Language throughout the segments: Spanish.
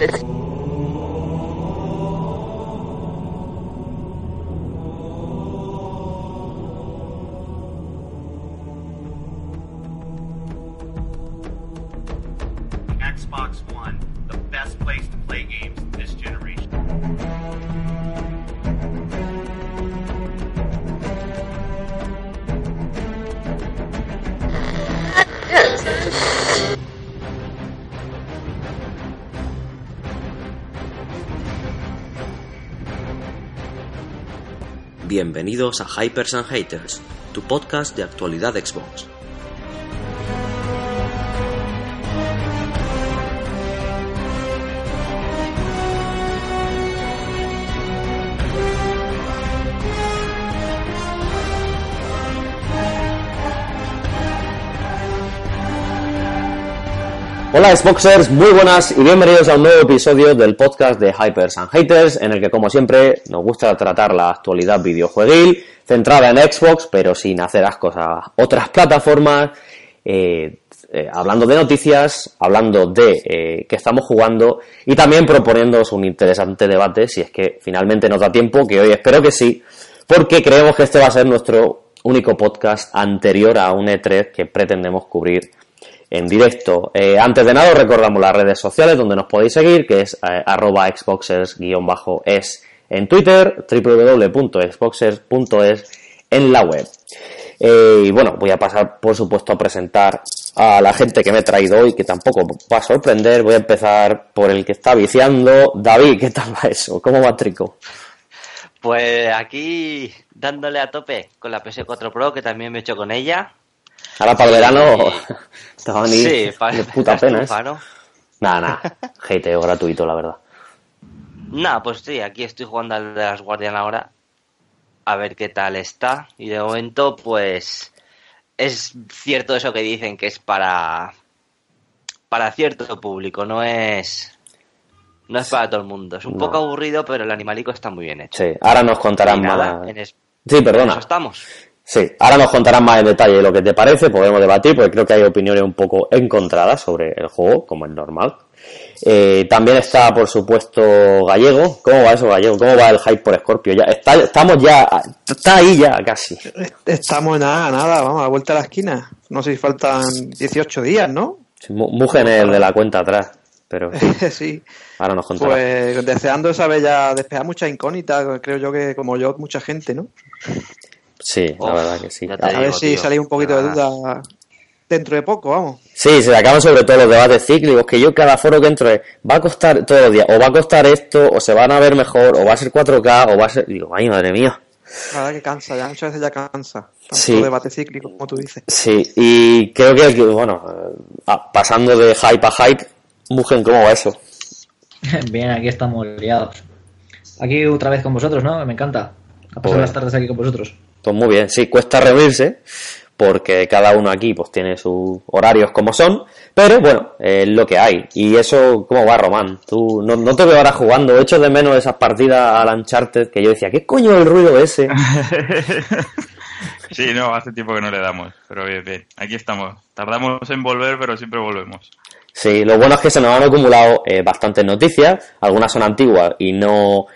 Xbox Bienvenidos a Hypers and Haters, tu podcast de actualidad Xbox. Hola Xboxers, muy buenas y bienvenidos a un nuevo episodio del podcast de Hypers and Haters, en el que como siempre nos gusta tratar la actualidad videojueguil, centrada en Xbox, pero sin hacer ascos a otras plataformas, eh, eh, hablando de noticias, hablando de eh, qué estamos jugando y también proponiéndoos un interesante debate, si es que finalmente nos da tiempo, que hoy espero que sí, porque creemos que este va a ser nuestro único podcast anterior a un E3 que pretendemos cubrir en directo. Eh, antes de nada, os recordamos las redes sociales donde nos podéis seguir, que es eh, arroba xboxers-es en Twitter, www.xboxers.es en la web. Eh, y bueno, voy a pasar, por supuesto, a presentar a la gente que me he traído hoy, que tampoco va a sorprender. Voy a empezar por el que está viciando. David, ¿qué tal va eso? ¿Cómo va Trico? Pues aquí dándole a tope con la PS4 Pro, que también me he hecho con ella. Ahora para el verano te va a venir Sí, para de puta pena. ¿eh? Nada, nada. Hateo gratuito, la verdad. Nah, pues sí, aquí estoy jugando al de las Guardian ahora. A ver qué tal está. Y de momento, pues. Es cierto eso que dicen que es para. Para cierto público, no es. No es para todo el mundo. Es un No. poco aburrido, pero el animalico está muy bien hecho. Sí, ahora nos contarán nada, más. en es- Sí, en perdona. eso estamos. Sí, ahora nos contarán más en detalle lo que te parece, podemos debatir, porque creo que hay opiniones un poco encontradas sobre el juego, como es normal. Eh, también está, por supuesto, Gallego. ¿Cómo va eso, Gallego? ¿Cómo va el hype por Scorpio? Ya, está, estamos ya, está ahí ya casi. Estamos en nada, nada, vamos, a la vuelta a la esquina. No sé si faltan 18 días, ¿no? Sí, Mugen el de la cuenta atrás, pero sí. ahora nos contará. Pues deseando saber ya despejar muchas incógnitas, creo yo que como yo, mucha gente, ¿no? Sí, la Uf, verdad que sí. A digo, ver si tío. salís un poquito de duda dentro de poco, vamos. Sí, se acaban sobre todo los debates cíclicos, que yo cada foro que entro es, va a costar todos los días, o va a costar esto, o se van a ver mejor, o va a ser 4K, o va a ser... Digo, ay, madre mía. La verdad que cansa, ya muchas veces ya cansa. Tanto Sí. debate cíclico, como tú dices. Sí, y creo que, bueno, ah, pasando de hype a hype, Mugen, ¿cómo va eso? Bien, aquí estamos liados. Aquí otra vez con vosotros, ¿no? Me encanta. A pasar Joder. las tardes aquí con vosotros. Pues muy bien, sí, cuesta reunirse, porque cada uno aquí pues tiene sus horarios como son, pero bueno, es lo que hay. Y eso, ¿cómo va, Román? Tú no, no te veo ahora jugando, echo de menos esas partidas al Uncharted que yo decía, ¿qué coño el ruido ese? Sí, no, hace tiempo que no le damos, pero bien, bien. Aquí estamos. Tardamos en volver, pero siempre volvemos. Sí, lo bueno es que se nos han acumulado eh, bastantes noticias, algunas son antiguas y no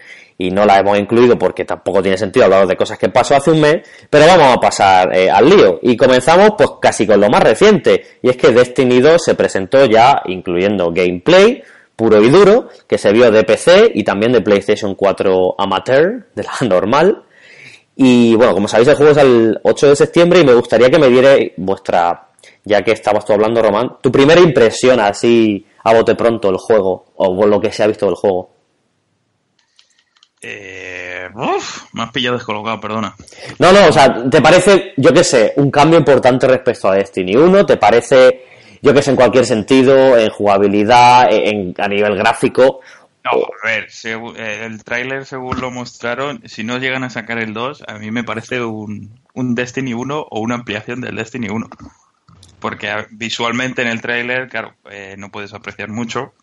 y no las hemos incluido porque tampoco tiene sentido hablar de cosas que pasó hace un mes, pero vamos a pasar eh, al lío y comenzamos pues casi con lo más reciente y es que Destiny 2 se presentó ya incluyendo gameplay puro y duro que se vio de PC y también de PlayStation 4 amateur, de la normal. Y bueno, como sabéis, el juego es el 8 de septiembre y me gustaría que me dierais vuestra, ya que estabas tú hablando, Román, tu primera impresión así a bote pronto el juego, o lo que se ha visto del juego. Eh, uf, me has pillado descolocado, perdona. No, no, o sea, ¿te parece, yo qué sé, un cambio importante respecto a Destiny 1? ¿Te parece, yo qué sé, en cualquier sentido, en jugabilidad, en, a nivel gráfico? No, a ver, eh, el tráiler según lo mostraron, si no llegan a sacar el 2, a mí me parece un, un Destiny 1 o una ampliación del Destiny 1. Porque visualmente en el tráiler, claro, eh, no puedes apreciar mucho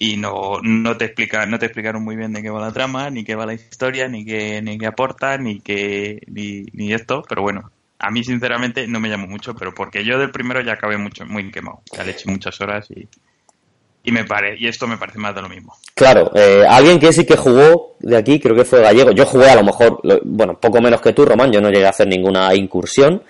y no, no te explica, no te explicaron muy bien de qué va la trama, ni qué va la historia, ni qué, ni qué aporta, ni qué, ni, ni esto, pero bueno, a mí sinceramente no me llamó mucho, pero porque yo del primero ya acabé mucho, muy quemado, ya le eché muchas horas y, Y, me pare, y esto me parece más de lo mismo. Claro, eh, alguien que sí que jugó de aquí, creo que fue Gallego. Yo jugué a lo mejor, bueno, poco menos que tú, Román. Yo no llegué a hacer ninguna incursión,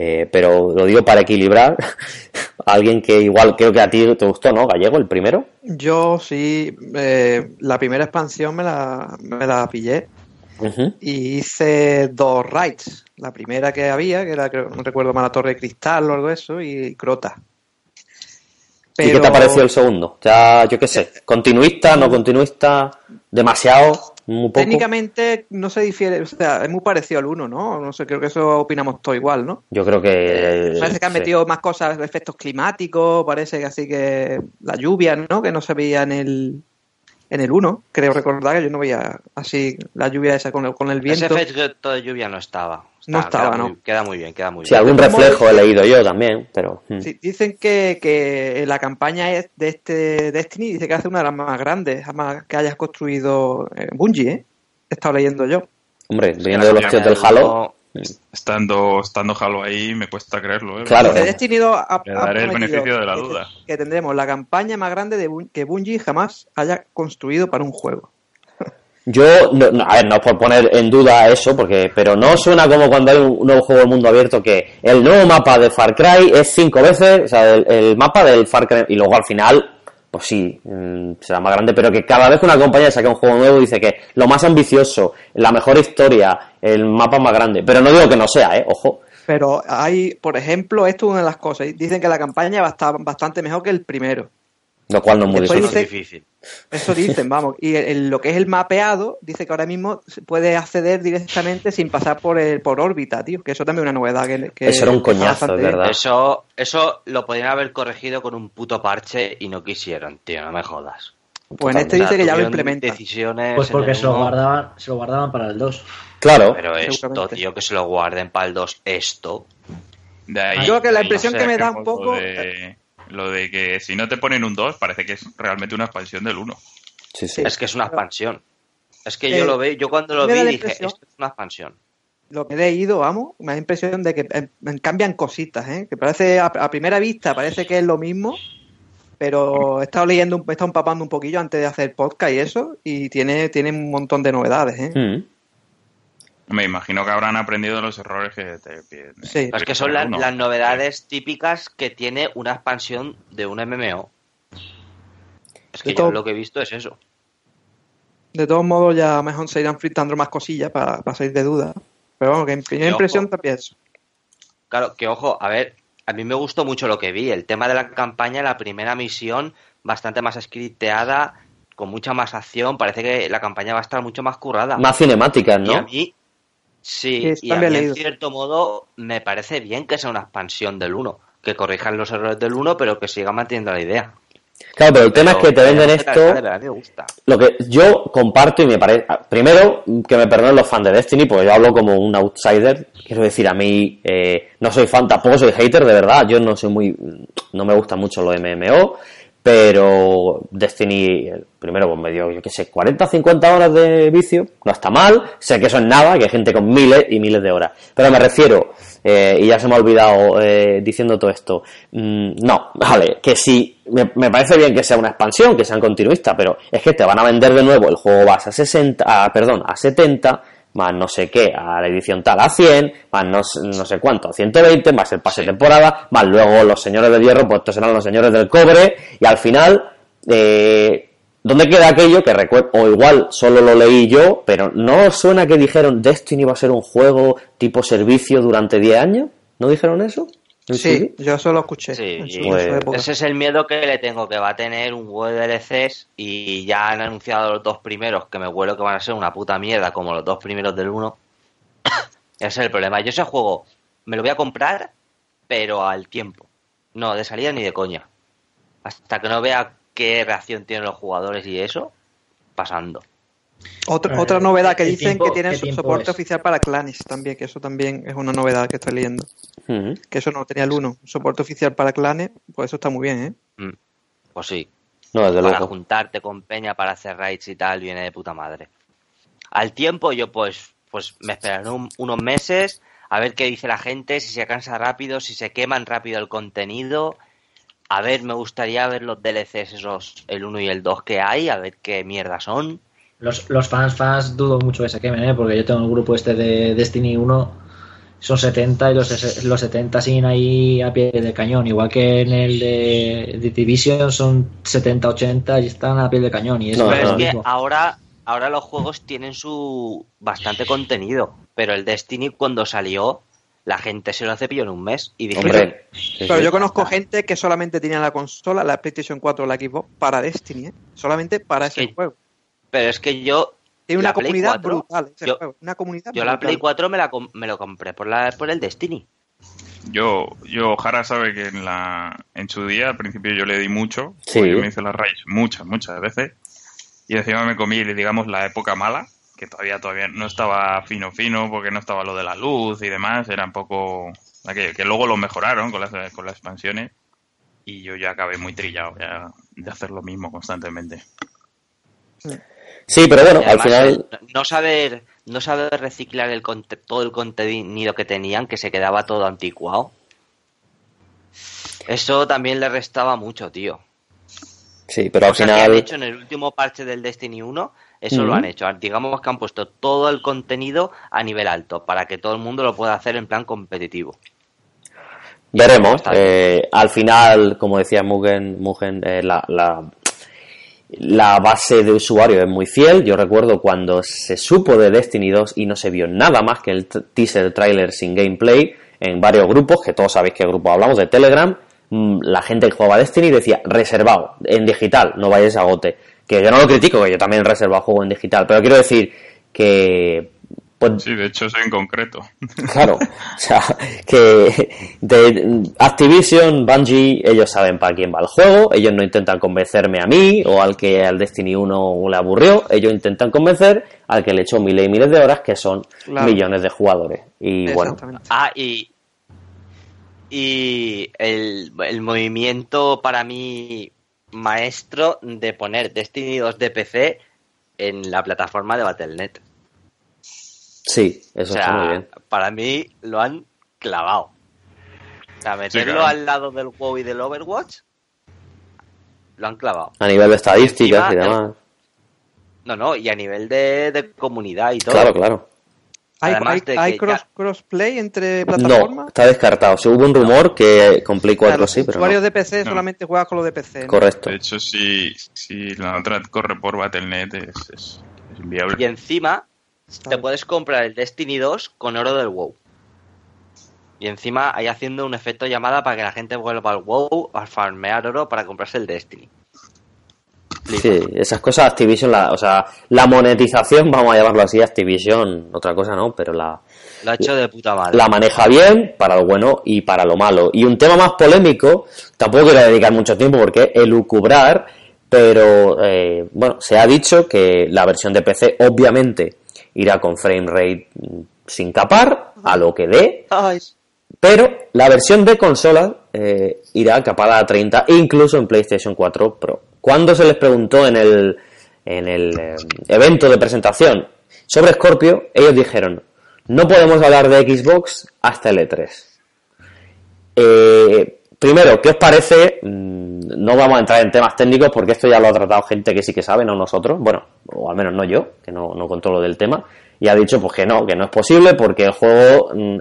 eh, pero lo digo para equilibrar. alguien que igual creo que a ti te gustó, ¿no? Gallego, el primero. Yo sí, eh, la primera expansión me la, me la pillé y hice dos raids. La primera que había, que era, no recuerdo mal, la Torre de Cristal o algo de eso, y Crota. ¿Y qué te ha parecido el segundo? Ya, yo qué sé, continuista, no continuista, demasiado, muy poco. Técnicamente no se difiere, o sea, es muy parecido al uno, ¿no? No sé, creo que eso opinamos todo igual, ¿no? Yo creo que... Parece que han sí. metido más cosas, efectos climáticos, parece que así que la lluvia, ¿no? Que no se veía en el en el 1, creo recordar que yo no veía así la lluvia esa con el, con el Ese viento. efecto de lluvia no estaba. No estaba, queda ¿no? Muy, queda muy bien, queda muy Sí, bien. algún ¿Cómo reflejo he leído yo también, pero... mm. Sí, dicen que, que la campaña es de este Destiny dice que hace una de las más grandes jamás que hayas construido eh, Bungie, ¿eh? He estado leyendo yo. Hombre, viendo de los tíos del Halo... Estando, estando Halo ahí me cuesta creerlo. ¿eh? Claro. 2 ha- Le daré el beneficio de la que- duda. Que tendremos la campaña más grande de Bun- que Bungie jamás haya construido para un juego. Yo, no, no, a ver, no es por poner en duda eso, porque, pero no suena como cuando hay un nuevo juego de mundo abierto que el nuevo mapa de Far Cry es cinco veces, o sea, el, el mapa del Far Cry, y luego al final, pues sí, mm, será más grande, pero que cada vez que una compañía saca un juego nuevo dice que lo más ambicioso, la mejor historia, el mapa más grande, pero no digo que no sea, eh, ojo. Pero hay, por ejemplo, esto es una de las cosas. Dicen que la campaña va a estar bastante mejor que el primero. Lo cual no es muy difícil. es dice- difícil. Eso dicen, vamos. Y el- el- lo que es el mapeado, dice que ahora mismo se puede acceder directamente sin pasar por el, por órbita, tío. Que eso también es una novedad. Que, que- Eso era un coñazo, bien. verdad. Eso, eso lo podrían haber corregido con un puto parche y no quisieron, tío, no me jodas. Pues en este dice que ya lo implementa. Decisiones Pues porque se lo guardaban, se lo guardaban para el 2. Claro, Pero esto, tío, que se lo guarden para el 2, esto. De ahí, Yo creo que la impresión que me da un poco- de, lo de que si no te ponen un 2, parece que es realmente una expansión del 1. sí, sí. Es que es una expansión. Es que Eh, yo lo veo, yo cuando lo vi dije, esto es una expansión. Lo que he leído, vamos, me da impresión de que eh, cambian cositas, ¿eh? Que parece, a, a primera vista, parece que es lo mismo. Pero he estado leyendo, un- he estado empapando un poquillo antes de hacer podcast y eso. Y tiene, tiene un montón de novedades, ¿eh? Mm. Me imagino que habrán aprendido los errores que te piden. Sí. Es que son las, las novedades típicas que tiene una expansión de un MMO. Es que De yo todo- lo que he visto es eso. De todos modos, ya mejor se irán fritando más cosillas para, para salir de duda. Pero vamos, que en primera impresión también eso. Claro, que ojo, a ver, a mí me gustó mucho lo que vi. El tema de la campaña, la primera misión, bastante más scripteada, con mucha más acción. Parece que la campaña va a estar mucho más currada. Más cinemáticas, Y a ¿no? mí, sí, y a también mí en cierto modo me parece bien que sea una expansión del 1. Que corrijan los errores del 1, pero que siga manteniendo la idea. Claro, pero el tema es que te venden esto... gusta. Lo que yo comparto y me parece. Primero, que me perdonen los fans de Destiny, porque yo hablo como un outsider. Quiero decir, a mí eh, no soy fan, tampoco soy hater, de verdad. Yo no soy muy. No me gusta mucho lo MMO, pero Destiny, primero, pues me dio, yo qué sé, 40, 50 horas de vicio. No está mal. Sé que eso es nada, que hay gente con miles y miles de horas. Pero me refiero, eh, y ya se me ha olvidado eh, diciendo todo esto. Mm, no, vale, que sí, me, parece bien que sea una expansión, que sean continuistas, pero es que te van a vender de nuevo el juego base a 60, a, perdón, a 70, más no sé qué, a la edición tal a 100, más no, sé- no sé cuánto, a 120, más el pase de temporada, más luego los señores del hierro, pues estos serán los señores del cobre, y al final, eh, ¿dónde queda aquello que recuerdo? O igual solo lo leí yo, pero ¿no suena que dijeron Destiny va a ser un juego tipo servicio durante 10 años? ¿No dijeron eso? ¿En Sí, yo eso lo escuché. Sí, Pues- ese es el miedo que le tengo, que va a tener un juego de DLCs y ya han anunciado los dos primeros, que me huelo que van a ser una puta mierda, como los dos primeros del 1. ese es el problema. Yo ese juego me lo voy a comprar, pero al tiempo. No, de salida ni de coña. Hasta que no vea qué reacción tienen los jugadores y eso, pasando. Otra, Eh, otra novedad que ¿qué dicen tiempo- que tienen su soporte es? oficial para clanes también, que eso también es una novedad que estoy leyendo. Que eso no tenía el 1. Soporte oficial para clanes, pues eso está muy bien, ¿eh? Mm, Pues sí, No, desde para juntarte con Peña para hacer raids y tal, viene de puta madre. Al tiempo yo pues, pues me esperaré un- unos meses a ver qué dice la gente, si se cansa rápido, si se queman rápido el contenido A ver, me gustaría ver los DLCs esos, el 1 y el 2 que hay, a ver qué mierda son. Los, los fans, fans dudo mucho que se quemen, ¿eh? porque yo tengo el grupo este de Destiny 1, son 70 y los, los 70 siguen ahí a pie de cañón, igual que en el de, de Division son 70, 80 y están a pie de cañón. Y es No, Pero lo es que mismo. ahora, ahora los juegos tienen su bastante contenido, pero el Destiny cuando salió, la gente se lo cepilló en un mes y dijeron, Pero yo conozco gente que solamente tenía la consola, la PlayStation 4 o la Xbox para Destiny, ¿eh? Solamente para Es ese que juego. Pero es que yo, Tiene la una Play comunidad 4, brutal ese yo- juego. Una comunidad yo la brutal. Play 4 me, la, com- me lo compré por, la, por el Destiny. Yo, yo, Jara sabe que en la, en su día, al principio yo le di mucho, Sí. porque yo me hice las raids muchas, muchas veces, y encima me comí, digamos, la época mala, que todavía, todavía no estaba fino fino, porque no estaba lo de la luz y demás, era un poco, aquello, que luego lo mejoraron con las, con las expansiones, y yo ya acabé muy trillado ya de hacer lo mismo constantemente. Sí, pero bueno, al final... no saber, no saber reciclar el conte- todo el contenido que tenían, que se quedaba todo anticuado. Eso también le restaba mucho, tío. Sí, pero al Cosa que han final... hecho en el último parche del Destiny 1, eso lo han hecho. Digamos que han puesto todo el contenido a nivel alto, para que todo el mundo lo pueda hacer en plan competitivo. Veremos. Eh, al final, como decía Mugen, Mugen eh, la, la, la base de usuario es muy fiel. Yo recuerdo cuando se supo de Destiny 2 y no se vio nada más que el teaser trailer sin gameplay en varios grupos, que todos sabéis qué grupo hablamos, de Telegram, mm, la gente que jugaba Destiny decía reservado, en digital, no vayáis a gote. Que yo no lo critico, que yo también reservo juego en digital, pero quiero decir que pues, Sí, de hecho, eso en concreto. Claro, o sea, que de Activision, Bungie, ellos saben para quién va el juego, ellos no intentan convencerme a mí o al que al Destiny 1 le aburrió, ellos intentan convencer al que le echó miles y miles de horas, que son Claro. millones de jugadores. Y bueno. Ah, y, y el, el movimiento para mí maestro de poner Destiny 2 de PC en la plataforma de Battle.net. sí, eso o sea, está muy bien. para mí lo han clavado. O sea, meterlo claro. al lado del WoW y del Overwatch, lo han clavado. A nivel de estadísticas y demás. No, no, y a nivel de, de comunidad y todo. Claro, claro. ¿Hay, Además hay- hay ya- cross, crossplay entre No, plataformas? está descartado. Si hubo un rumor que con Play 4 Claro, sí, pero usuarios no. de PC No. solamente juegan con los de PC. ¿no? Correcto. De hecho, si, si la otra corre por Battle.net es, es, es inviable. Y encima te puedes comprar el Destiny 2 con oro del WoW. Y encima ahí haciendo un efecto llamada para que la gente vuelva al WoW a farmear oro para comprarse el Destiny. Sí, esas cosas Activision, la, o sea, la monetización, vamos a llamarlo así, Activision, otra cosa no, pero la, Lo ha hecho de puta madre. la maneja bien para lo bueno y para lo malo. Y un tema más polémico, tampoco quiero dedicar mucho tiempo porque es elucubrar, pero eh, bueno, se ha dicho que la versión de PC obviamente irá con frame rate sin capar, a lo que dé, Ay, pero la versión de consola eh, irá capada a 30, incluso en PlayStation 4 Pro. Cuando se les preguntó en el, en el eh, evento de presentación sobre Scorpio, ellos dijeron, no podemos hablar de Xbox hasta el E3. Eh, primero, ¿qué os parece? Mm, No vamos a entrar en temas técnicos porque esto ya lo ha tratado gente que sí que sabe, no nosotros. Bueno, o al menos no yo, que no, no controlo del tema. Y ha dicho pues que no, que no es posible porque el juego mm,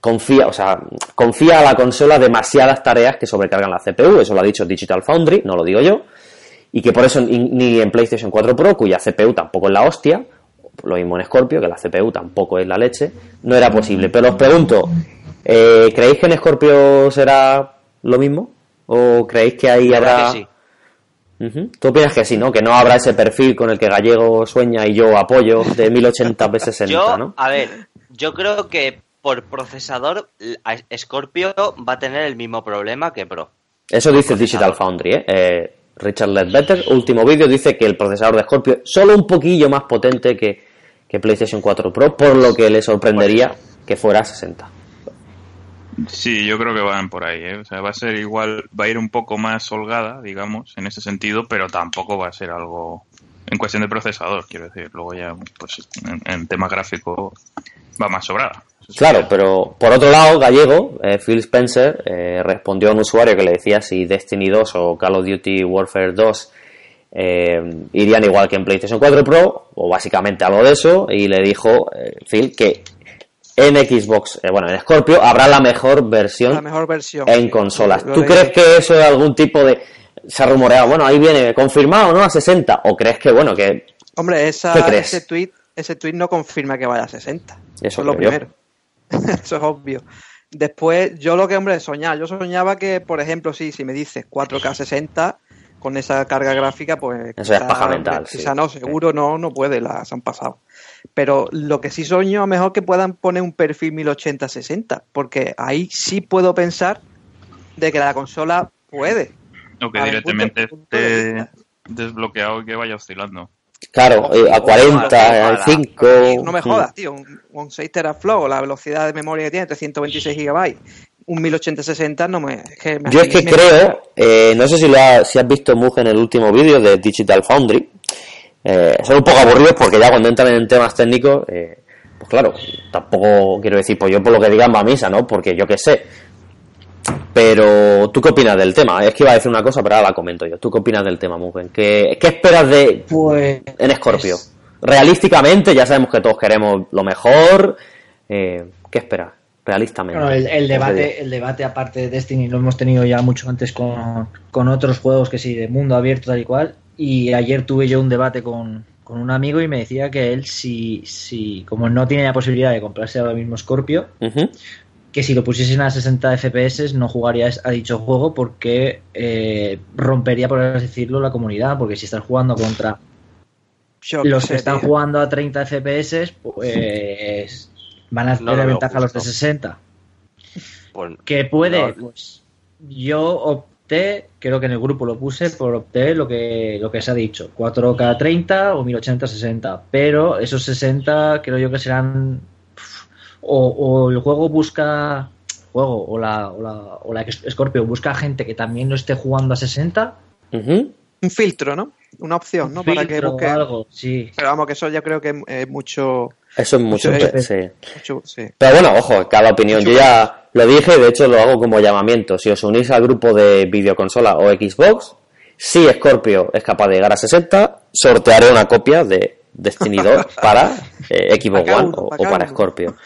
confía, o sea, confía a la consola demasiadas tareas que sobrecargan la CPU. Eso lo ha dicho Digital Foundry, no lo digo yo. Y que por eso ni en PlayStation 4 Pro, cuya CPU tampoco es la hostia, lo mismo en Scorpio, que la CPU tampoco es la leche, no era posible. Pero os pregunto, eh, ¿creéis que en Scorpio será lo mismo? ¿O creéis que ahí habrá...? que sí. Tú opinas que sí, ¿no? Que no habrá ese perfil con el que Gallego sueña y yo apoyo de 1080 p 60, Yo, ¿no? a ver, yo creo que por procesador a- Scorpio va a tener el mismo problema que Pro. Eso dice Digital Foundry, ¿eh? Eh, Richard Ledbetter, último vídeo, dice que el procesador de Scorpio es solo un poquillo más potente que, que PlayStation 4 Pro, por lo que le sorprendería que fuera 60. Sí, yo creo que van por ahí, ¿eh? O sea, va a ser igual, va a ir un poco más holgada, digamos, en ese sentido, pero tampoco va a ser algo en cuestión de procesador, quiero decir. Luego ya, pues, en, en tema gráfico va más sobrada. Claro, pero por otro lado, Gallego, eh, Phil Spencer, eh, respondió a un usuario que le decía si Destiny 2 o Call of Duty Warfare 2 eh, irían igual que en PlayStation 4 Pro, o básicamente algo de eso, y le dijo eh, Phil que en Xbox, eh, bueno, en Scorpio habrá la mejor versión La mejor versión. en consolas. ¿Tú crees que eso es algún tipo de... Se ha rumoreado, bueno, ahí viene confirmado, ¿no? A 60. ¿O crees que, bueno, que Hombre, esa, ¿Qué crees? ese tweet ese tweet no confirma que vaya a 60. Eso Eso es lo primero. Eso es obvio. Después, yo lo que, hombre, soñaba. Yo soñaba que, por ejemplo, sí, si me dices 4K 60 con esa carga gráfica, pues. Eso es paja mental, Quizá sí. no, seguro no, no puede, las han pasado. Pero lo que sí sueño, a lo mejor que puedan poner un perfil 1080-60, porque ahí sí puedo pensar de que la consola puede. O que directamente punto- punto de esté desbloqueado y que vaya oscilando. Claro, eh, a 40, Ojalá. a 5. No me jodas, tío. Un, un 6 teraflops, la velocidad de memoria que tiene, 326 gigabytes, un 1080-60, no me. Es que me- Yo es que me- creo, eh, no sé si, lo ha- si has visto Mug en el último vídeo de Digital Foundry, eh, son un poco aburridos porque ya cuando entran en temas técnicos, eh, pues claro, tampoco quiero decir, pues yo por lo que digan va a misa, ¿no? Porque yo qué sé. Pero, ¿tú qué opinas del tema? Es que iba a decir una cosa, pero ahora la comento yo. ¿Tú qué opinas del tema, Mugen? ¿Qué, qué esperas de, Pues. en Scorpio? Realísticamente, ya sabemos que todos queremos lo mejor. Eh, ¿Qué esperas? Realistamente. Bueno, el, debate, el debate aparte de Destiny lo hemos tenido ya mucho antes con, con otros juegos que sí, de mundo abierto tal y cual. Y ayer tuve yo un debate con, con un amigo y me decía que él, si, si como no tiene la posibilidad de comprarse ahora mismo Scorpio, que si lo pusiesen a 60 FPS no jugaría a dicho juego porque eh, rompería, por así decirlo, la comunidad. Porque si estás jugando contra yo los sé, que están tío. jugando a 30 FPS, pues van a No tener ventaja a los de justo. 60. Pues, Que puede, No. pues yo opté, creo que en el grupo lo puse, por opté lo que, lo que se ha dicho, 4K 30 o 1080 60, pero esos 60 creo yo que serán o, o el juego busca juego o la, o la, o la Scorpio busca gente que también no esté jugando a 60 Ujú. Un filtro, ¿no? Una opción, ¿no? Para que busque. algo, sí. Pero vamos, que eso ya creo que es eh, mucho, Eso es mucho. Mucho, sí. mucho. Sí. Pero bueno, ojo, cada opinión. Yo ya lo dije de hecho lo hago como llamamiento. Si os unís al grupo de videoconsola o Xbox, si Scorpio es capaz de llegar a 60, sortearé una copia de Destiny 2 para eh, Xbox One uno, o, para. Scorpio.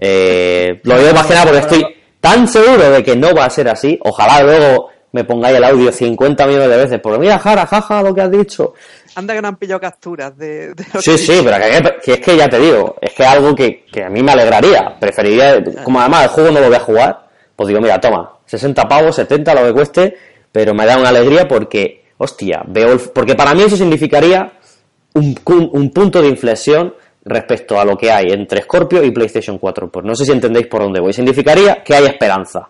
Eh, lo digo más que nada porque estoy tan seguro de que no va a ser así. Ojalá luego me pongáis el audio 50 millones de veces. Porque mira, Jara, jaja, lo que has dicho. Anda que no han pillado capturas de. Sí, sí, pero que, que es que ya te digo, es que es algo que, que a mí me alegraría. Preferiría, como además el juego no lo voy a jugar, pues digo, mira, toma, 60 pavos, 70, lo que cueste, pero me da una alegría porque, hostia, veo el- porque para mí eso significaría un, un punto de inflexión respecto a lo que hay entre Scorpio y PlayStation 4. Pues no sé si entendéis por dónde voy. Significaría que hay esperanza,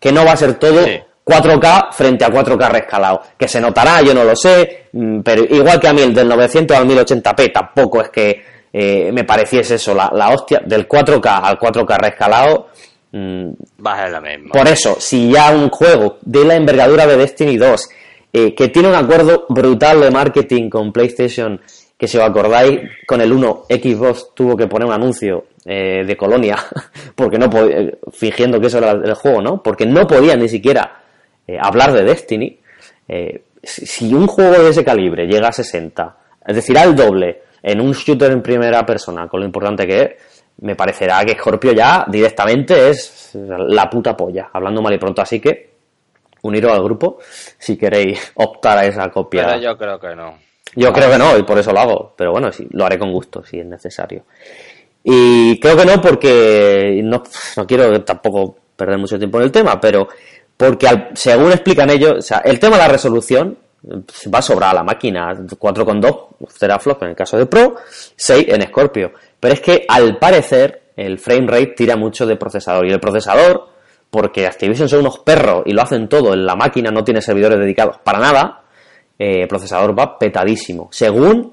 que no va a ser todo Sí. 4K frente a 4K rescalado. Que se notará, yo no lo sé, mm, pero igual que a mí el del 900 al 1080p tampoco es que eh, me pareciese eso, la, la hostia, del 4K al 4K rescalado. mm, va a ser lo mismo. por eso, si ya un juego de la envergadura de Destiny 2, eh, que tiene un acuerdo brutal de marketing con PlayStation, que si os acordáis, con el 1 Xbox tuvo que poner un anuncio eh, de Colonia, porque no eh, fingiendo que eso era el juego, ¿no? Porque no podían ni siquiera eh, hablar de Destiny. Eh, si, un juego de ese calibre llega a 60, es decir, al doble en un shooter en primera persona, con lo importante que es, me parecerá que Scorpio ya directamente es la puta polla, hablando mal y pronto. Así que uniros al grupo si queréis optar a esa copia. Pero yo creo que no. Yo creo que no, y por eso lo hago. Pero bueno, sí, lo haré con gusto si es necesario. Y creo que no porque no, no quiero tampoco perder mucho tiempo en el tema, pero porque al- según explican ellos, o sea, el tema de la resolución eh, va a sobrar a la máquina 4,2 teraflops en el caso de Pro, 6 en Scorpio. Pero es que al parecer el frame rate tira mucho de procesador y el procesador, porque Activision son unos perros y lo hacen todo en la máquina, no tiene servidores dedicados para nada, eh, el procesador va petadísimo. Según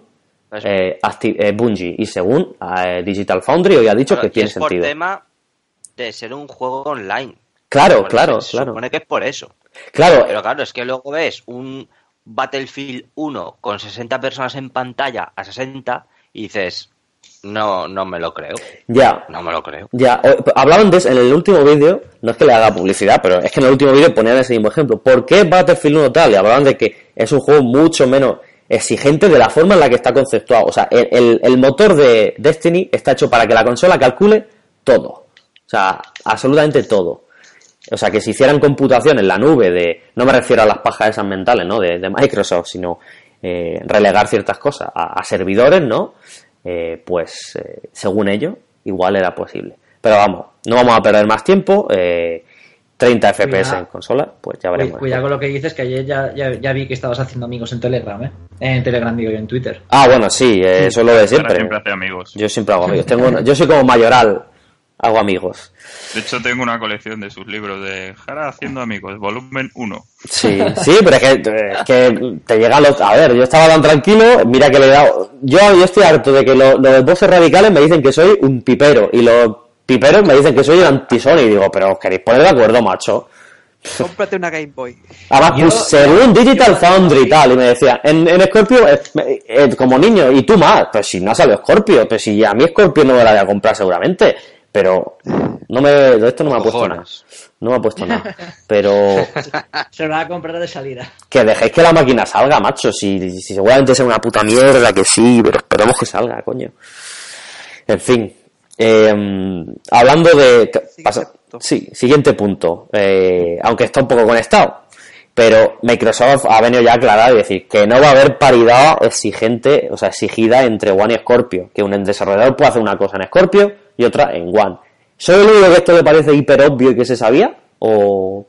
eh, eh, Bungie y según eh, Digital Foundry hoy ha dicho que tiene es por sentido. tema de ser un juego online. Claro, Bueno, claro, se claro. supone que es por eso. Claro, Pero claro, es que luego ves un Battlefield 1 con 60 personas en pantalla a 60 y dices, No, no me lo creo. Ya, No me lo creo. ya. Hablaban de eso en el último vídeo, no es que le haga publicidad, pero es que en el último vídeo ponían ese mismo ejemplo. ¿Por qué Battlefield 1 tal? Y hablaban de que es un juego mucho menos exigente de la forma en la que está conceptuado. O sea, el, el- el motor de Destiny está hecho para que la consola calcule todo. O sea, absolutamente todo. O sea, que si hicieran computación en la nube de, no me refiero a las pajas esas mentales, ¿no? De, de Microsoft, sino eh, relegar ciertas cosas a, a servidores, ¿no? Eh, pues, eh, según ellos, igual era posible. Pero vamos, no vamos a perder más tiempo. eh, 30 FPS Cuidado. en consola, pues ya veremos. Cuidado con lo que dices, que ayer ya, ya, ya vi que estabas haciendo amigos en Telegram, ¿eh? En Telegram, digo yo, en Twitter. Ah, bueno, sí, eh, eso es lo de siempre. siempre hace amigos. Yo siempre hago amigos. Tengo, yo soy como mayoral, hago amigos. De hecho, tengo una colección de sus libros de Jara haciendo amigos, volumen 1. Sí, sí, pero es que, es que te llega los... A ver, yo estaba tan tranquilo, mira que le he dado... Yo, yo estoy harto de que lo- los voces radicales me dicen que soy un pipero y los piperos me dicen que soy un anti-Sony y digo, pero os queréis poner de acuerdo, macho. Cómprate una Game Boy. Además, Yo- pues, según Digital Foundry y tal, y me decía, en, en Scorpio, eh, eh, como niño, y tú más, pues si no ha salido Scorpio, pues si a mí Scorpio no me la voy a comprar seguramente, pero no me, de esto no me ha puesto nada. No me ha puesto nada. Pero Se lo va a comprar de salida. que dejéis que la máquina salga, macho, si, si seguramente sea una puta mierda, que sí, pero esperemos que salga, coño. En fin, eh, hablando de... Siguiente pasa- punto. sí, siguiente punto, eh, aunque está un poco conectado, pero Microsoft ha venido ya a aclarar y decir que no va a haber paridad exigente, o sea, exigida entre One y Scorpio, que un desarrollador puede hacer una cosa en Scorpio y otra en One. ¿Soy el único que esto le parece hiper obvio y que se sabía? ¿O,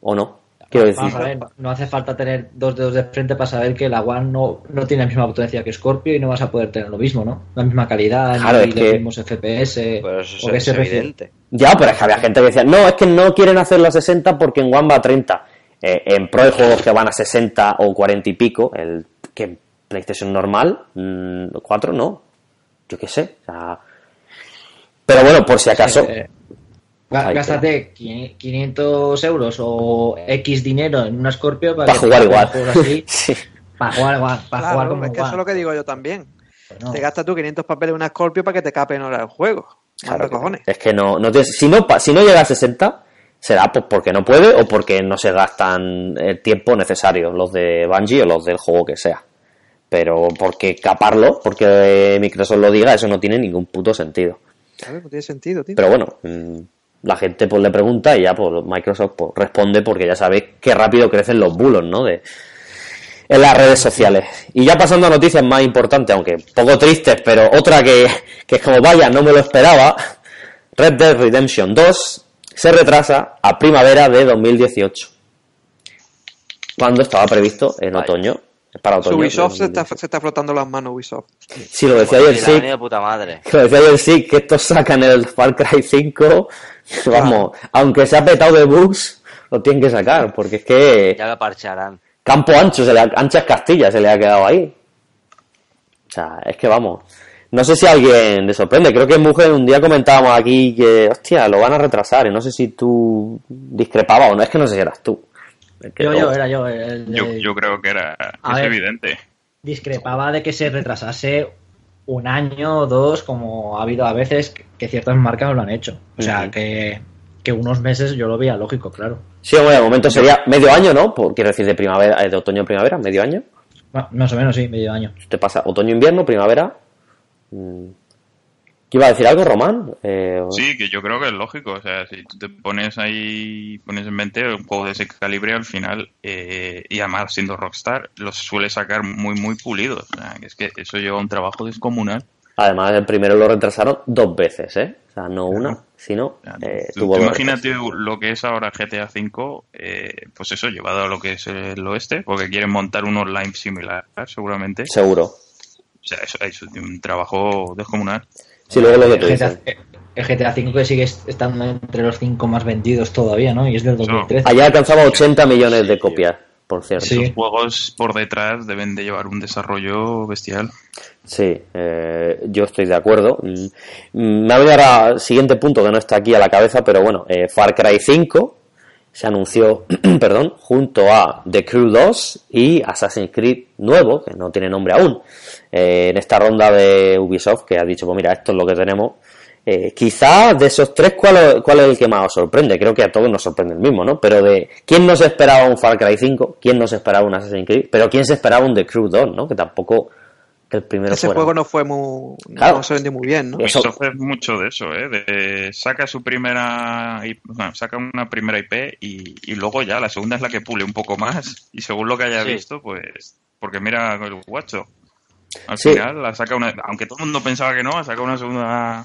o no? Quiero decir. Vamos a ver, no hace falta tener dos dedos de frente para saber que la One no, no tiene la misma potencia que Scorpio y no vas a poder tener lo mismo, ¿no? La misma calidad, Claro, ni es los que- mismos FPS. Pero eso es, evidente. Ya, pero es que había gente que decía, no, es que no quieren hacer los 60 porque en One va a 30. Eh, en Pro hay juegos que van a 60 o 40 y pico, el que en PlayStation normal, mm, 4 no. Yo qué sé. o sea, pero bueno, por si acaso. Eh, Gástate 500 euros o X dinero en una Scorpio para, Para que jugar igual. así, Sí. para jugar igual, para Claro, jugar como es que eso es lo que digo yo también. Pues no. Te gastas tú 500 papeles en una Scorpio para que te capen ahora el juego. Claro cojones. Es que no, no te- si no pa- si no llega a 60, será pues porque no puede o porque no se gastan el tiempo necesario los de Bungie o los del juego que sea. Pero porque caparlo, porque Microsoft lo diga, eso no tiene ningún puto sentido. Claro, no tiene sentido, tío. Pero bueno, mm, la gente pues le pregunta y ya pues Microsoft pues, responde porque ya sabéis qué rápido crecen los bulos, ¿no? De, en las redes sociales. Y ya pasando a noticias más importantes, aunque poco tristes, pero otra que, que es como vaya, no me lo esperaba. Red Dead Redemption 2 se retrasa a primavera de 2018. Cuando estaba previsto en otoño. Es para otoño. Ubisoft se está, 2018. se está frotando las manos, Ubisoft. Sí, lo decía ayer, la sí. avenida de puta madre. Que lo decía ayer sí, que estos sacan el Far Cry 5, vamos, aunque se ha petado de bugs, lo tienen que sacar, porque es que Ya lo parcharán. campo ancho, se le ha- anchas Castilla se le ha quedado ahí. O sea, es que vamos. No sé si a alguien le sorprende, creo que Mujer un día comentábamos aquí que, hostia, lo van a retrasar, y no sé si tú discrepabas o no, es que no sé si eras tú. Yo, yo, era yo. el de- Yo, yo creo que era A es ver. evidente. discrepaba de que se retrasase un año o dos, como ha habido a veces que- ciertas marcas lo han hecho. O sea, que, que unos meses yo lo veía lógico, claro. Sí, hombre, de momento sería medio año, ¿no? Por- quiero decir, de primavera, eh, de otoño a primavera, medio año. Bueno, más o menos, sí, medio año. te pasa otoño-invierno, primavera. Mm. ¿Qué iba a decir algo, Román? Eh, Sí, que yo creo que es lógico. O sea, si tú te pones ahí, pones en mente un juego de ese calibre al final, eh, y además siendo Rockstar, los suele sacar muy, muy pulidos. O sea, que es que eso lleva un trabajo descomunal. Además, el primero lo retrasaron dos veces, ¿eh? O sea, no una, sino eh, tú- imagínate lo que es ahora GTA V, eh, pues eso, llevado a lo que es el oeste, porque quieren montar un online similar, seguramente. Seguro. O sea, eso es un trabajo descomunal. Sí, luego lo que tú el, GTA, dices. el GTA V que sigue estando entre los cinco más vendidos todavía, ¿no? Y es del 2013. Ayer alcanzaba 80 millones de copias, por cierto. Sí. Los juegos por detrás deben de llevar un desarrollo bestial. Sí, eh, yo estoy de acuerdo. Mm, mm, Me ha venido ahora siguiente punto que no está aquí a la cabeza, pero bueno, eh, Far Cry 5 se anunció, perdón, junto a The Crew 2 y Assassin's Creed nuevo, que no tiene nombre aún, eh, en esta ronda de Ubisoft que ha dicho, pues mira, esto es lo que tenemos. Eh, quizá de esos tres, ¿cuál, ¿cuál es el que más os sorprende? Creo que a todos nos sorprende el mismo, ¿no? Pero de quién no se esperaba un Far Cry 5, quién no se esperaba un Assassin's Creed, pero quién se esperaba un The Crew 2, ¿no? Que tampoco el primero Ese fuera. juego no fue muy. Claro. No se vendió muy bien, ¿no? Eso- Ubisoft es mucho de eso, ¿eh? De, saca su primera bueno, saca una primera IP y, y luego ya la segunda es la que pule un poco más y según lo que haya Sí. visto, pues porque mira el guacho. Al Sí. final la saca una, aunque todo el mundo pensaba que no, ha sacado una segunda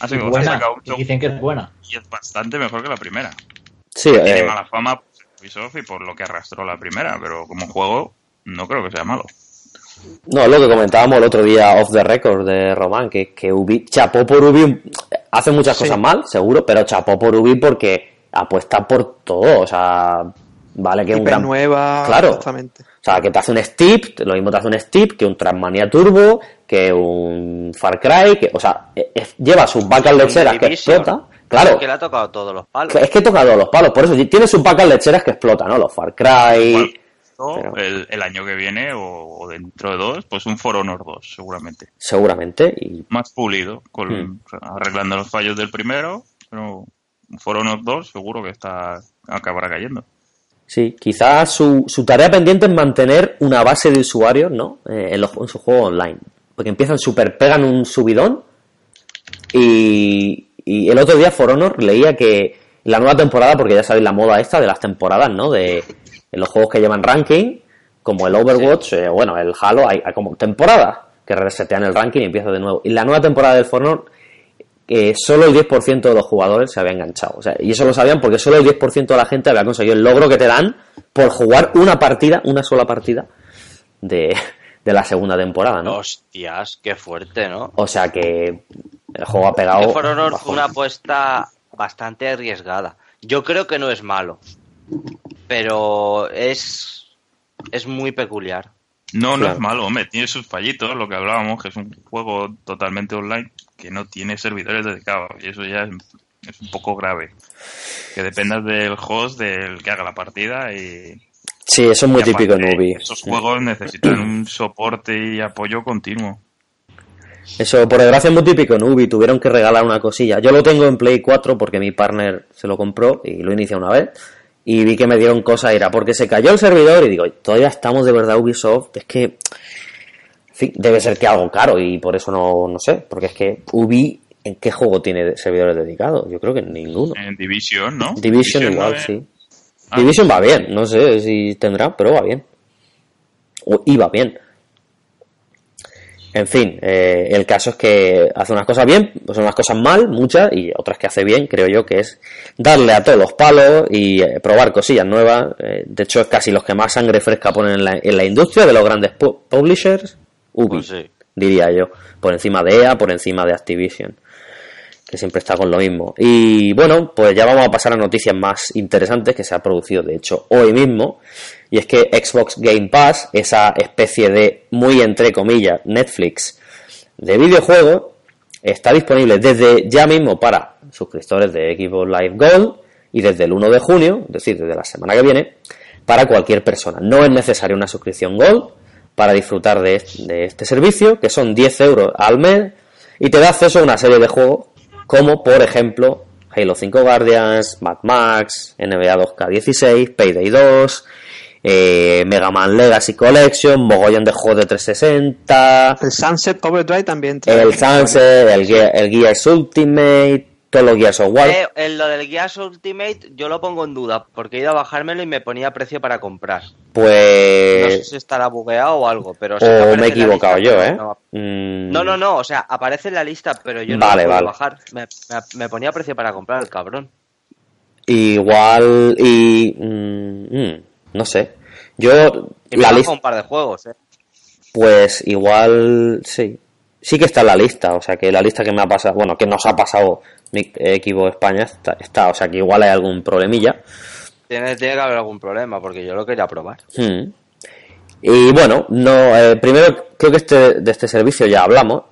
ha sacado- buena, un y dicen que es buena. y es bastante mejor que la primera. Sí, Tiene eh, mala fama pues, Ubisoft y por lo que arrastró la primera, pero como juego no creo que sea malo. No, es lo que comentábamos el otro día off the record de Román, que, que Ubi, chapó por Ubi, hace muchas Sí. cosas mal, seguro, pero chapó por Ubi porque apuesta por todo, o sea, vale que es un IP gran... nueva. Claro. Exactamente. O sea, que te hace un Steep, lo mismo te hace un Steep que un Transmania Turbo, que un Far Cry, que, o sea, e- e- lleva sus vacas lecheras que explota. Claro, Que le ha tocado todos los palos. es que toca todos los palos, por eso tiene sus vacas lecheras que explotan, ¿no? Los Far Cry. ¿No? pero- el, el año que viene o, o dentro de dos, pues un For Honor 2, seguramente. Seguramente, y Más pulido, con, Hmm. arreglando los fallos del primero, pero un For Honor 2 seguro que está acabará cayendo. Sí, quizás su, su tarea pendiente es mantener una base de usuarios, ¿no? Eh, en, los, en su juego online. Porque empiezan super, pegan un subidón. Y, y el otro día For Honor leía que la nueva temporada, porque ya sabéis la moda esta de las temporadas, ¿no? De en los juegos que llevan ranking, como el Overwatch, eh, bueno, el Halo, hay, hay como temporadas que resetean el ranking y empieza de nuevo. Y la nueva temporada del For Honor eh, solo el 10% de los jugadores se había enganchado. O sea, y eso lo sabían porque solo el 10% de la gente había conseguido el logro que te dan por jugar una partida, una sola partida de, de la segunda temporada, ¿no? Hostias, qué fuerte, ¿no? O sea que el juego ha pegado. Que For Honor bajón. fue una apuesta bastante arriesgada. Yo creo que no es malo, pero es, es muy peculiar. No, no es malo, hombre, tiene sus fallitos, lo que hablábamos, que es un juego totalmente online que no tiene servidores dedicados y eso ya es, es un poco grave. Que dependas del host, del que haga la partida y... Sí, eso es muy típico en Ubi. Esos juegos necesitan un soporte y apoyo continuo. Eso, por desgracia, es muy típico en Ubi. Tuvieron que regalar una cosilla. Yo lo tengo en Play 4 porque mi partner se lo compró y lo inicia una vez. Y vi que me dieron cosas, era porque se cayó el servidor y digo, todavía estamos de verdad Ubisoft. Es que, en fin, debe ser que algo caro y por eso no, no sé. Porque es que Ubi, ¿en qué juego tiene servidores dedicados? Yo creo que en ninguno. En Division, ¿no? Division igual, sí. Ah. Division va bien, no sé si tendrá, pero va bien. O iba bien. En fin, eh, el caso es que hace unas cosas bien, pues unas cosas mal, muchas, y otras que hace bien, creo yo, que es darle a todos los palos y eh, probar cosillas nuevas. Eh, de hecho, es casi los que más sangre fresca ponen en la, en la industria de los grandes pu- publishers, Ubi, Pues sí. diría yo, por encima de EA, por encima de Activision que siempre está con lo mismo. Y bueno, pues ya vamos a pasar a noticias más interesantes que se ha producido, de hecho, hoy mismo. Y es que Xbox Game Pass, esa especie de, muy entre comillas, Netflix de videojuegos, está disponible desde ya mismo para suscriptores de Xbox Live Gold y desde el 1 de junio, es decir, desde la semana que viene, para cualquier persona. No es necesaria una suscripción Gold para disfrutar de de este servicio, que son 10 euros al mes, y te da acceso a una serie de juegos como por ejemplo Halo 5 Guardians, Mad Max, NBA 2K16, Payday 2, eh, Mega Man Legacy Collection, mogollón de juegos de 360, El Sunset Overdrive también trae- el Sunset, el, el Gears Ultimate, todos los Gears of War. Eh, en lo del Gears Ultimate yo lo pongo en duda, porque he ido a bajármelo y me ponía precio para comprar. No sé Pues... si estará bugueado o algo, pero... O me he equivocado lista, yo, ¿eh? No, Mm, no, no, no, o sea, aparece en la lista, pero yo no lo puedo vale. bajar. Me, me- me ponía precio para comprar el cabrón. Igual y... mm, mm, no sé. Yo... Y me La lista... un par de juegos, eh. Pues igual sí. Sí que está en la lista, o sea que la lista que me ha pasado, bueno, que nos ha pasado mi equipo España está, está, o sea que igual hay algún problemilla. Tiene, tiene que haber algún problema, porque yo lo quería probar. Hmm. Y bueno, no, eh, primero creo que este, de este servicio ya hablamos,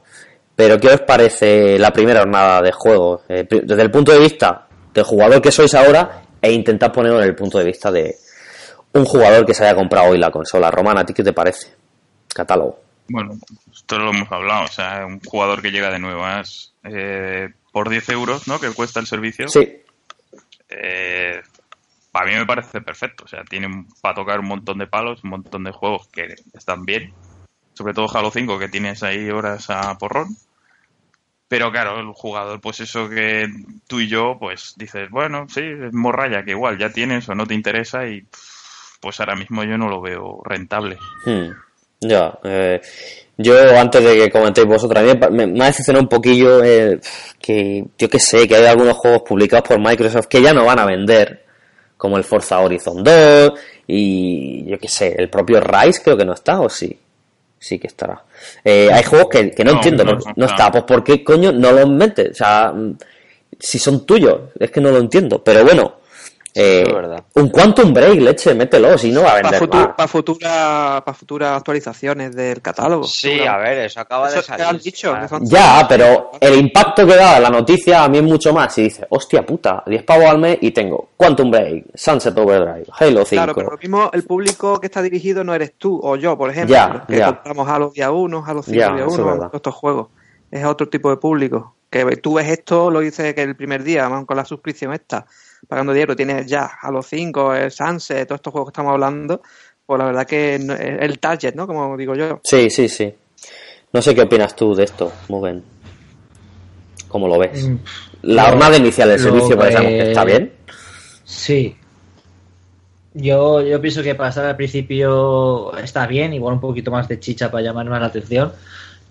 pero ¿qué os parece la primera jornada de juego? Eh, desde el punto de vista del jugador que sois ahora, e intentar ponerlo en el punto de vista de un jugador que se haya comprado hoy la consola. Román, ¿a ti qué te parece? Catálogo. Bueno, esto lo hemos hablado, o sea, un jugador que llega de nuevas eh, por 10 euros, ¿no? Que cuesta el servicio. Sí, Eh, a mí me parece perfecto, o sea, tiene para tocar un montón de palos, un montón de juegos que están bien, sobre todo Halo 5 que tienes ahí horas a porrón. Pero claro, el jugador, pues eso que tú y yo, pues dices, bueno, sí, es morralla que igual ya tienes o no te interesa y pues ahora mismo yo no lo veo rentable. Hmm, Ya, eh, yo antes de que comentéis vosotros, a mí me, me ha decepcionado un poquillo eh, que yo que sé, que hay algunos juegos publicados por Microsoft que ya no van a vender, como el Forza Horizon 2 y yo que sé, el propio Rise creo que no está, o sí, sí que estará. Eh, hay juegos que, que no, No, entiendo, no, no, no no está. pues ¿por qué coño no los metes? O sea, si son tuyos, es que no lo entiendo, pero bueno. Eh, un Quantum Break, leche, mételo, si no va a Para, vender futu- más. para futura, para futuras actualizaciones del catálogo. Sí, a ver, eso acaba de Eso salir. han dicho, Ah, Ya, pero el impacto que da la noticia a mí es mucho más. Y dice, hostia puta, 10 pavos al mes y tengo Quantum Break, Sunset Overdrive, Halo 5. Claro, pero lo mismo el público que está dirigido no eres tú o yo, por ejemplo, Ya, que ya. compramos Halo día 1, Halo 5 Ya, día eso es 1, verdad. todos estos juegos. Es otro tipo de público. Que tú ves esto, lo dice que el primer día, aún con la suscripción esta, pagando dinero, tienes ya Halo 5, el Sunset, todos estos juegos que estamos hablando, pues la verdad que no- es el target, ¿no? Como digo yo. Sí, sí, sí. No sé qué opinas tú de esto, Mugen. ¿Cómo lo ves? Mm, La jornada inicial del servicio que que- está bien. Sí. Yo, yo pienso que para estar al principio está bien, igual un poquito más de chicha para llamar más la atención,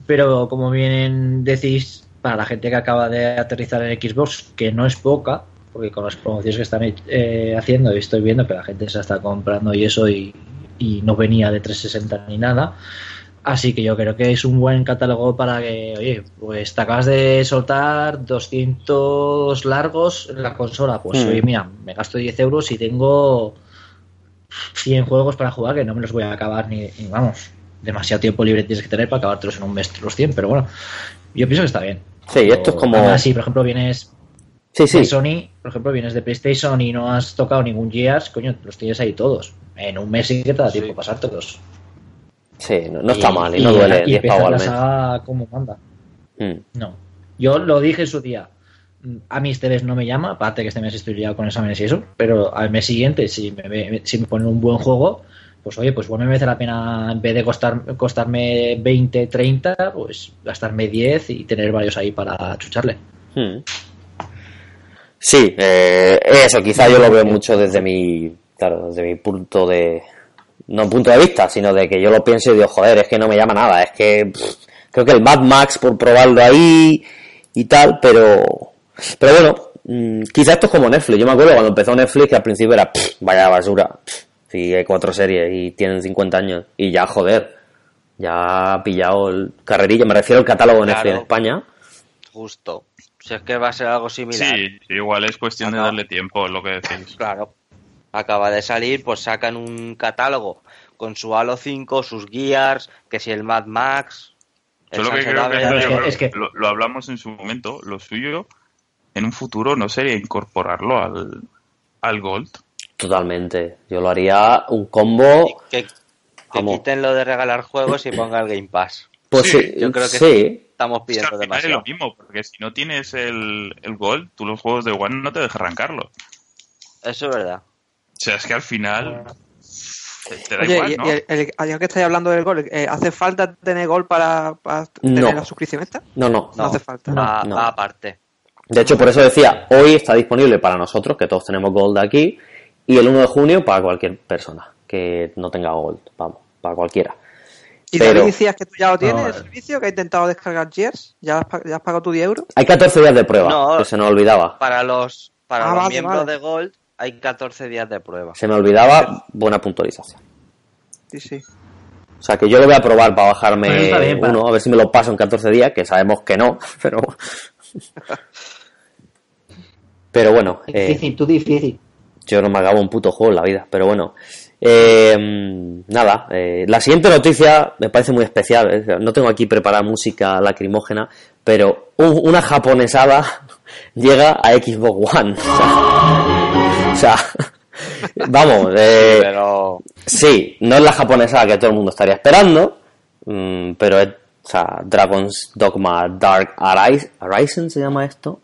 pero como bien decís, para la gente que acaba de aterrizar en Xbox, que no es poca, porque con las promociones que están eh, haciendo y estoy viendo que la gente se está comprando y eso y, y no venía de 360 ni nada. Así que yo creo que es un buen catálogo para que, oye, pues te acabas de soltar 200 largos en la consola. Pues, Mm. oye, mira, me gasto 10 euros y tengo 100 juegos para jugar que no me los voy a acabar ni, ni, vamos, demasiado tiempo libre tienes que tener para acabártelos en un mes los 100, pero bueno, yo pienso que está bien. Sí, esto es como- Ahora sí, por ejemplo, vienes Sí, sí. de Sony, por ejemplo, vienes de PlayStation y no has tocado ningún Gears, coño, los tienes ahí todos. En un mes sí que te da tiempo Sí. pasártelos. Sí, no, no está mal y no duele y 10 empezar la saga como manda. Mm. No. Yo lo dije en su día. Mm, A mí este mes no me llama, aparte que este mes estoy liado con exámenes y eso, pero al mes siguiente, si me, ve- si me ponen un buen juego, pues oye, pues bueno, me merece la pena, en vez de costar, costarme 20, 30, pues gastarme 10 y tener varios ahí para chucharle. Hmm. Sí, eh, eso quizá yo lo veo mucho desde mi, claro, desde mi punto de, no punto de vista, sino de que yo lo pienso y digo, joder, es que no me llama nada, es que pff, creo que el Mad Max por probarlo ahí y tal, pero, pero bueno, mm, quizá esto es como Netflix, yo me acuerdo cuando empezó Netflix que al principio era, pff, vaya basura, pff, si hay cuatro series y tienen 50 años y ya, joder, ya ha pillado el carrerilla, me refiero al catálogo de Netflix en España. Justo. Si es que va a ser algo similar. Sí, igual es cuestión de darle tiempo, lo que decís. Claro. Acaba de salir, pues sacan un catálogo con su Halo 5, sus Gears, que si el Mad Max. Yo lo que creo que, yo es que- lo, lo hablamos en su momento, lo suyo en un futuro no sería incorporarlo al, al Gold. Totalmente. Yo lo haría un combo. que, quiten lo de regalar juegos y ponga el Game Pass. Pues Sí, sí, Yo creo que sí. Estamos Es que pidiendo final es demasiado. lo mismo, porque si no tienes el, el Gold, tú los juegos de One no te dejas arrancarlo. Eso es verdad. O sea, es que al final te, da Oye, igual, y, ¿no? y el, el- que estáis hablando del gol, eh, ¿hace falta tener gol para, para tener No. la suscripción esta? No, no. No, hace falta. Va, va aparte. De hecho, por eso decía, hoy está disponible para nosotros, que todos tenemos Gold aquí, y el 1 de junio para cualquier persona que no tenga Gold. Vamos, para cualquiera. ¿Y Pero- David decías que tú ya lo tienes, No, el eh. servicio, que has intentado descargar Gears? ¿Ya has, ya has pagado tu 10 euros? Hay 14 días de prueba, No. que se nos olvidaba. Para los, para Ah, los vale, miembros vale. de Gold hay 14 días de prueba. Se me olvidaba, buena puntualización. Sí, sí. O sea, que yo lo voy a probar para bajarme Bueno, para- uno, a ver si me lo paso en 14 días, que sabemos que no, pero... Pero bueno, eh, Difícil, tú difícil. yo no me acabo un puto juego en la vida, pero bueno. Eh, nada, eh, la siguiente noticia me parece muy especial. eh, No tengo aquí preparada música lacrimógena, pero un- una japonesada llega a Xbox One. O sea, vamos, Pero sí, no es la japonesa que todo el mundo estaría esperando, mm, pero es, o sea, Dragon's Dogma Dark Arise, Horizon se llama esto,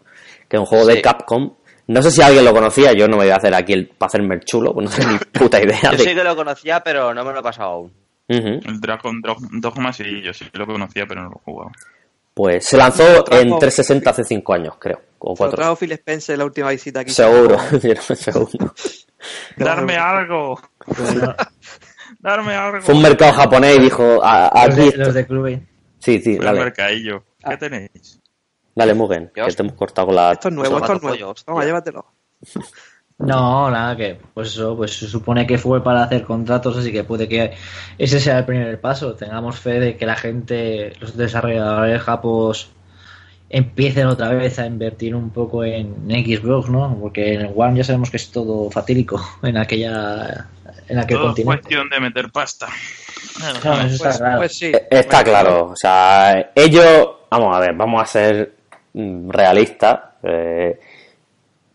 que es un juego de. Capcom. No sé si alguien lo conocía, yo no me voy a hacer aquí el, para hacerme el chulo, pues no tengo ni puta idea yo de... sí que lo conocía, pero no me lo he pasado aún. Ujú. El Dragon Dog- Dogma sí, yo sí lo conocía, pero no lo he jugado. Pues se lanzó en 360 hace 5 años, creo, o Lo 4. trajo Phil Spencer la última visita aquí. Seguro, seguro. ¡Darme algo! ¡Darme algo! Fue un mercado japonés y dijo, "A- los, aquí... de, los de Clube. Sí, sí, Fue el dale, mercadillo. ¿Qué tenéis? Dale Mugen, que te hemos cortado con la... Esto es nuevo, esto es nuevo. Toma, llévatelo. No, nada, que pues eso, pues se supone que fue para hacer contratos, así que puede que ese sea el primer paso. Tengamos fe de que la gente, los desarrolladores japos empiecen otra vez a invertir un poco en Xbox, ¿no? Porque en el One ya sabemos que es todo fatídico en aquella en aquel Todo es continente. cuestión de meter pasta. No, eso está Pues, claro. pues sí. Eh, Está claro, o sea, ellos, vamos a ver, vamos a ser mm, realistas. eh,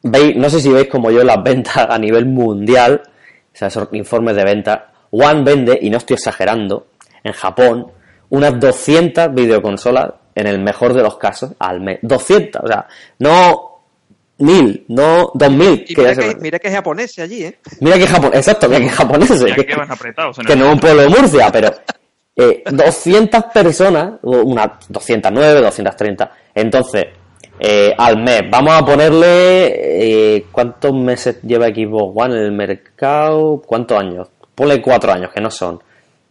veis, no sé si veis como yo las ventas a nivel mundial, o sea, esos informes de venta. One vende, y no estoy exagerando, en Japón, unas 200 videoconsolas en el mejor de los casos al mes. 200, o sea, no 1000, no 2000. Y que mira que, mira que es japonés allí, ¿eh? Mira que Japón, exacto, mira que japoneses. Ya que- que van apretados. en que el- no es un pueblo de Murcia, pero eh, 200 personas, o una 209, 230. Entonces, eh, al mes, vamos a ponerle eh, cuántos meses lleva Xbox One en el mercado, cuántos años. Ponle cuatro años, que no son.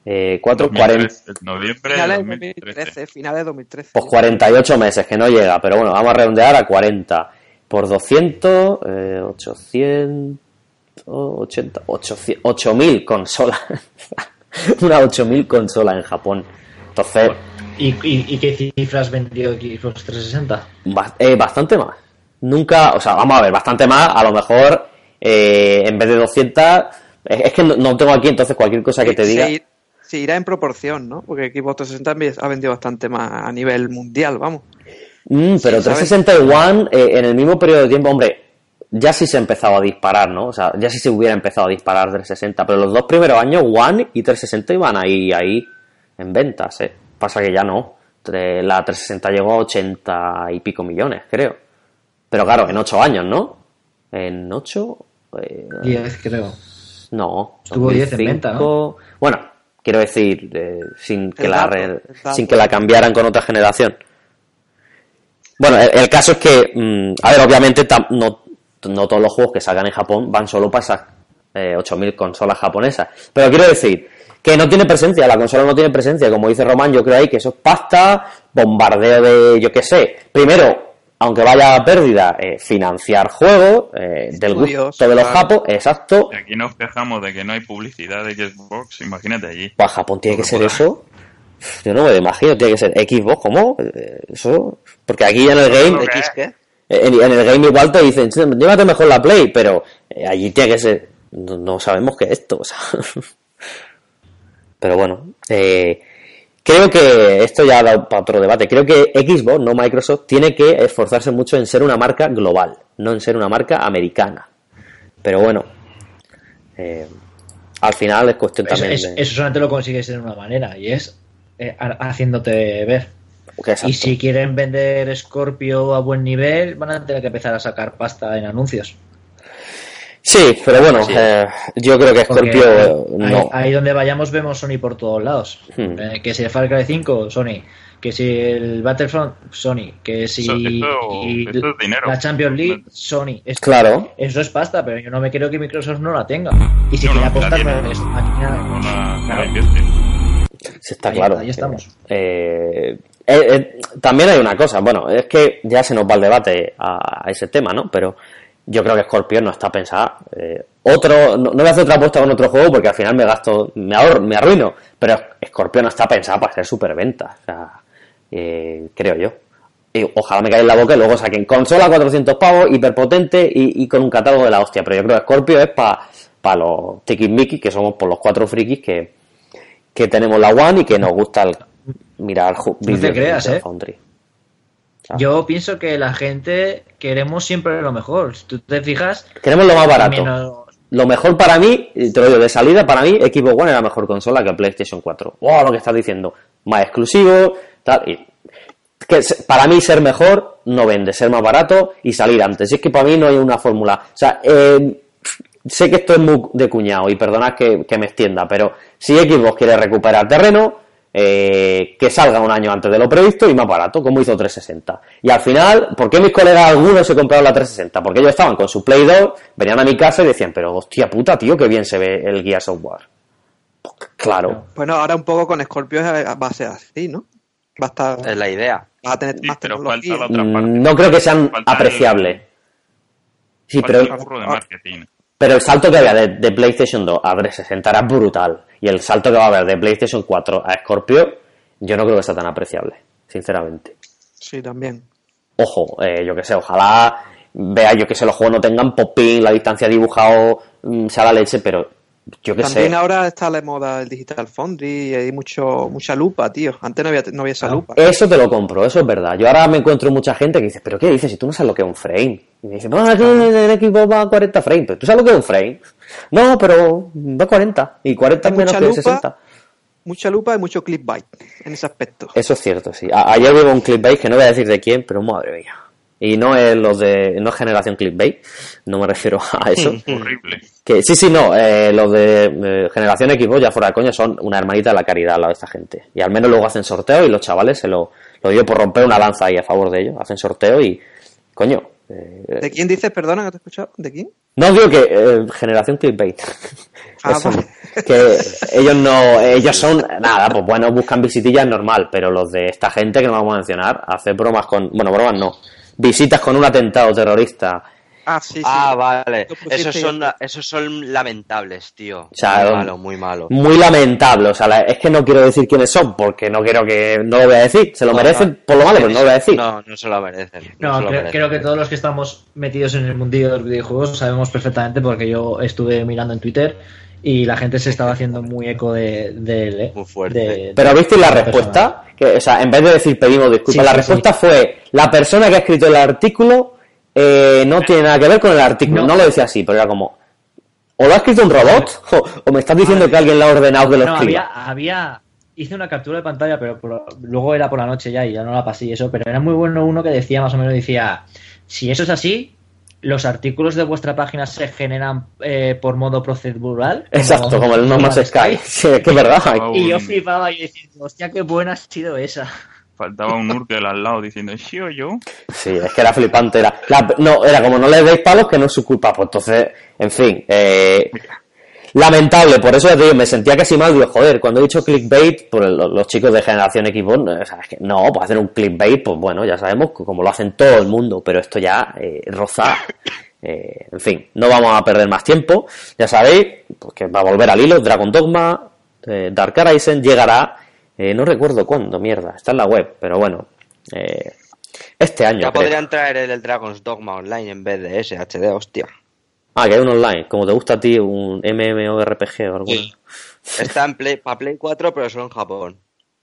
Eh, cuatro, 40, 2013, Noviembre de Finales de 2013. 2013, finales de 2013. pues 48 meses, que no llega, pero bueno, vamos a redondear a 40. Por 200, eh, 800, 80, 800, 8000 consolas. Una 8000 consolas en Japón. Entonces, ¿Y, y, y qué cifras vendió Xbox 360? ba- eh, bastante más. Nunca, o sea, vamos a ver, bastante más. A lo mejor, eh, en vez de 200, es, es que no, no tengo aquí, entonces cualquier cosa que te Se diga. ir- Se irá en proporción, ¿no? Porque Xbox 360 ha vendido bastante más a nivel mundial, vamos. Mm, pero Sí, ¿sabes? 361 eh, en el mismo periodo de tiempo, hombre, ya sí se ha empezado a disparar, ¿no? O sea, ya sí se hubiera empezado a disparar 360, pero los dos primeros años One y 360 iban ahí, ahí en ventas, ¿eh? Pasa que ya no. La 360 llegó a 80 y pico millones, creo. Pero claro, en 8 años, ¿no? En 8... eh, 10, creo. no. Estuvo 10 en venta, 2005. Bueno, quiero decir, eh, sin, que la sin que la cambiaran con otra generación. Bueno, el, el caso es que, mm, a ver, obviamente tam- no, no todos los juegos que salgan en Japón van solo para esas eh, 8.000 consolas japonesas. Pero quiero decir que no tiene presencia, la consola no tiene presencia. Como dice Román, yo creo ahí que eso es pasta, bombardeo de, yo qué sé. Primero, aunque vaya a pérdida, eh, financiar juegos eh, del gusto de los claro. japos, exacto. Y aquí nos quejamos de que no hay publicidad de Xbox, imagínate allí. Pues Japón tiene que ser pueda. eso. Yo no me lo imagino, tiene que ser Xbox, ¿cómo? Eh, Eso. Porque aquí en el game, ¿X qué? En, en el game igual te dicen, "Sí, llévate mejor la Play, pero eh, allí tiene que ser. No, no sabemos qué es esto, o sea. Pero bueno, eh, creo que esto ya ha dado para otro debate. Creo que Xbox, no Microsoft, tiene que esforzarse mucho en ser una marca global, no en ser una marca americana. Pero bueno, eh, al final es cuestión Eso, también es- de. eso solamente lo consigues de una manera y es eh, ha- haciéndote ver. Exacto. Y si quieren vender Scorpio a buen nivel, van a tener que empezar a sacar pasta en anuncios. Sí, pero bueno, Sí. eh, yo creo que Scorpio eh, no. ahí donde vayamos vemos Sony por todos lados. Hmm. Eh, que si el Far Cry 5, Sony. Que si el Battlefront, Sony. Que si Eso- eso- y eso es dinero. la Champions League, Sony. Es- Claro. Eso es pasta, pero yo no me creo que Microsoft no la tenga. Y si No, quiere no, la apostar por eso, aquí nada. No la, no la Claro. Sí, está Ahí- claro. ahí estamos. Eh, eh, eh, también hay una cosa, bueno, es que ya se nos va el debate a, ese tema, ¿no? Pero yo creo que Scorpio no está pensada. eh, otro, no, no voy a hacer otra apuesta con otro juego porque al final me gasto, me ahorro, me arruino. Pero Scorpio no está pensada para ser superventa, o sea, eh, creo yo. Y ojalá me caiga en la boca y luego saquen consola 400 pavos, hiperpotente y, y con un catálogo de la hostia. Pero yo creo que Scorpio es para los tiquismiquis, que somos por los cuatro frikis que, que tenemos la One y que nos gusta el- mirar No te creas, ¿eh? Foundry. Yo pienso que la gente queremos siempre lo mejor. Si tú te fijas, Queremos lo más barato. menos- Lo mejor para mí, y te lo digo, de salida para mí, Xbox One era mejor consola que PlayStation 4. ¡Wow! Lo que estás diciendo. Más exclusivo, tal. Y que se- para mí ser mejor no vende, ser más barato y salir antes. Y es que para mí no hay una fórmula. O sea, eh, sé que esto es muy de cuñado y perdonad que, que me extienda, pero si Xbox quiere recuperar terreno, eh, que salga un año antes de lo previsto y más barato, como hizo 360. Y al final, ¿por qué mis colegas algunos se compraron la 360? Porque ellos estaban con su Play 2, venían a mi casa y decían, pero hostia puta, tío, qué bien se ve el Gear Software. Claro. Bueno, ahora un poco con Scorpio va a ser así, ¿no? Va a estar, Es la idea. va a tener Sí, más pero falta la otra parte. Mm, No creo que sean Falta el- apreciables. Sí, Falta pero el curro de marketing. Pero el salto que había de, de PlayStation 2 a 360 era brutal. Y el salto que va a haber de PlayStation 4 a Scorpio, yo no creo que sea tan apreciable, sinceramente. Sí, también. Ojo, eh, yo que sé, ojalá vea yo que sé, los juegos no tengan pop-in, la distancia dibujado mm, sea la leche, pero yo que También sé. ahora está la moda el Digital Foundry y hay mucho, mucha lupa, tío. Antes no había, no había esa lupa. Eso te lo compro, eso es verdad. Yo ahora me encuentro mucha gente que dice, ¿pero qué dices? Si tú no sabes lo que es un frame. Y me dice, no, es que el equipo va a 40 frames. Pero tú sabes lo que es un frame. No, pero va a 40. Y 40 es menos que lupa. 60. Mucha lupa y mucho clickbait en ese aspecto. Eso es cierto, sí. A- ayer vi un clickbait que no voy a decir de quién, pero madre mía. Y no es los de, no es generación clickbait, no me refiero a eso. Horrible. que sí, sí, no, eh, los de eh, generación equipo, ya fuera de coña, son una hermanita de la caridad lado de esta gente. Y al menos luego hacen sorteo y los chavales se lo, lo digo por romper una lanza ahí a favor de ellos. Hacen sorteo y, coño. eh, ¿De quién dices, perdona, que te he escuchado? ¿De quién? no digo que eh, generación clickbait. Ah, Eso, vale. que ellos no, ellos son nada, pues bueno, buscan visitillas normal, pero los de esta gente que no vamos a mencionar, hacer bromas con, bueno, bromas no, visitas con un atentado terrorista. Ah, sí, sí. Ah, vale. Esos son, esos son lamentables, tío. sea, muy malo, muy malo. Muy lamentable, o sea, la- es que no quiero decir quiénes son, porque no quiero que, no lo voy a decir, se lo No, merecen no. por lo malo, pero no lo voy a decir. No, no se lo merecen. No, No, se lo creo, merecen. creo que todos los que estamos metidos en el mundillo de los videojuegos sabemos perfectamente porque yo estuve mirando en Twitter y la gente se estaba haciendo muy eco de, de él, ¿eh? Muy fuerte. De- Pero ¿visteis la respuesta? Que, o sea, en vez de decir pedimos disculpas, Sí, la sí, respuesta fue la persona que ha escrito el artículo eh, no tiene nada que ver con el artículo. No, No. lo decía así, pero era como o lo ha escrito un robot o, o me estás diciendo que alguien le ha ordenado que lo No, escriba. había, había. Hice una captura de pantalla, pero por- luego era por la noche ya y ya no la pasé y eso. Pero era muy bueno uno que decía, más o menos, decía: Si eso es así, los artículos de vuestra página se generan eh, por modo procedural. Exacto, como el No Man's Sky. Sí, es que es verdad. Y yo flipaba y decía: Hostia, qué buena ha sido esa. Faltaba un Urkel al lado diciendo, sí o yo. Sí, es que era flipante. Era, la- no, era como no le deis palos que no es su culpa. Pues entonces, en fin, eh, lamentable. Por eso ya te digo, me sentía casi mal. Digo, joder, cuando he dicho clickbait, por el- los chicos de generación equipo, no, o sea, es que no, pues hacer un clickbait, pues bueno, ya sabemos que como lo hacen todo el mundo, pero esto ya eh, roza. eh, en fin, no vamos a perder más tiempo. Ya sabéis, pues que va a volver al hilo. Dragon Dogma, eh, Dark Horizon llegará. eh, no recuerdo cuándo, mierda, está en la web, pero bueno. eh, este año. Ya creo. podrían traer el, el Dragon's Dogma online en vez de ese HD, hostia. Ah, que hay un online, como te gusta a ti, un MMORPG o algo. Sí. Está en Play, para Play 4, pero solo en Japón.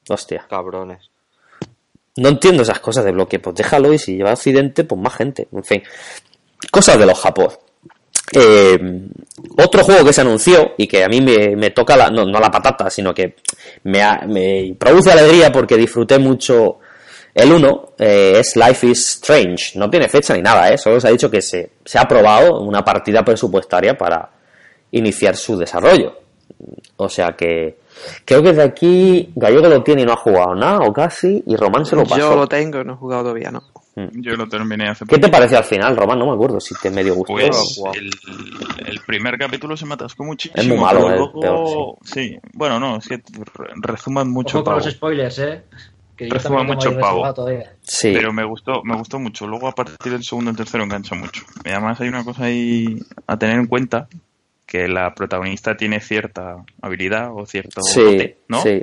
Hostia. Cabrones. No entiendo esas cosas de bloque. Pues déjalo y si lleva a Occidente, pues más gente. En fin. Cosas de los japos. Eh, otro juego que se anunció y que a mí me, me toca la, no, no la patata, sino que me produce alegría porque disfruté mucho el 1 eh, es Life is Strange. No tiene fecha ni nada, ¿eh? solo se ha dicho que se, se ha aprobado una partida presupuestaria para iniciar su desarrollo. O sea que creo que de aquí Gallego lo tiene y no ha jugado nada o casi y Román se lo pasó. Yo lo tengo y no he jugado todavía, ¿no? Yo lo terminé hace ¿Qué te pareció al final, Román? No me acuerdo si te medio gustó. Pues o- el, el primer capítulo se me atascó muchísimo. Es muy malo, pero eh, luego- peor, sí. bueno, no, es que re- rezuman mucho Ojo con los spoilers, ¿eh? Que yo también tengo mucho pavo. reservado todavía. Sí. Pero me gustó, me gustó mucho. Luego a partir del segundo y el tercero engancha mucho. Y además hay una cosa ahí a tener en cuenta que la protagonista tiene cierta habilidad o cierto Sí, dote, ¿no? sí.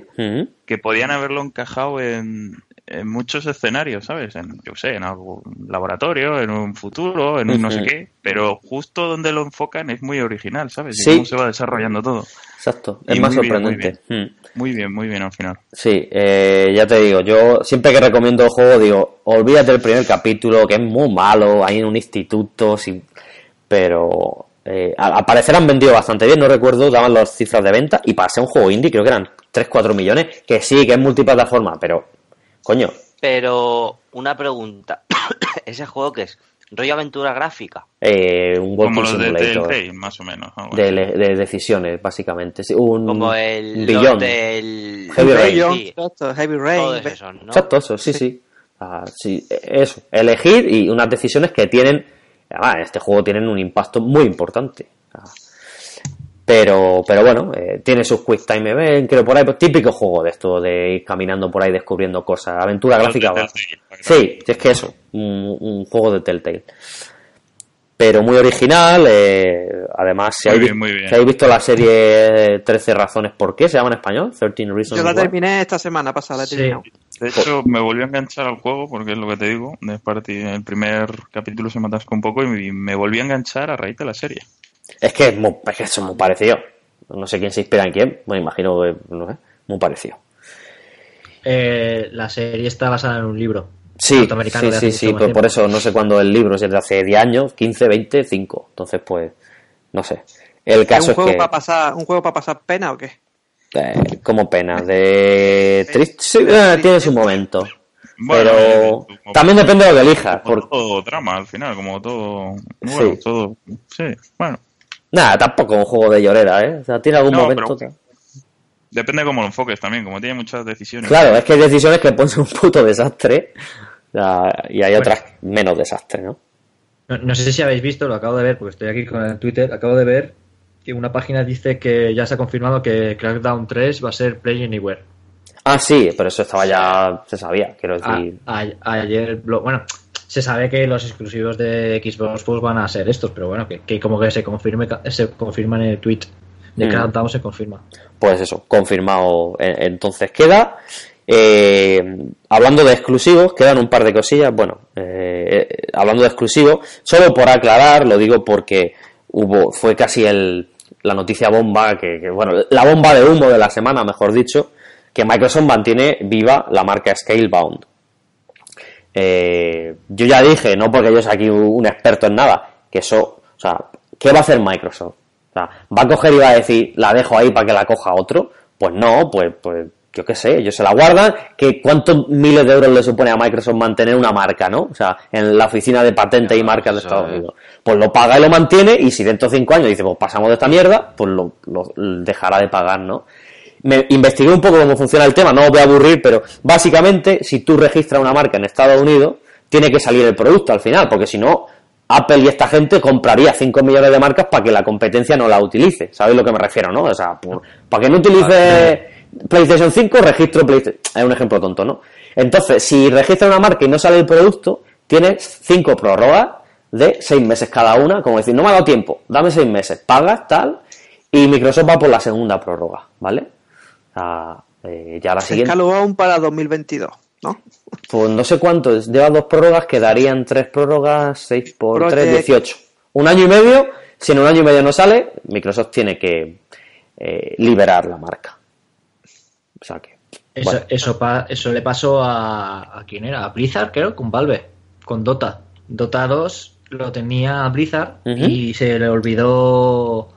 Que podían haberlo encajado en, en muchos escenarios, ¿sabes? En, yo sé, en algún laboratorio, en un futuro, en un no sé qué, pero justo donde lo enfocan es muy original, ¿sabes? Y Sí. cómo se va desarrollando todo. Exacto, Y es más muy bien, muy sorprendente. Mm. Muy bien, muy bien al final. Sí, eh, ya te digo, yo siempre que recomiendo el juego digo, olvídate del primer capítulo, que es muy malo, hay en un instituto, sin... pero eh, al al parecer han vendido bastante bien, no recuerdo, daban las cifras de venta, y para ser un juego indie creo que eran 3-4 millones, que sí, que es multiplataforma, pero, coño, Pero una pregunta. ¿Ese juego qué es? ¿Rollo aventura gráfica? eh, un Como los de Telltale, más o menos. de, decisiones, básicamente. Sí, un, Como el del Heavy Rain. Sí, Heavy Rain. todos esos, ¿no? Exacto, eso, sí, sí. Ah, sí, eso. Elegir y unas decisiones que tienen. En este juego tienen un impacto muy importante. Ah, pero, pero bueno, eh, tiene sus Quick Time Event, creo por ahí, pues, típico juego de esto, de ir caminando por ahí descubriendo cosas. Aventura gráfica. Sí, es que eso, un, un juego de Telltale. Pero muy original, eh, además, si Muy habéis, bien, muy bien. si habéis visto la serie 13 razones por qué, se llama en español, 13 Reasons Yo la Why. terminé esta semana pasada, la he Sí. terminado. De hecho, me volvió a enganchar al juego, porque es lo que te digo. De parte, el primer capítulo se me atascó un poco y me volví a enganchar a raíz de la serie. Es que es, muy, es que es muy parecido. No sé quién se inspira en quién, me imagino que, no sé, muy parecido. Eh, la serie está basada en un libro. Sí, sí, sí, sí, pues por eso no sé cuándo el libro, si es de hace 10 años, 15, 20, 5. Entonces, pues, no sé. El ¿Es caso un es, juego que, para pasar, un juego para pasar pena o qué? eh, como pena, de triste, sí, eh, tiene su momento. Bueno, pero eh, como- también depende de lo que elijas. Como Por... todo drama al final, como todo. Bueno, Sí. todo. Sí, bueno. Nada, tampoco un juego de llorera, ¿eh? O sea, tiene algún No, momento. pero- Depende de cómo lo enfoques también, como tiene muchas decisiones. Claro, es que hay decisiones que ponen un puto desastre y hay otras menos desastre, ¿no? No, no sé si habéis visto, lo acabo de ver, porque estoy aquí con el Twitter, acabo de ver que una página dice que ya se ha confirmado que Crackdown 3 va a ser Play Anywhere. Ah, sí, pero eso estaba ya, se sabía, quiero decir. a- ayer, bueno, se sabe que los exclusivos de Xbox pues, van a ser estos, pero bueno, que, que como que se confirme se confirma en el tweet de Mm. Se confirma. Pues eso, confirmado. Entonces queda. eh, hablando de exclusivos, quedan un par de cosillas. Bueno, eh, eh, hablando de exclusivos, solo por aclarar, lo digo porque hubo, fue casi el, la noticia bomba, que, que, bueno, la bomba de humo de la semana, mejor dicho, que Microsoft mantiene viva la marca Scalebound. Eh, yo ya dije, no porque yo sea aquí un experto en nada, que eso, o sea, ¿qué va a hacer Microsoft? O sea, ¿va a coger y va a decir, la dejo ahí para que la coja otro? Pues no, pues, pues yo qué sé, ellos se la guardan, que cuántos miles de euros le supone a Microsoft mantener una marca, ¿no? O sea, en la oficina de patentes y marcas de Estados es. Unidos. Pues lo paga y lo mantiene, y si dentro de cinco años dice, pues pasamos de esta mierda, pues lo, lo dejará de pagar, ¿no? Me investigué un poco cómo funciona el tema, no os voy a aburrir, pero básicamente si tú registras una marca en Estados Unidos, tiene que salir el producto al final, porque si no, Apple y esta gente compraría 5 millones de marcas para que la competencia no la utilice. ¿Sabéis lo que me refiero, no? O sea, por- para que no utilice PlayStation 5, registro PlayStation. Es un ejemplo tonto, ¿no? Entonces, si registras una marca y no sale el producto, tienes 5 prórrogas de 6 meses cada una, como decir, no me ha dado tiempo, dame 6 meses, pagas tal, y Microsoft va por la segunda prórroga, ¿vale? Sea, eh, ya la siguiente. Escaló aún para 2022, ¿no? Pues no sé cuánto, es. lleva dos prórrogas, quedarían tres prórrogas, seis por Project- tres, 18. Un año y medio, si en un año y medio no sale, Microsoft tiene que eh, liberar la marca. O sea que. Eso, bueno, eso, pa- eso le pasó a, a quién era, a Blizzard, creo, con Valve, con Dota. Dota 2 lo tenía Blizzard y se le olvidó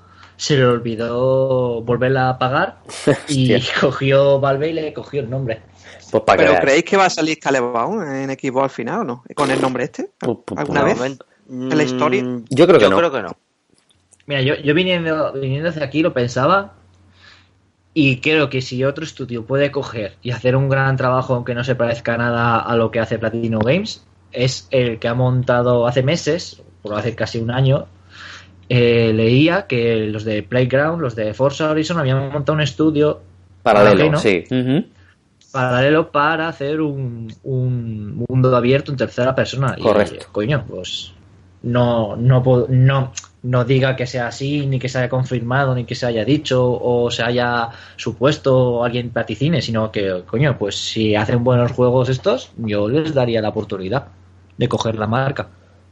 se le olvidó volverla a pagar y cogió Valve y le cogió el nombre. pues para ¿Pero creéis que va a salir Scalebound en Xbox al final o no? ¿Con el nombre este? ¿Alguna vez? ¿En la historia? Mm, Yo creo que no. creo que no. Mira, yo, yo viniendo, viniendo hacia aquí lo pensaba y creo que si otro estudio puede coger y hacer un gran trabajo aunque no se parezca nada a lo que hace Platino Games, es el que ha montado hace meses, por hace casi un año, eh, leía que los de Playground, los de Forza Horizon habían montado un estudio Paralelo, ajeno, sí. Paralelo para hacer un, un mundo abierto en tercera persona. Y, Correcto. coño, pues no, no, puedo- no, no diga que sea así, ni que se haya confirmado, ni que se haya dicho, o se haya supuesto o alguien vaticine, sino que, coño, pues si hacen buenos juegos estos, yo les daría la oportunidad de coger la marca.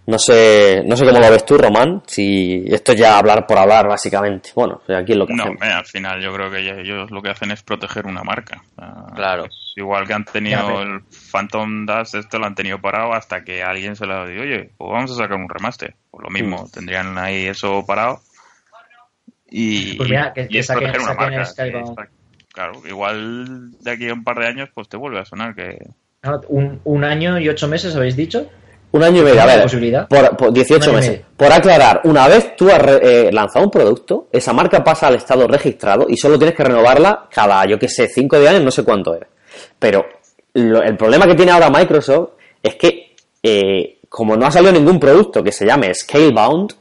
No sé, no sé cómo lo ves tú, Román, si esto ya hablar por hablar, básicamente. Bueno, aquí es lo que No, hacemos. eh, al final yo creo que ellos lo que hacen es proteger una marca. Claro. es igual que han tenido el Phantom Dash, esto lo han tenido parado hasta que alguien se lo dijo, oye, pues vamos a sacar un remaster. Pues lo mismo, Mm. tendrían ahí eso parado. Y, Pues mira, que- y que es saquen- proteger una saquen marca. Está- Claro, igual de aquí a un par de años pues te vuelve a sonar que... Un, un año y ocho meses, ¿habéis dicho? Un año y medio, a ¿Hay ver, posibilidad? por, por 18 Un año y meses. Por aclarar, una vez tú has eh, lanzado un producto, esa marca pasa al estado registrado y solo tienes que renovarla cada, yo que sé, 5 de años, no sé cuánto es. Pero lo- el problema que tiene ahora Microsoft es que, eh, como no ha salido ningún producto que se llame Scalebound,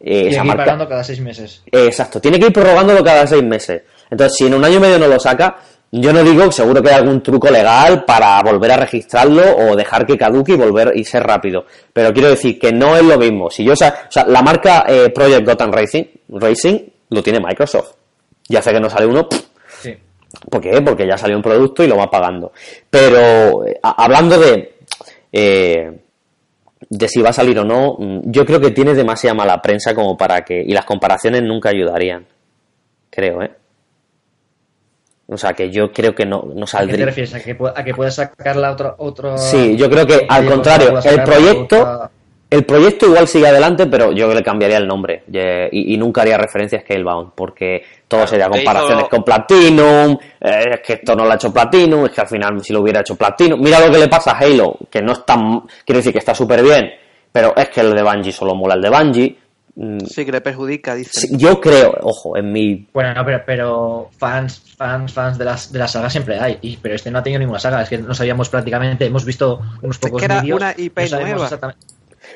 eh, esa marca... pagando cada seis meses. Exacto, tiene que ir prorrogándolo cada seis meses. Entonces, si en un año y medio no lo saca, yo no digo, seguro que hay algún truco legal para volver a registrarlo o dejar que caduque y volver y ser rápido. Pero quiero decir que no es lo mismo. Si yo, o sea, la marca eh, Project Gotham Racing, Racing lo tiene Microsoft. Y hace que no sale uno, pff, Sí. ¿Por qué? Porque ya salió un producto y lo va pagando. Pero eh, hablando de eh, de si va a salir o no, mm, yo creo que tiene demasiada mala prensa como para que y las comparaciones nunca ayudarían. Creo, ¿eh? O sea, que yo creo que no, no ¿A qué te saldría. refieres? ¿A que, a que puedas sacarla otro, otro... Sí, yo creo que al contrario, el proyecto, otra- el proyecto igual sigue adelante, pero yo le cambiaría el nombre y, y nunca haría referencia a Scalebound, porque todo sería comparaciones hizo- con Platinum, eh, es que esto no lo ha hecho Platinum, es que al final si lo hubiera hecho Platinum, mira lo que le pasa a Halo, que no es tan, quiero decir que está súper bien, pero es que el de Bungie solo mola el de Bungie. Mm, Sí, que le perjudica, dice. sí, yo creo, ojo, en mi Bueno, no, pero, pero fans, fans, fans de las de la saga siempre hay. Y, pero este no ha tenido ninguna saga. Es que no sabíamos prácticamente, hemos visto unos Es pocos que era vídeos, una IP no sabemos nueva. exactamente-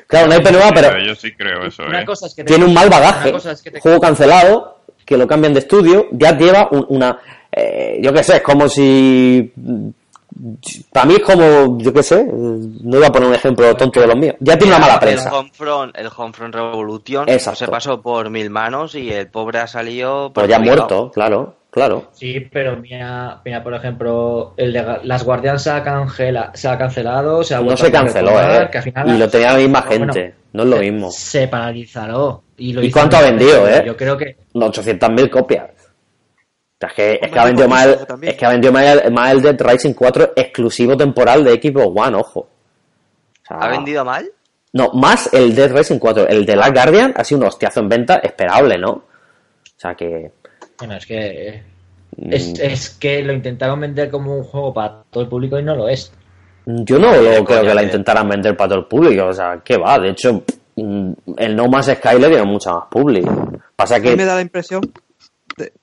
Claro, no hay IP nueva, pero yo sí creo eso, Una ¿eh? cosa es que te- tiene un mal bagaje. una cosa es que te- Juego cancelado, que lo cambian de estudio, ya lleva un- una... eh, yo qué sé, es como si... Para mí es como, yo qué sé, no iba a poner un ejemplo tonto de los míos. Ya tiene una mala prensa. El Homefront, el Homefront Revolution Exacto. se pasó por mil manos y el pobre ha salido... Pues ya muerto, claro, claro. Sí, pero mira, mira, por ejemplo, el de Las Guardians se ha, cancela, se ha cancelado, se ha No vuelto se a canceló, eh. que al final Y lo tenía la misma Bueno, gente, no es lo mismo. Se paralizó. ¿Y, lo ¿Y hizo cuánto ha en- vendido, eh? Yo creo que 800.000 copias. O sea, es que, es que ha vendido más el, es que ha vendido más el, más el Dead Rising 4 exclusivo temporal de Xbox One, ojo. O sea, ¿Ha vendido mal? No, más el Dead Racing 4. El de Last Guardian ha sido un hostiazo en venta esperable, ¿no? O sea que. Bueno, es que mm, es, es que lo intentaron vender como un juego para todo el público y no lo es. Yo no lo creo que la que- intentaran vender para todo el público. O sea, que va. De hecho, mm, el No Más Sky le dio mucha más público. Pasa A mí me que. da la impresión.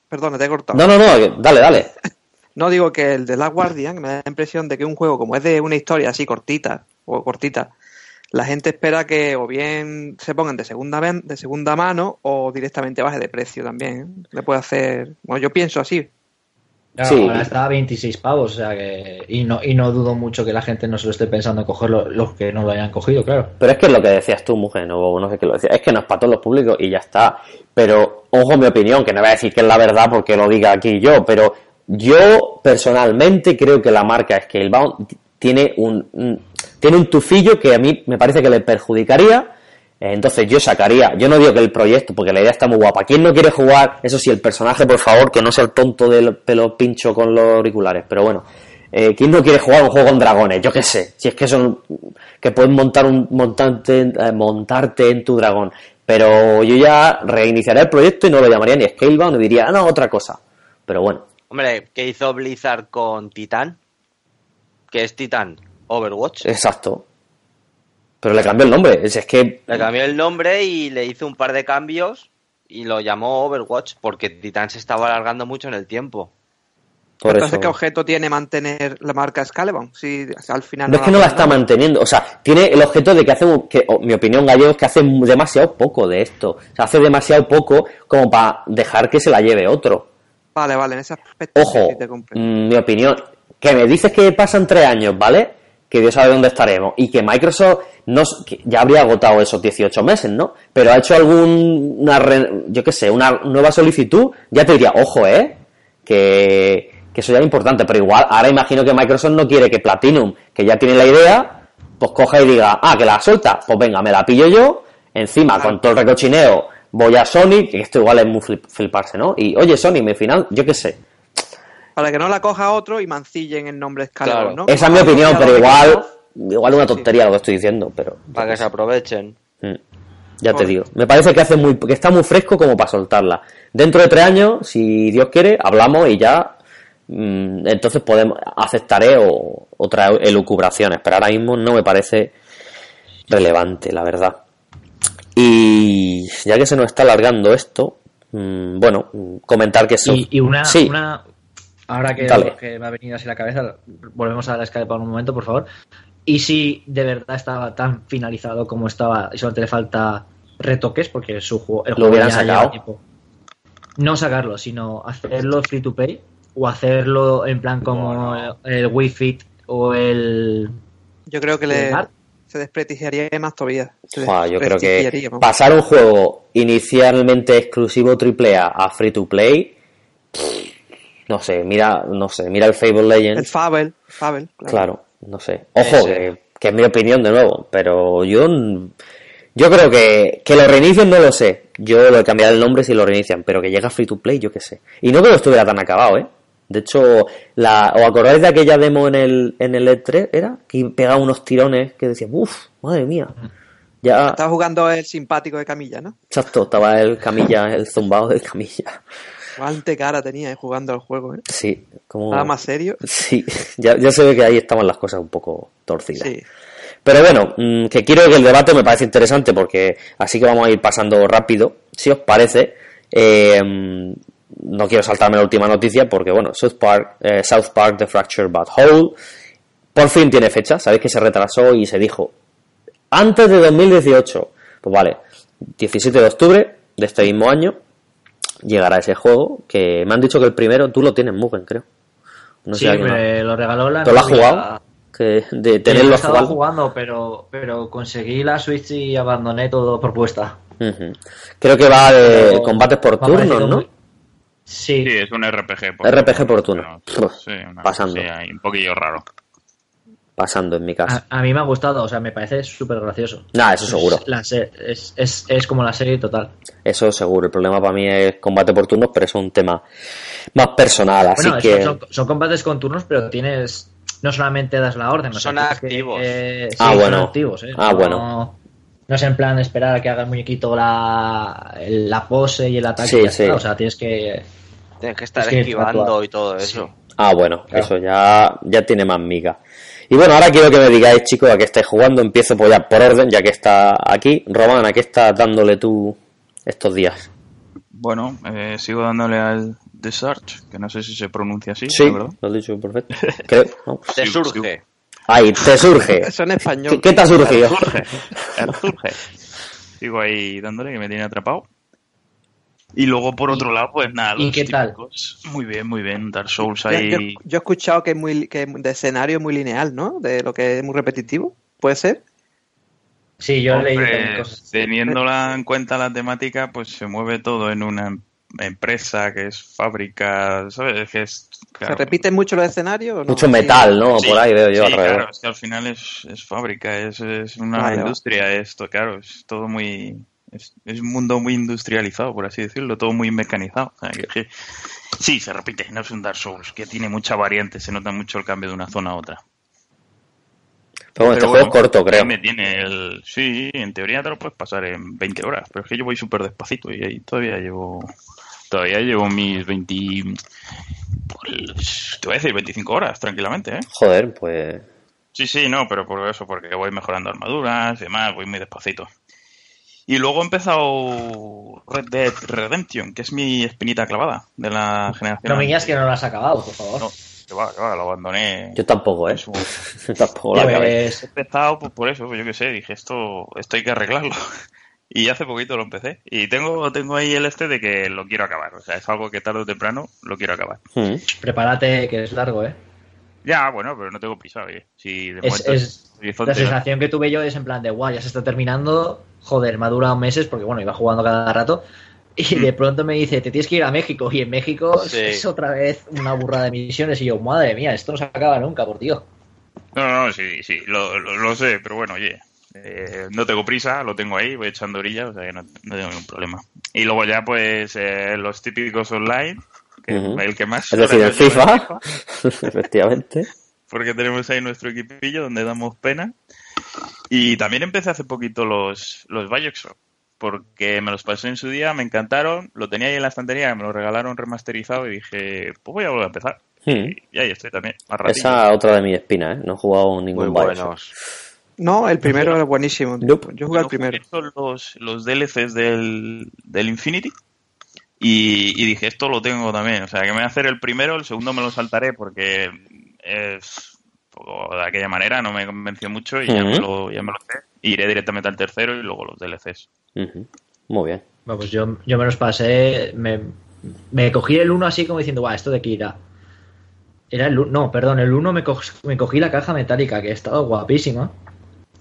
Perdona, te he cortado. No, no, no. Dale, dale. No digo que el de Last Guardian me da la impresión de que un juego como es de una historia así cortita o cortita, la gente espera que o bien se pongan de segunda de segunda mano o directamente baje de precio también. ¿eh? Le puede hacer, bueno, yo pienso así. Claro, Sí. Ahora está a 26 pavos, o sea que. Y no, y no dudo mucho que la gente no se lo esté pensando en cogerlo, los que no lo hayan cogido, claro. Pero es que es lo que decías tú, mujer, no, no sé qué lo decías. Es que no es para todos los públicos y ya está. Pero, ojo mi opinión, que no voy a decir que es la verdad porque lo diga aquí yo, pero yo personalmente creo que la marca Scalebound tiene un, un- tiene un tufillo que a mí me parece que le perjudicaría. Eh, Entonces yo sacaría, yo no digo que el proyecto, porque la idea está muy guapa. ¿Quién no quiere jugar? Eso sí, el personaje, por favor, que no sea el tonto del pelo pincho con los auriculares. Pero bueno, eh, ¿quién no quiere jugar un juego con dragones? Yo qué sé. Si es que son que puedes montar un montante, eh, montarte en tu dragón. Pero yo ya reiniciaría el proyecto y no lo llamaría ni Scalebound y diría, ah, no, otra cosa. Pero bueno, Hombre, ¿qué hizo Blizzard con Titan? Que es Titan Overwatch. exacto. Pero le cambió el nombre. Es, es que Le cambió el nombre y le hizo un par de cambios y lo llamó Overwatch porque Titan se estaba alargando mucho en el tiempo. por Entonces, eso. ¿qué objeto tiene mantener la marca Scalebound? Si al final No es que no la está manteniendo, o sea, tiene el objeto de que hace, un- que, mi opinión gallego es que hace demasiado poco de esto, o sea, hace demasiado poco como para dejar que se la lleve otro. Vale, vale, en ese aspecto Ojo, sí te mm, mi opinión, que me dices que pasan tres años, ¿vale? Que Dios sabe dónde estaremos, y que Microsoft no, ya habría agotado esos 18 meses, ¿no? Pero ha hecho alguna, yo qué sé, una nueva solicitud, ya te diría, ojo, ¿eh? Que, que eso ya es importante, pero igual, ahora imagino que Microsoft no quiere que Platinum, que ya tiene la idea, pues coja y diga, ah, que la suelta, pues venga, me la pillo yo, encima, con todo el recochineo, voy a Sony, que esto igual es muy flip- fliparse, ¿no? Y, oye, Sony, mi final, yo qué sé, Para que no la coja otro y mancillen el nombre Excalibur, Claro. ¿no? esa es mi opinión, pero igual. Igual una tontería lo que estoy diciendo, pero... Para que se aprovechen. Mm, Ya te digo. Me parece que hace muy, que está muy fresco como para soltarla. Dentro de tres años, si Dios quiere, hablamos y ya. mm, entonces podemos, aceptaré o, otras elucubraciones. Pero ahora mismo no me parece relevante, la verdad. Y ya que se nos está alargando esto, mm, bueno, comentar que eso. Y, y una, Sí. una- ahora que, que me ha venido así la cabeza, volvemos a la Skype por un momento, por favor. Y si de verdad estaba tan finalizado como estaba y solamente le falta retoques, porque su juego, el Lo juego hubieran ya sacado. No sacarlo, sino hacerlo free to play o hacerlo en plan como No, el Wii Fit o el Yo creo que le, Art. se desprestigiaría más todavía. Yo creo que pasar un juego inicialmente exclusivo AAA a free to play, no sé, mira, no sé, mira el Fable Legends. El Fable, Fable, claro. Claro, no sé. Ojo, que, que es mi opinión de nuevo, pero yo yo creo que, que lo reinicien no lo sé. Yo lo cambiaré el nombre si lo reinician, pero que llega free to play, yo qué sé. Y no creo que estuviera tan acabado, ¿eh? De hecho, la, ¿os acordáis de aquella demo en el, en el E3? ¿Era? Que pegaba unos tirones que decía, uff, madre mía. Ya, Estaba jugando el simpático de Camilla, ¿no? exacto, estaba el camilla, el zumbado del camilla. Cuánta cara tenía eh, jugando al juego, ¿eh? Sí, como... Nada más serio. Sí, ya, ya se ve que ahí estaban las cosas un poco torcidas. Sí. Pero bueno, mm, que quiero que el debate me parece interesante porque así que vamos a ir pasando rápido, si os parece. Eh, mm, no quiero saltarme la última noticia porque, bueno, South Park, eh, South Park The Fractured But Whole por fin tiene fecha. Sabéis que se retrasó y se dijo antes de 2018. Pues vale, 17 de octubre de este mismo año llegará ese juego que me han dicho que el primero tú lo tienes, Mugen, creo. No sé sí, más. me lo regaló la ¿Tú lo has jugado? Que de tenerlo jugado. jugando, pero, pero conseguí la Switch y abandoné todo propuesta. Ujú. Creo que va de Pero combates por turnos, ¿no? muy- Sí, Sí, es un RPG. por RPG por turno. No, Puf, sí, una pasando. cosa un poquillo raro. Pasando en mi caso. a, a mí me ha gustado, o sea, me parece súper gracioso. Nah, eso seguro. Es, la se- es, es, es como la serie total. Eso seguro. El problema para mí es combate por turnos, pero eso es un tema más personal. Así bueno, que. son, son combates con turnos, pero tienes. No solamente das la orden, o sea, Son tienes que, activos. eh, sí, Ah, son bueno. activos, eh. Ah, No- bueno. No es en plan esperar a que haga el muñequito la, la pose y el ataque. Sí, y ya sí. está. O sea, tienes que. Tienes que estar Es que esquivando y todo eso. Ah, bueno, Claro. eso ya, ya tiene más miga. Y bueno, ahora quiero que me digáis, chicos, a qué estáis jugando. Empiezo pues ya por orden, ya que está aquí. Román, ¿a qué estás dándole tú estos días? Bueno, eh, sigo dándole al The Search, que no sé si se pronuncia así, Sí, verdad. lo has dicho perfecto. Creo, ¿no? Te Sí, surge. Ahí, te surge. Eso en español. ¿Qué, qué te ha surgido? Surge, el surge. Sigo ahí dándole que me tiene atrapado. Y luego por otro lado, pues nada. ¿Y los qué tal? Muy bien, muy bien. Dark Souls Yo, yo- ahí. yo he escuchado que es muy que de escenario es muy lineal, ¿no? De lo que es muy repetitivo. ¿Puede ser? Sí, yo he leído Hombre, también cosas. teniéndola en cuenta la temática, pues se mueve todo en una em- empresa que es fábrica, ¿sabes? Es que es, claro, ¿Se repiten mucho los escenarios? o no? Mucho metal, ¿no? Sí, Por ahí veo yo sí, alrededor. claro, es que al final es, es fábrica, es, es una industria, esto, claro, es todo muy... Es, es un mundo muy industrializado, por así decirlo, todo muy mecanizado. o sea, que- que- sí, se repite, no es un Dark Souls, que tiene mucha variante, se nota mucho el cambio de una zona a otra. Pero bueno, este Pero juego es corto, creo. Me tiene el... Sí, en teoría te lo puedes pasar en 20 horas, pero es que yo voy súper despacito y ahí todavía llevo... Todavía llevo mis 20... Pues, te voy a decir 25 horas, tranquilamente, ¿eh? Joder, pues. Sí, sí, no, pero por eso, porque voy mejorando armaduras y demás, voy muy despacito. Y luego he empezado Red Dead Redemption, que es mi espinita clavada de la generación. No me digas que no lo has acabado, por favor. No, que va, que va, lo abandoné. Yo tampoco, ¿eh? Eso. Yo tampoco. Pues, He empezado pues, por eso, pues yo qué sé, dije, esto, esto hay que arreglarlo. Y hace poquito lo empecé. Y tengo, tengo ahí el este de que lo quiero acabar. O sea, es algo que tarde o temprano lo quiero acabar. Mm. prepárate, que es largo, ¿eh? Ya, bueno, pero no tengo prisa, oye. Si de Es, la sensación que tuve yo es en plan de, guau, ya se está terminando, joder, me ha durado meses porque, bueno, iba jugando cada rato. Y Mm. de pronto me dice, te tienes que ir a México. Y en México Sí. es otra vez una burrada de misiones. Y yo, madre mía, esto no se acaba nunca, por Dios. No, no, sí, sí, lo, lo, lo sé, pero bueno, oye, eh, no tengo prisa, lo tengo ahí, voy echando orilla, o sea que no, no tengo ningún problema. Y luego ya, pues, eh, los típicos online, que el que más... Es decir, el FIFA, efectivamente. porque tenemos ahí nuestro equipillo donde damos pena. Y también empecé hace poquito los, los Bioshock, porque me los pasé en su día, me encantaron, lo tenía ahí en la estantería, me lo regalaron remasterizado y dije, pues voy a volver a empezar. Hmm. Y ahí estoy también, más. Esa otra de mi espina, ¿eh? No he jugado ningún Muy Bioshock. buenos. No, el primero es buenísimo. tío. Nope. Yo jugué Yo primero. Son los, los DLCs del, del Infinity. Y, y dije, esto lo tengo también. O sea, que me voy a hacer el primero, el segundo me lo saltaré porque es poco de aquella manera, no me convenció mucho y ya, me lo, ya me lo sé. Iré directamente al tercero y luego los DLCs. Muy bien. Bueno, pues yo, yo me los pasé, me, me cogí el 1 así como diciendo, guau, ¿esto de qué irá? Era el 1, no, perdón, el 1 me, co- me cogí la caja metálica, que estaba guapísima,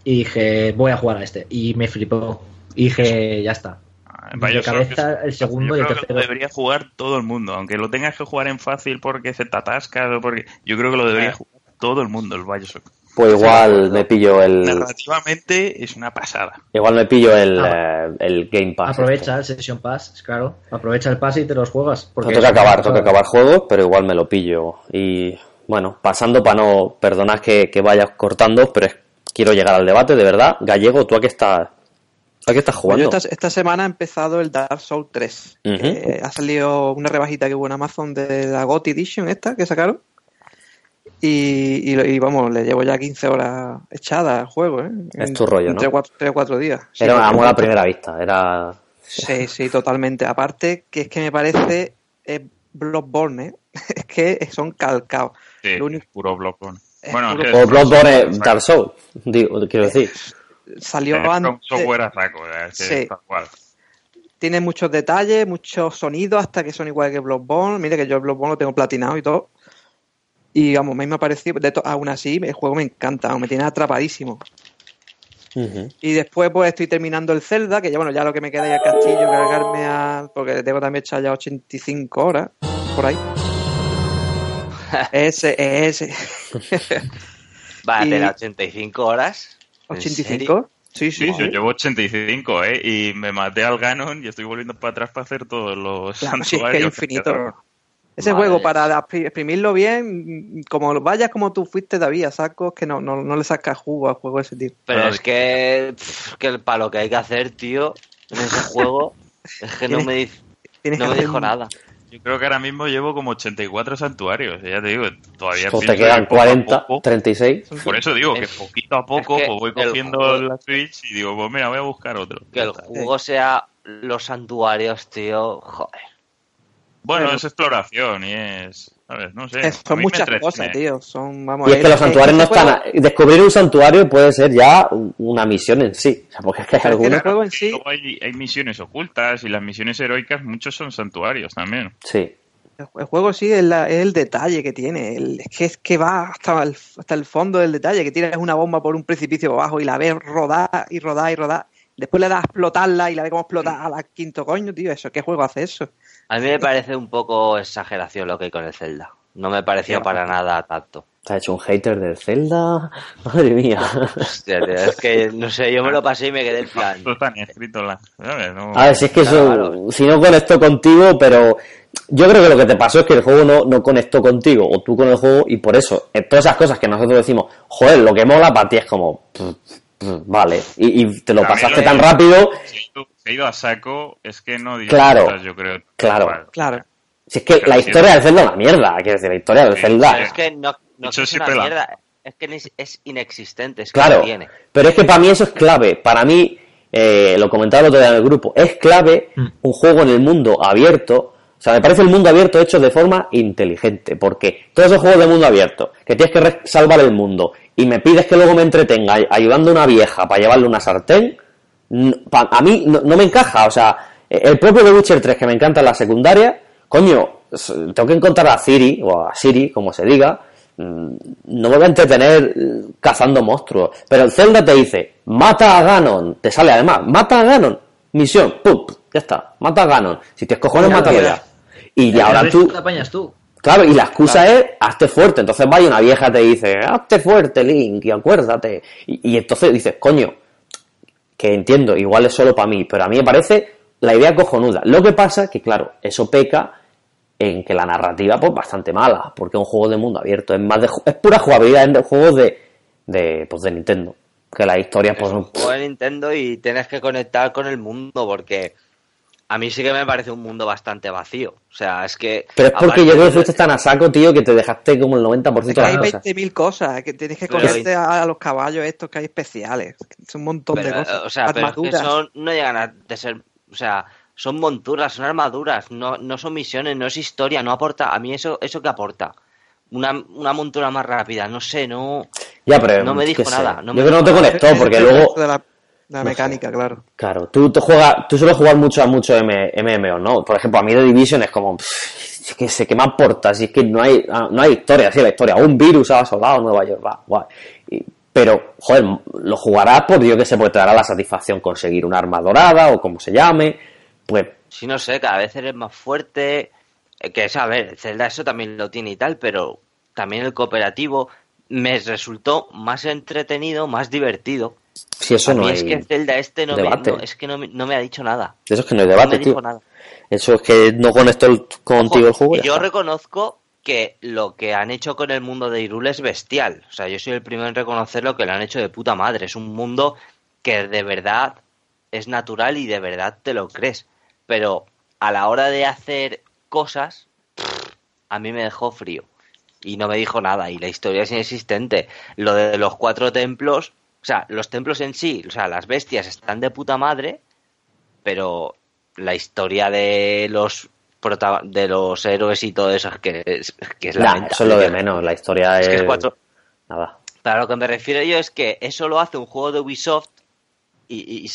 y dije, voy a jugar a este, y me flipó. Y dije, ya está. Ah, De cabeza, es- el segundo yo y el creo que tercero. lo debería jugar todo el mundo, aunque lo tengas que jugar en fácil porque se te atascas o porque... Yo creo que lo debería Eh. jugar todo el mundo, el Bioshock. Pues igual me pillo el. Narrativamente es una pasada. Igual me pillo el, Ah. eh, el Game Pass. Aprovecha el Session Pass, claro. Aprovecha el pass y te los juegas. Porque es- acabar, toca acabar juegos, pero igual me lo pillo. Y bueno, pasando para no, perdonad que, que vayas cortando, pero es- quiero llegar al debate, de verdad. Gallego, ¿tú a qué estás, a qué estás Pues jugando? yo esta, esta semana ha empezado el Dark Souls 3. Ujú. que ha salido una rebajita que hubo en Amazon de la GOT Edition esta que sacaron. Y, y, y vamos, le llevo ya 15 horas echadas al juego, ¿eh? Es tu rollo, ¿no? 3 o 4 días. Sí, Era un porque- amor a primera vista, era... Sí, sí, totalmente. Aparte, que es que me parece eh, Bloodborne, ¿eh? es que son calcados. Sí, Lo único- puro Bloodborne. Es Bueno, puro- es O Bloodborne es Dark Souls, digo, quiero decir. Salió es From antes. software a saco, Sí. es tal cual. Tiene muchos detalles, muchos sonidos, hasta que son igual que Bloodborne. Mire que yo el Bloodborne lo tengo platinado y todo. Y vamos, a mí me ha parecido, de to- aún así, el juego me encanta, me tiene atrapadísimo. Y después pues estoy terminando el Zelda, que ya bueno, ya lo que me queda es el castillo, cargarme a... porque tengo también echado ya 85 horas, por ahí. ese, ese. Va a Y- tener 85 horas. ¿En serio? ¿85? Sí, sí, Sí, sí. yo llevo 85, ¿eh? Y me maté al Ganon y estoy volviendo para atrás para hacer todos los Claro, sí, es que es infinito. Ese Madre. juego, para expri- exprimirlo bien, como vayas como tú fuiste, David, a sacos que no, no, no le sacas jugo al juego de ese tipo. Pero es que, pff, que para lo que hay que hacer, tío, en ese juego, es que no me, no que me dijo un- nada. Yo creo que ahora mismo llevo como 84 santuarios. Ya te digo, todavía O te quedan que poco a 40, poco- 36. Por eso digo que poquito a poco es que pues voy cogiendo juego- la Switch y digo, pues mira, voy a buscar otro. Que el juego sea los santuarios, tío, joder. Bueno, Pero- es exploración y es. ¿Sabes? No sé. Son muchas cosas, tío. Son, vamos, Y es que el- los santuarios no están... Descubrir un santuario puede ser ya una misión en sí. O sea, porque es que hay que en Y sí, luego hay, hay misiones ocultas y las misiones heroicas, muchos son santuarios también. Sí. el el juego sí es, la- es el detalle que tiene. El- es que es que va hasta el, hasta el fondo del detalle, que tiras una bomba por un precipicio abajo y la ves rodar y rodar y rodar. Después le das a explotarla y la ves como explotar a la quinto coño, tío. Eso, ¿qué juego hace eso? A mí me parece un poco exageración lo que hay con el Zelda. No me pareció para nada tanto. ¿Te has hecho un hater del Zelda? Madre mía. Hostia, tío, es que, no sé, yo me lo pasé y me quedé en plan... Esto está ni escrito en la. No- A ver, si es que Claro, eso, claro. si no conectó contigo, pero yo creo que lo que te pasó es que el juego no, no conectó contigo, o tú con el juego, y por eso, en todas esas cosas que nosotros decimos, joder, lo que mola para ti es como, pff, vale, y, y te lo pasaste lo tan rápido, Se ha ido- a saco, es que no Claro, disfrutas, yo creo. claro. Claro. si es que Pero la historia del Zelda es una mierda, quiero decir, la historia del Sí, Zelda, es que no, no es una mierda, es que es, es inexistente, es que Claro, no tiene. pero es que para mí eso es clave. Para mí, eh, lo comentaba el otro día en el grupo, es clave Mm. un juego en el mundo abierto. O sea, me parece el mundo abierto hecho de forma inteligente, porque todos esos juegos de mundo abierto, que tienes que salvar el mundo y me pides que luego me entretenga ay- ayudando a una vieja para llevarle una sartén, a mí no, me encaja. O sea, eh, el propio The Witcher 3, que me encanta en la secundaria, coño, tengo que encontrar a Ciri, o a Siri, como se diga, mm, no me voy a entretener mm, cazando monstruos. Pero el Zelda te dice, mata a Ganon. Te sale además, mata a Ganon. Misión, ¡pum! Ya está, mata a Ganon. Si te cojones, Ya, mátalo ya. ya. Y El ahora tú, te apañas tú. Claro, y la excusa es hazte fuerte. Entonces vaya una vieja te dice, hazte fuerte, Link, y acuérdate. Y, y entonces dices, coño, que entiendo, igual es solo para mí, pero a mí me parece la idea cojonuda. Lo que pasa que, claro, eso peca en que la narrativa, pues, bastante mala, porque es un juego de mundo abierto, es más de, ju- es pura jugabilidad en juegos de, de, pues, de Nintendo. Que la historia, pues, Es un juego de Nintendo y tienes que conectar con el mundo porque a mí sí que me parece un mundo bastante vacío. O sea, es que... pero es porque yo creo que fuiste tan a saco, tío, que te dejaste como el 90% Es de las hay cosas. 20.000 cosas, que tienes que conocerte a, a los caballos estos que hay especiales. Es un montón de cosas. O sea, pero es que Armaduras. son, no llegan a de ser, o sea, son monturas, son armaduras, no, no son misiones, no es historia, no aporta, a mí eso, eso que aporta, una, una montura más rápida, no sé, no, Ya, pero No me dijo nada, no yo me creo que no te conectó, porque luego... la, no mecánica, claro. Claro, tú, tú, juegas, tú sueles jugar mucho a mucho M- MMO, ¿no? Por ejemplo, a mí The Division es como, pff, es que sé, ¿qué me aporta? Si es que no hay, ah, no hay historia, sí, la historia. Un virus ha asolado Nueva York, va, guay. Y- pero, joder, lo jugarás por, yo que sé, porque te dará la satisfacción conseguir una arma dorada o como se llame. Pues, si no sé, cada vez eres más fuerte, eh, que es, a ver, el Zelda eso también lo tiene y tal, pero también el cooperativo me resultó más entretenido, más divertido. Si eso a mí no es hay... que Zelda este no me, debate. no, es que no me, no me ha dicho nada. Eso es que no hay No debate, me tío. dijo nada. Eso es que no conectó el- contigo el juego. yo reconozco que lo que han hecho con el mundo de Hyrule es bestial. O sea, yo soy el primero en reconocer lo que lo han hecho de puta madre. Es un mundo que de verdad es natural y de verdad te lo crees. Pero a la hora de hacer cosas, a mí me dejó frío. Y no me dijo nada. Y la historia es inexistente. Lo de los cuatro templos, o sea, los templos en sí, o sea, las bestias están de puta madre, pero la historia de los prota- de los héroes y todo eso es que es, que es Nah, eso es lo de menos, la historia Es es... que es cuatro- Nada. Pero a lo que me refiero yo es que eso lo hace un juego de Ubisoft y,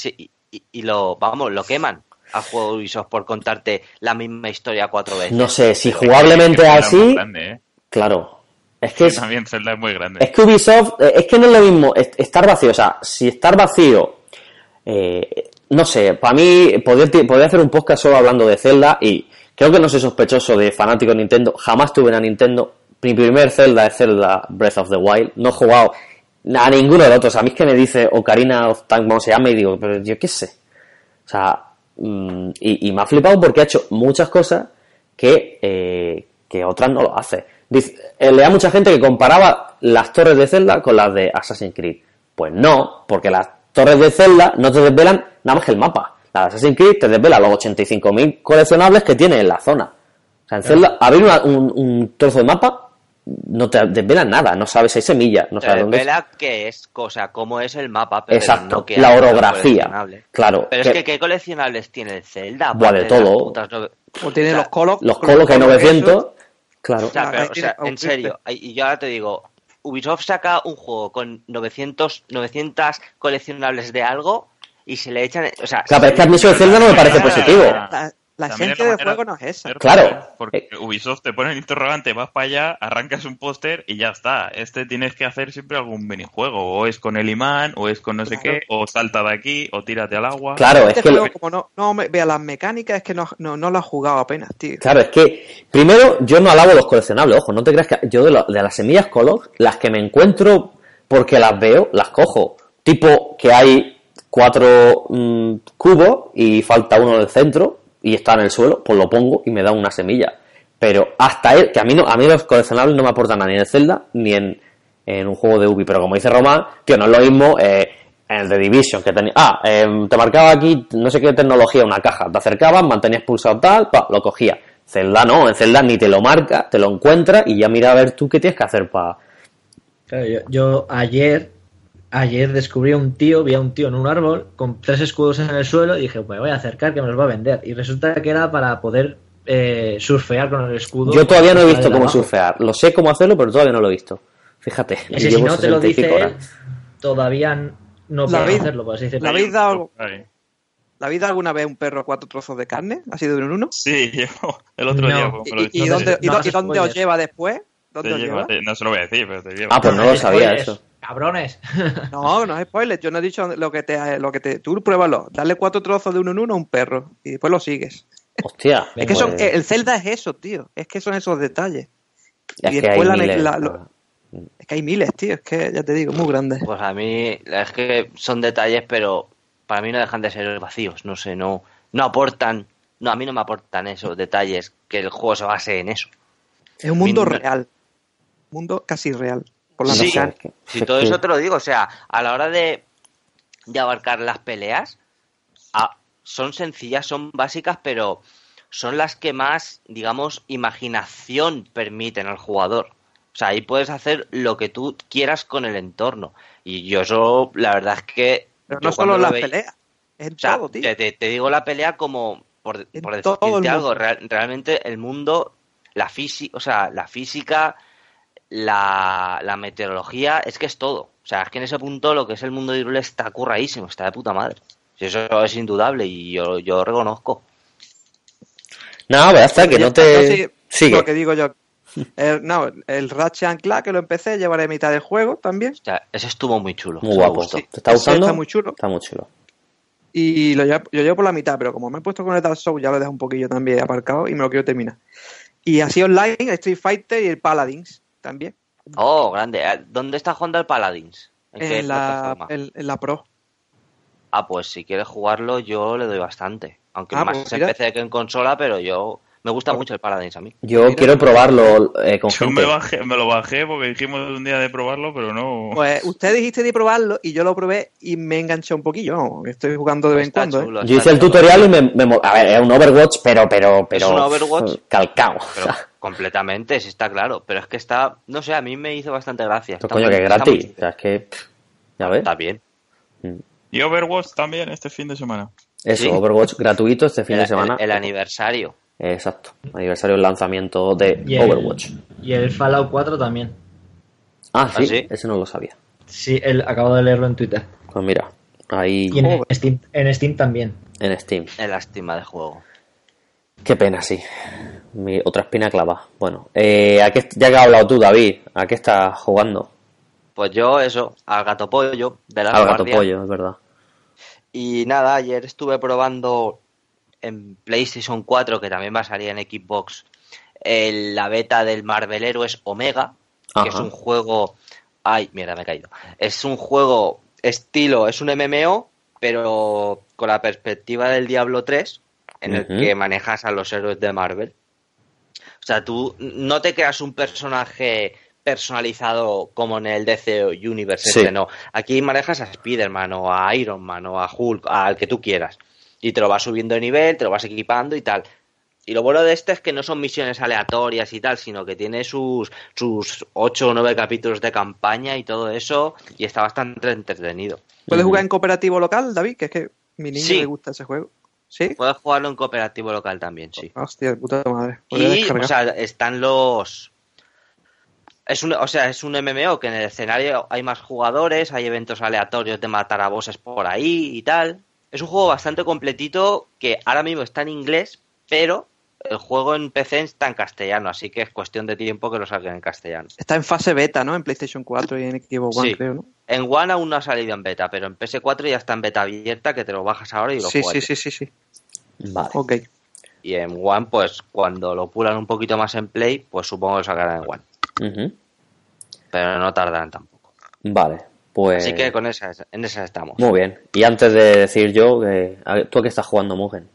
y, y lo, vamos, lo queman al juego de Ubisoft por contarte la misma historia cuatro veces. No sé, si jugablemente así, grande, ¿eh? claro. Es que es, También Zelda es muy grande. Es que Ubisoft, eh, es que no es lo mismo est- estar vacío, o sea, si estar vacío, eh, no sé, para mí podría, ti- podría hacer un podcast solo hablando de Zelda y creo que no soy sospechoso de fanático de Nintendo, jamás tuve una Nintendo, mi primer Zelda es Zelda Breath of the Wild, no he jugado a ninguno de los otros, a mí es que me dice Ocarina of Time, como se llama, y digo, pero yo qué sé, o sea, mm, y, y me ha flipado porque ha hecho muchas cosas que, eh, que otras no lo hace. Dice, eh, leía mucha gente que comparaba las torres de Zelda con las de Assassin's Creed. Pues no, porque las torres de Zelda no te desvelan nada más que el mapa. Las de Assassin's Creed te desvela los 85.000 coleccionables que tiene en la zona. O sea, en Zelda, abrir una- un, un trozo de mapa no te desvela nada, no sabes si hay semillas, no Te sabes dónde es. revela qué es, cosa, cómo es el mapa, pero Exacto, no que la orografía. Claro, Pero que- es que ¿qué coleccionables tiene el Zelda? Buah, de todo. putas nove- O tiene O sea, los colos. los colos que hay 900, claro. O sea, Ah, pero, o sea, en serio, y yo ahora te digo, Ubisoft saca un juego con 900, 900 coleccionables de algo y se le echan... O sea, Claro, pero es que a mí eso de Zelda no me parece positivo. La, esencia del juego no es esa. Claro. Porque Ubisoft te pone el interrogante, vas para allá, arrancas un póster y ya está. Este tienes que hacer siempre algún minijuego. O es con el imán, o es con no sé qué, o salta de aquí, o tírate al agua. Claro, Este es que... juego, como no, no vea las mecánicas, es que no, no, no lo has jugado apenas, tío. Claro, es que primero yo no alabo los coleccionables, ojo, no te creas que yo de, lo- de las semillas color, las que me encuentro porque las veo, las cojo. Tipo que hay cuatro mm, cubos y falta uno del centro y está en el suelo, pues lo pongo y me da una semilla. Pero hasta él, que a mí no, a mí los coleccionables no me aportan nada ni en el Zelda ni en, en un juego de Ubi, pero como dice Román, tío, no es lo mismo eh, en de Division que tenía, ah, em, te marcaba aquí no sé qué tecnología, una caja, te acercabas, mantenías pulsado tal, pa, lo cogía. Zelda no, en Zelda ni te lo marca, te lo encuentra y ya mira a ver tú qué tienes que hacer para... Yo, yo ayer, ayer descubrí a un tío, vi a un tío en un árbol con tres escudos en el suelo y dije, pues me voy a acercar que me los va a vender. Y resulta que era para poder eh, surfear con el escudo. Yo todavía no he visto cómo abajo. surfear, lo sé cómo hacerlo, pero todavía no lo he visto. Fíjate, Ese si no te lo 60 y pico dice él, todavía no vida- hacerlo, decirlo. ¿La habéis dado, Ahí. ¿la habéis dado alguna vez un perro a cuatro trozos de carne? ¿Ha sido de un uno? Sí, yo el otro No. día. pues, me lo ¿Y, y dónde, y No y dónde os lleva después? ¿Dónde Te os lleva, lleva? te- no se lo voy a decir, pero te lleva. Ah, pues no lo sabía eso. Cabrones. No, no es spoiler. Yo no he dicho lo que te. Lo que te tú pruébalo. Darle cuatro trozos de uno en uno a un perro. Y después lo sigues. Hostia. Es que son, pues- el Zelda es eso, tío. Es que son esos detalles. es y que hay después la- miles, la- lo-. Es que hay miles, tío. Es que ya te digo, muy grandes. Pues a mí es que son detalles, pero para mí no dejan de ser vacíos. No sé, no, no aportan. No, a mí no me aportan esos detalles que el juego se base en eso. Es un mundo Mi- real. Mundo casi real. Por la Sí, que- Si todo que- eso te lo digo, o sea, a la hora de, de abarcar las peleas, son sencillas, son básicas, pero son las que más, digamos, imaginación permiten al jugador. O sea, ahí puedes hacer lo que tú quieras con el entorno. Y yo eso, la verdad es que... Pero no solo lo las veía- peleas. Es en o sea, todo, tío. te, te- te digo la pelea como, por, por todo el decirte algo, mundo. real- realmente el mundo, la física, o sea, la física, la, la meteorología, es que es todo. O sea, es que en ese punto lo que es el mundo de Hyrule está curradísimo, está de puta madre. Si eso es indudable y yo, yo reconozco. No, pero hasta que no te. Sigue. Lo que digo yo. El, no, el Ratchet and Clank que lo empecé, llevaré mitad del juego también. O sea, ese estuvo muy chulo. Muy guapo. ¿Te está gustando? está muy chulo. Está muy chulo. Y lo llevo, yo llevo por la mitad, pero como me he puesto con el Dark Souls, ya lo he dejado un poquillo también aparcado y me lo quiero terminar. Y así online, el Street Fighter y el Paladins también. Oh, grande. Eh, ¿Dónde está jugando el Paladins? ¿En En la, plataforma? en, en la Pro. Ah, pues si quieres jugarlo, yo le doy bastante. Aunque Ah, más pues en. PC que en consola, pero yo. Me gusta Pues- mucho el Paladins a mí. Yo Mira. quiero probarlo eh, con Yo gente. me, bajé- me lo bajé porque dijimos un día de probarlo, pero no. Pues usted dijiste de probarlo y yo lo probé y me enganché un poquillo. Estoy jugando de vez en cuando. ¿eh? Yo hice el tutorial y me, A ver, es un Overwatch, pero, pero, pero. un Overwatch, Calcao. Pero completamente, sí está claro. Pero es que está. No sé, a mí me hizo bastante gracia. Esto Está coño muy- que muy gratis. O sea, es que. pff, Ya ves. Está bien. Y Overwatch también este fin de semana. Eso, Sí. Overwatch gratuito este fin El, de semana. el- el aniversario. Exacto. Aniversario del lanzamiento de Y el- Overwatch. Y el Fallout 4 también. Ah, sí, ¿Ah, sí? ese no lo sabía. Sí, el, acabo de leerlo en Twitter. Pues mira, ahí Y en. Steam, en Steam también. en Steam. Es lástima de juego. Qué pena, sí. Mi otra espina clava. Bueno, eh, ¿a qué- ya que has hablado tú, David, ¿a qué estás jugando? Pues yo, eso, al gato pollo de la Al gato pollo, es verdad. Y nada, ayer estuve probando en PlayStation 4, que también va a salir en Xbox, el- la beta del Marvel Heroes Omega, que es un juego... Ay, mierda, me he caído. Es un juego estilo, es un MMO, pero con la perspectiva del Diablo 3, en el que manejas a los héroes de Marvel. O sea, tú no te creas un personaje personalizado como en el DC Universe, Sí. este no. Aquí manejas a Spider-Man o a Iron Man o a Hulk, al que tú quieras. Y te lo vas subiendo de nivel, te lo vas equipando y tal. Y lo bueno de este es que no son misiones aleatorias y tal, sino que tiene sus, sus 8 o 9 capítulos de campaña y todo eso, y está bastante entretenido. ¿Puedes jugar en cooperativo local, David? Que es que mi niño Sí. le gusta ese juego. ¿Sí? Puedes jugarlo en cooperativo local también, sí. Hostia, de puta madre. Y, o sea, están los... Es un, o sea, es un MMO que en el escenario hay más jugadores, hay eventos aleatorios de matar a bosses por ahí y tal. Es un juego bastante completito que ahora mismo está en inglés, pero el juego en PC está en castellano, así que es cuestión de tiempo que lo saquen en castellano. Está en fase beta, ¿no? En PlayStation 4 y en Xbox One, Sí. creo, ¿no? En One aún no ha salido en beta, pero en PS4 ya está en beta abierta, que te lo bajas ahora y lo Sí, juegas. sí, sí, sí, sí. Vale. Ok. Y en One, pues cuando lo pulan un poquito más en Play, pues supongo que lo sacarán en One. Pero no tardarán tampoco. Vale, pues... Así que con esa, en esa estamos. Muy bien. Y antes de decir yo, ver, ¿tú a qué estás jugando, Mugen?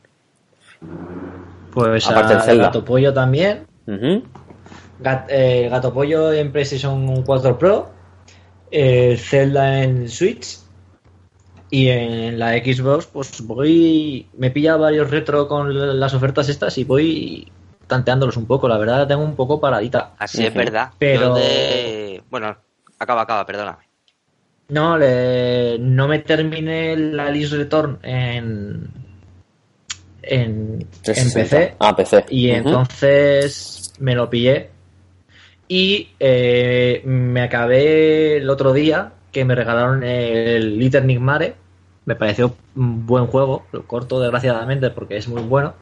Pues Aparte a Zelda. Gato Pollo también. Gat- eh, Gato Pollo en PlayStation 4 Pro. eh, Zelda en Switch. Y en la Xbox, pues voy. Me pilla varios retro con las ofertas estas y voy tanteándolos un poco. La verdad, la tengo un poco paradita. Así es verdad. Pero- de- Bueno, acaba, acaba, perdóname. No, le- no me terminé la List Return en. En, en 360. PC. Ah, PC. Y entonces me lo pillé. Y eh, me acabé el otro día que me regalaron el Little Nigmare. Me pareció un buen juego, lo corto desgraciadamente porque es muy bueno.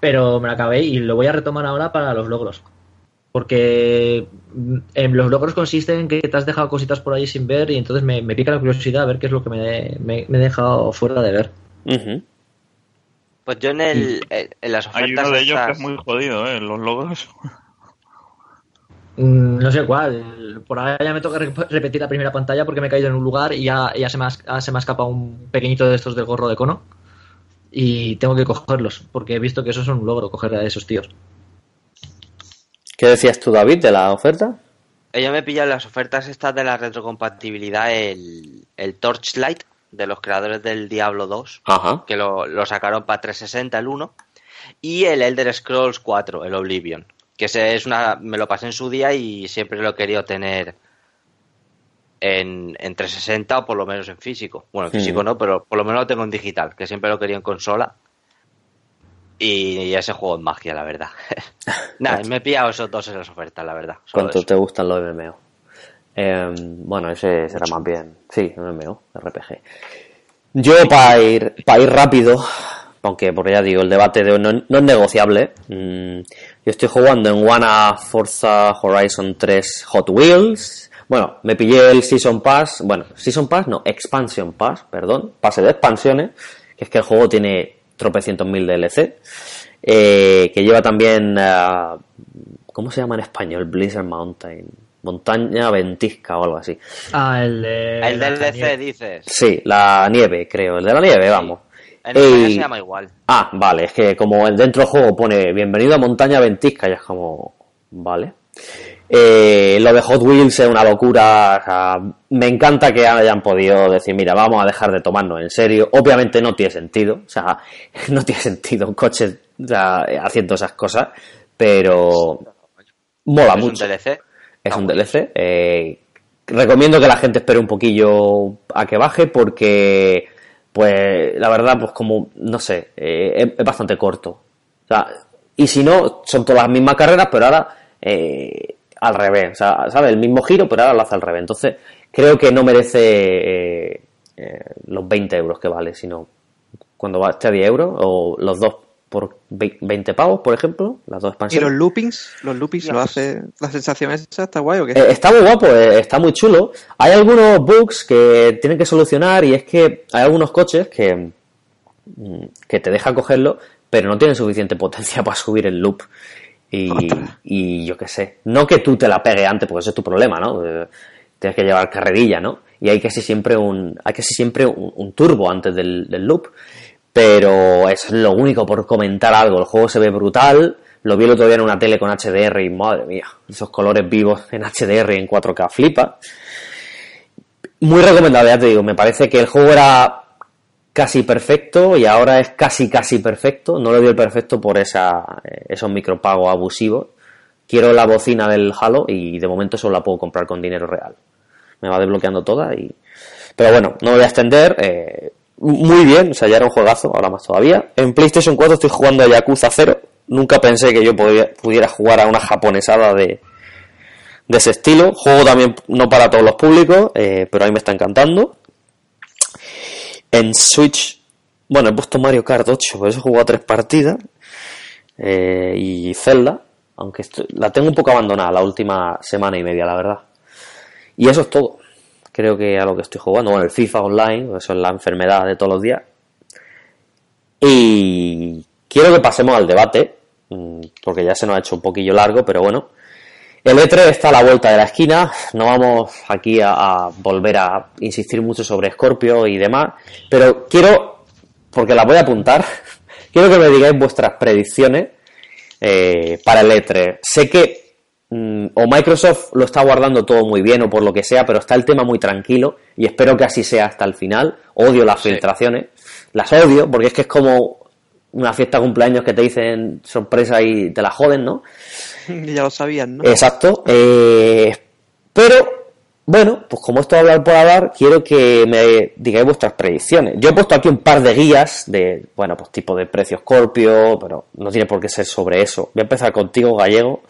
Pero me lo acabé y lo voy a retomar ahora para los logros. Porque mm, en los logros consisten en que te has dejado cositas por ahí sin ver y entonces me, me pica la curiosidad a ver qué es lo que me, me- me he dejado fuera de ver. Pues yo en, el, en en las Hay ofertas uno de ellos que es muy jodido, ¿eh? Los logos. Mm, No sé cuál. Por ahí ya me toca re- repetir la primera pantalla porque me he caído en un lugar y ya, ya se, me ha, ah, se me ha escapado un pequeñito de estos del gorro de cono. Y tengo que cogerlos porque he visto que eso es un logro, coger a esos tíos. ¿Qué decías tú, David, de la oferta? Eh, Yo me he pillado en las ofertas estas de la retrocompatibilidad el, el Torchlight de los creadores del Diablo 2, Ajá. que lo, lo sacaron para 360 el 1, y el Elder Scrolls 4, el Oblivion, que ese es una me lo pasé en su día y siempre lo he querido tener en, en 360 o por lo menos en físico. Bueno, en Hmm. físico no, pero por lo menos lo tengo en digital, que siempre lo quería en consola. Y ese juego es magia, la verdad. Nada, me he pillado esos dos en las ofertas, la verdad. ¿Cuánto eso. te gustan los MMO? Eh, bueno, ese será más bien. Sí, MMO, RPG. Yo, para ir, para ir rápido, aunque porque ya digo, el debate de hoy no, es negociable. mm, yo estoy jugando en One Forza Horizon 3 Hot Wheels. Bueno, me pillé el Season Pass. Bueno, Season Pass, no, Expansion Pass, perdón. Pase de expansiones. Que es que el juego tiene tropecientos mil DLC. eh, que lleva también. ah, ¿Cómo se llama en español? Blizzard Mountain. Montaña ventisca o algo así. Ah, el de. El DLC nieve. dices. Sí, la nieve, creo. El de la nieve, vamos. En España Y- se llama igual. Ah, vale, es que como el dentro del juego pone bienvenido a Montaña Ventisca, ya es como. Vale. Eh, lo de Hot Wheels es una locura. o sea, me encanta que hayan podido decir, mira, vamos a dejar de tomarnos en serio. Obviamente no tiene sentido. O sea, no tiene sentido un coche o sea, haciendo esas cosas. Pero mola es mucho. un DLC. Es un DLC. eh, recomiendo que la gente espere un poquillo a que baje porque, pues, la verdad, pues como, no sé, eh, es, es bastante corto. O sea, y si no, son todas las mismas carreras, pero ahora eh, al revés. O sea, ¿sabes? El mismo giro, pero ahora lo hace al revés. Entonces, creo que no merece los 20 euros que vale, sino cuando va esté a 10 euros o los dos por ve- 20 pavos, por ejemplo, las dos ¿Y expansiones. los loopings? ¿Los loopings lo hace la sensación esa? ¿Está guay o qué? Eh, está muy guapo, eh, está muy chulo. Hay algunos bugs que tienen que solucionar y es que hay algunos coches que, mm, que te dejan cogerlo, pero no tienen suficiente potencia para subir el loop. Y, y yo qué sé, no que tú te la pegue antes, porque ese es tu problema, ¿no? Eh, Tienes que llevar carrerilla, ¿no? Y hay casi siempre un, hay casi siempre un, un turbo antes del, del loop. Pero es lo único por comentar algo. El juego se ve brutal. Lo vi el otro día en una tele con HDR y madre mía, esos colores vivos en HDR y en 4K flipa. Muy recomendable, ya te digo. Me parece que el juego era casi perfecto y ahora es casi casi perfecto. No le dio el perfecto por esa, eh, esos micropagos abusivos. Quiero la bocina del Halo y de momento solo la puedo comprar con dinero real. Me va desbloqueando toda y... Pero bueno, no voy a extender. eh, muy bien, o sea, ya era un juegazo, ahora más todavía. En PlayStation 4 estoy jugando a Yakuza 0. Nunca pensé que yo pudiera jugar a una japonesada de, de ese estilo. Juego también no para todos los públicos, eh, pero a mí me está encantando. En Switch, bueno, he puesto Mario Kart 8, por eso he jugado tres partidas. Eh, y Zelda, aunque la tengo un poco abandonada la última semana y media, la verdad. Y eso es todo. Creo que a lo que estoy jugando, bueno, el FIFA Online, eso es la enfermedad de todos los días. Y quiero que pasemos al debate, mm, porque ya se nos ha hecho un poquillo largo, pero bueno. El E3 está a la vuelta de la esquina, no vamos aquí a, volver a insistir mucho sobre Scorpio y demás, pero quiero, porque las voy a apuntar, quiero que me digáis vuestras predicciones eh, para el E3. Sé que mm, o Microsoft lo está guardando todo muy bien o por lo que sea, pero está el tema muy tranquilo y espero que así sea hasta el final. Odio las Sí. filtraciones, las odio porque es que es como una fiesta de cumpleaños que te dicen sorpresa y te la joden, ¿no? ya lo sabían, ¿no? Exacto. eh, pero, bueno, pues como esto de hablar por hablar, quiero que me digáis vuestras predicciones. Yo he puesto aquí un par de guías de, bueno, pues tipo de precio Scorpio, pero no tiene por qué ser sobre eso. Voy a empezar contigo, Gallego.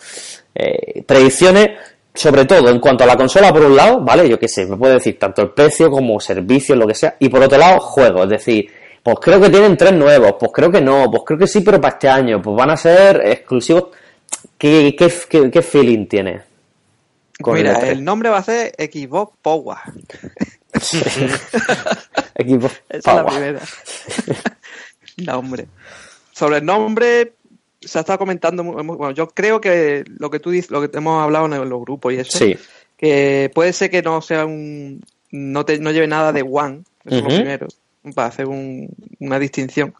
Eh, predicciones, sobre todo en cuanto a la consola, por un lado, ¿vale? Yo qué sé, me puede decir tanto el precio como servicios, lo que sea. Y por otro lado, juegos. Es decir, pues creo que tienen tres nuevos, pues creo que no, pues creo que sí, pero para este año, pues van a ser exclusivos ¿Qué, qué, qué, qué feeling tiene? con Mira, el E3? el nombre va a ser Xbox Power. Equipo Esa es la Power. primera. nombre. Sobre el nombre, se ha estado comentando. Bueno, yo creo que lo que tú dices, lo que hemos hablado en los grupos y eso, Sí, que puede ser que no sea un. No, te, no lleve nada de One, eso es lo primero, para hacer un- una distinción.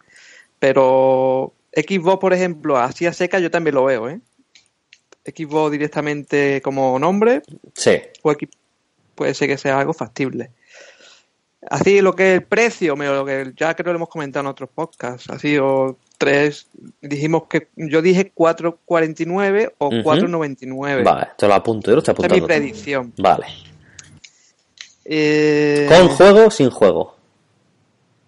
Pero Xbox, por ejemplo, así a seca, yo también lo veo, ¿eh? Xbox directamente como nombre, sí. o equi- puede ser que sea algo factible. Así lo que es el precio, me- lo que ya creo que lo hemos comentado en otros podcasts, ha sido tres, dijimos que yo dije 4.49 o Ujú. 4.99. Vale, te lo apunto, yo lo estoy Esa es mi apuntando. predicción. Vale. Eh, ¿Con juego o sin juego?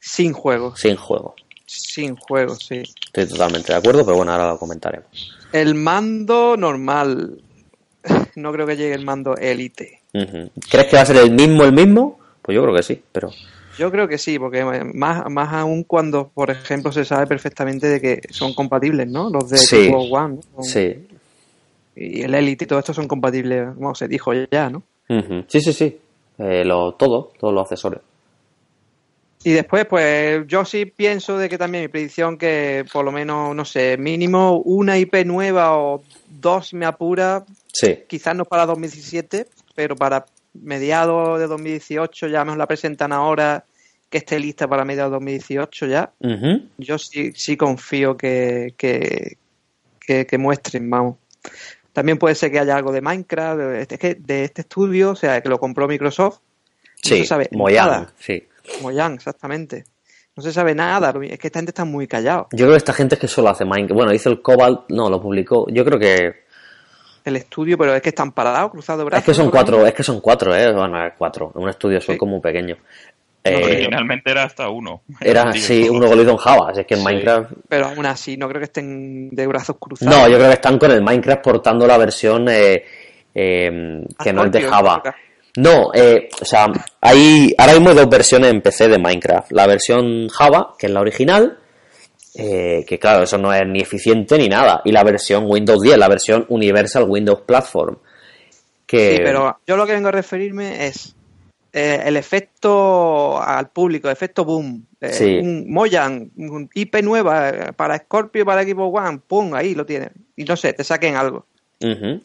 sin juego, Sin juego. sin juego, sí. Estoy totalmente de acuerdo, pero bueno, ahora lo comentaremos. El mando normal, no creo que llegue el mando Elite. Ujú. ¿Crees que va a ser el mismo, el mismo? Pues yo creo que sí, pero... Yo creo que sí, porque más, más aún cuando, por ejemplo, se sabe perfectamente de que son compatibles, ¿no? Los de Sí. Xbox One Sí. y el Elite y todo esto son compatibles, como se dijo ya, ¿no? Sí, sí, sí. Eh, lo, todo, todos los accesorios. Y después, pues yo sí pienso de que también mi predicción que por lo menos, no sé, mínimo una IP nueva o dos me apura, Sí. quizás no para 2017, pero para mediados de 2018 ya nos la presentan ahora, que esté lista para mediados de 2018 ya. Ujú. Yo sí, sí confío que, que, que, que muestren, vamos. También puede ser que haya algo de Minecraft, de este, es que de este estudio, o sea, que lo compró Microsoft. Sí, sabe Mojang, nada. sí. Mojang, exactamente. No se sabe nada, es que esta gente está muy callado. Yo creo que esta gente es que solo hace Minecraft. Bueno, hizo el Cobalt, no, lo publicó. Yo creo que El estudio, pero es que están parados, cruzados de brazos. es que son cuatro, es que son cuatro, eh, bueno, cuatro. Un estudio soy Sí. como pequeño. Eh, Originalmente era hasta uno. era Tío, sí, todo. uno con en Java, así es que en Sí. Minecraft Pero aún así, no creo que estén de brazos cruzados. No, yo creo que están con el Minecraft portando la versión eh, eh, que no es de Java. No, eh, o sea, hay, ahora mismo hay dos versiones en PC de Minecraft. La versión Java, que es la original, eh, que claro, eso no es ni eficiente ni nada. Y la versión Windows 10, la versión Universal Windows Platform. Que, Sí, pero yo lo que vengo a referirme es eh, el efecto al público, efecto boom. Eh, Sí. Un Mojang, un IP nueva eh, para Scorpio, para Xbox One, pum, ahí lo tienen. Y no sé, te saquen algo. Ujú.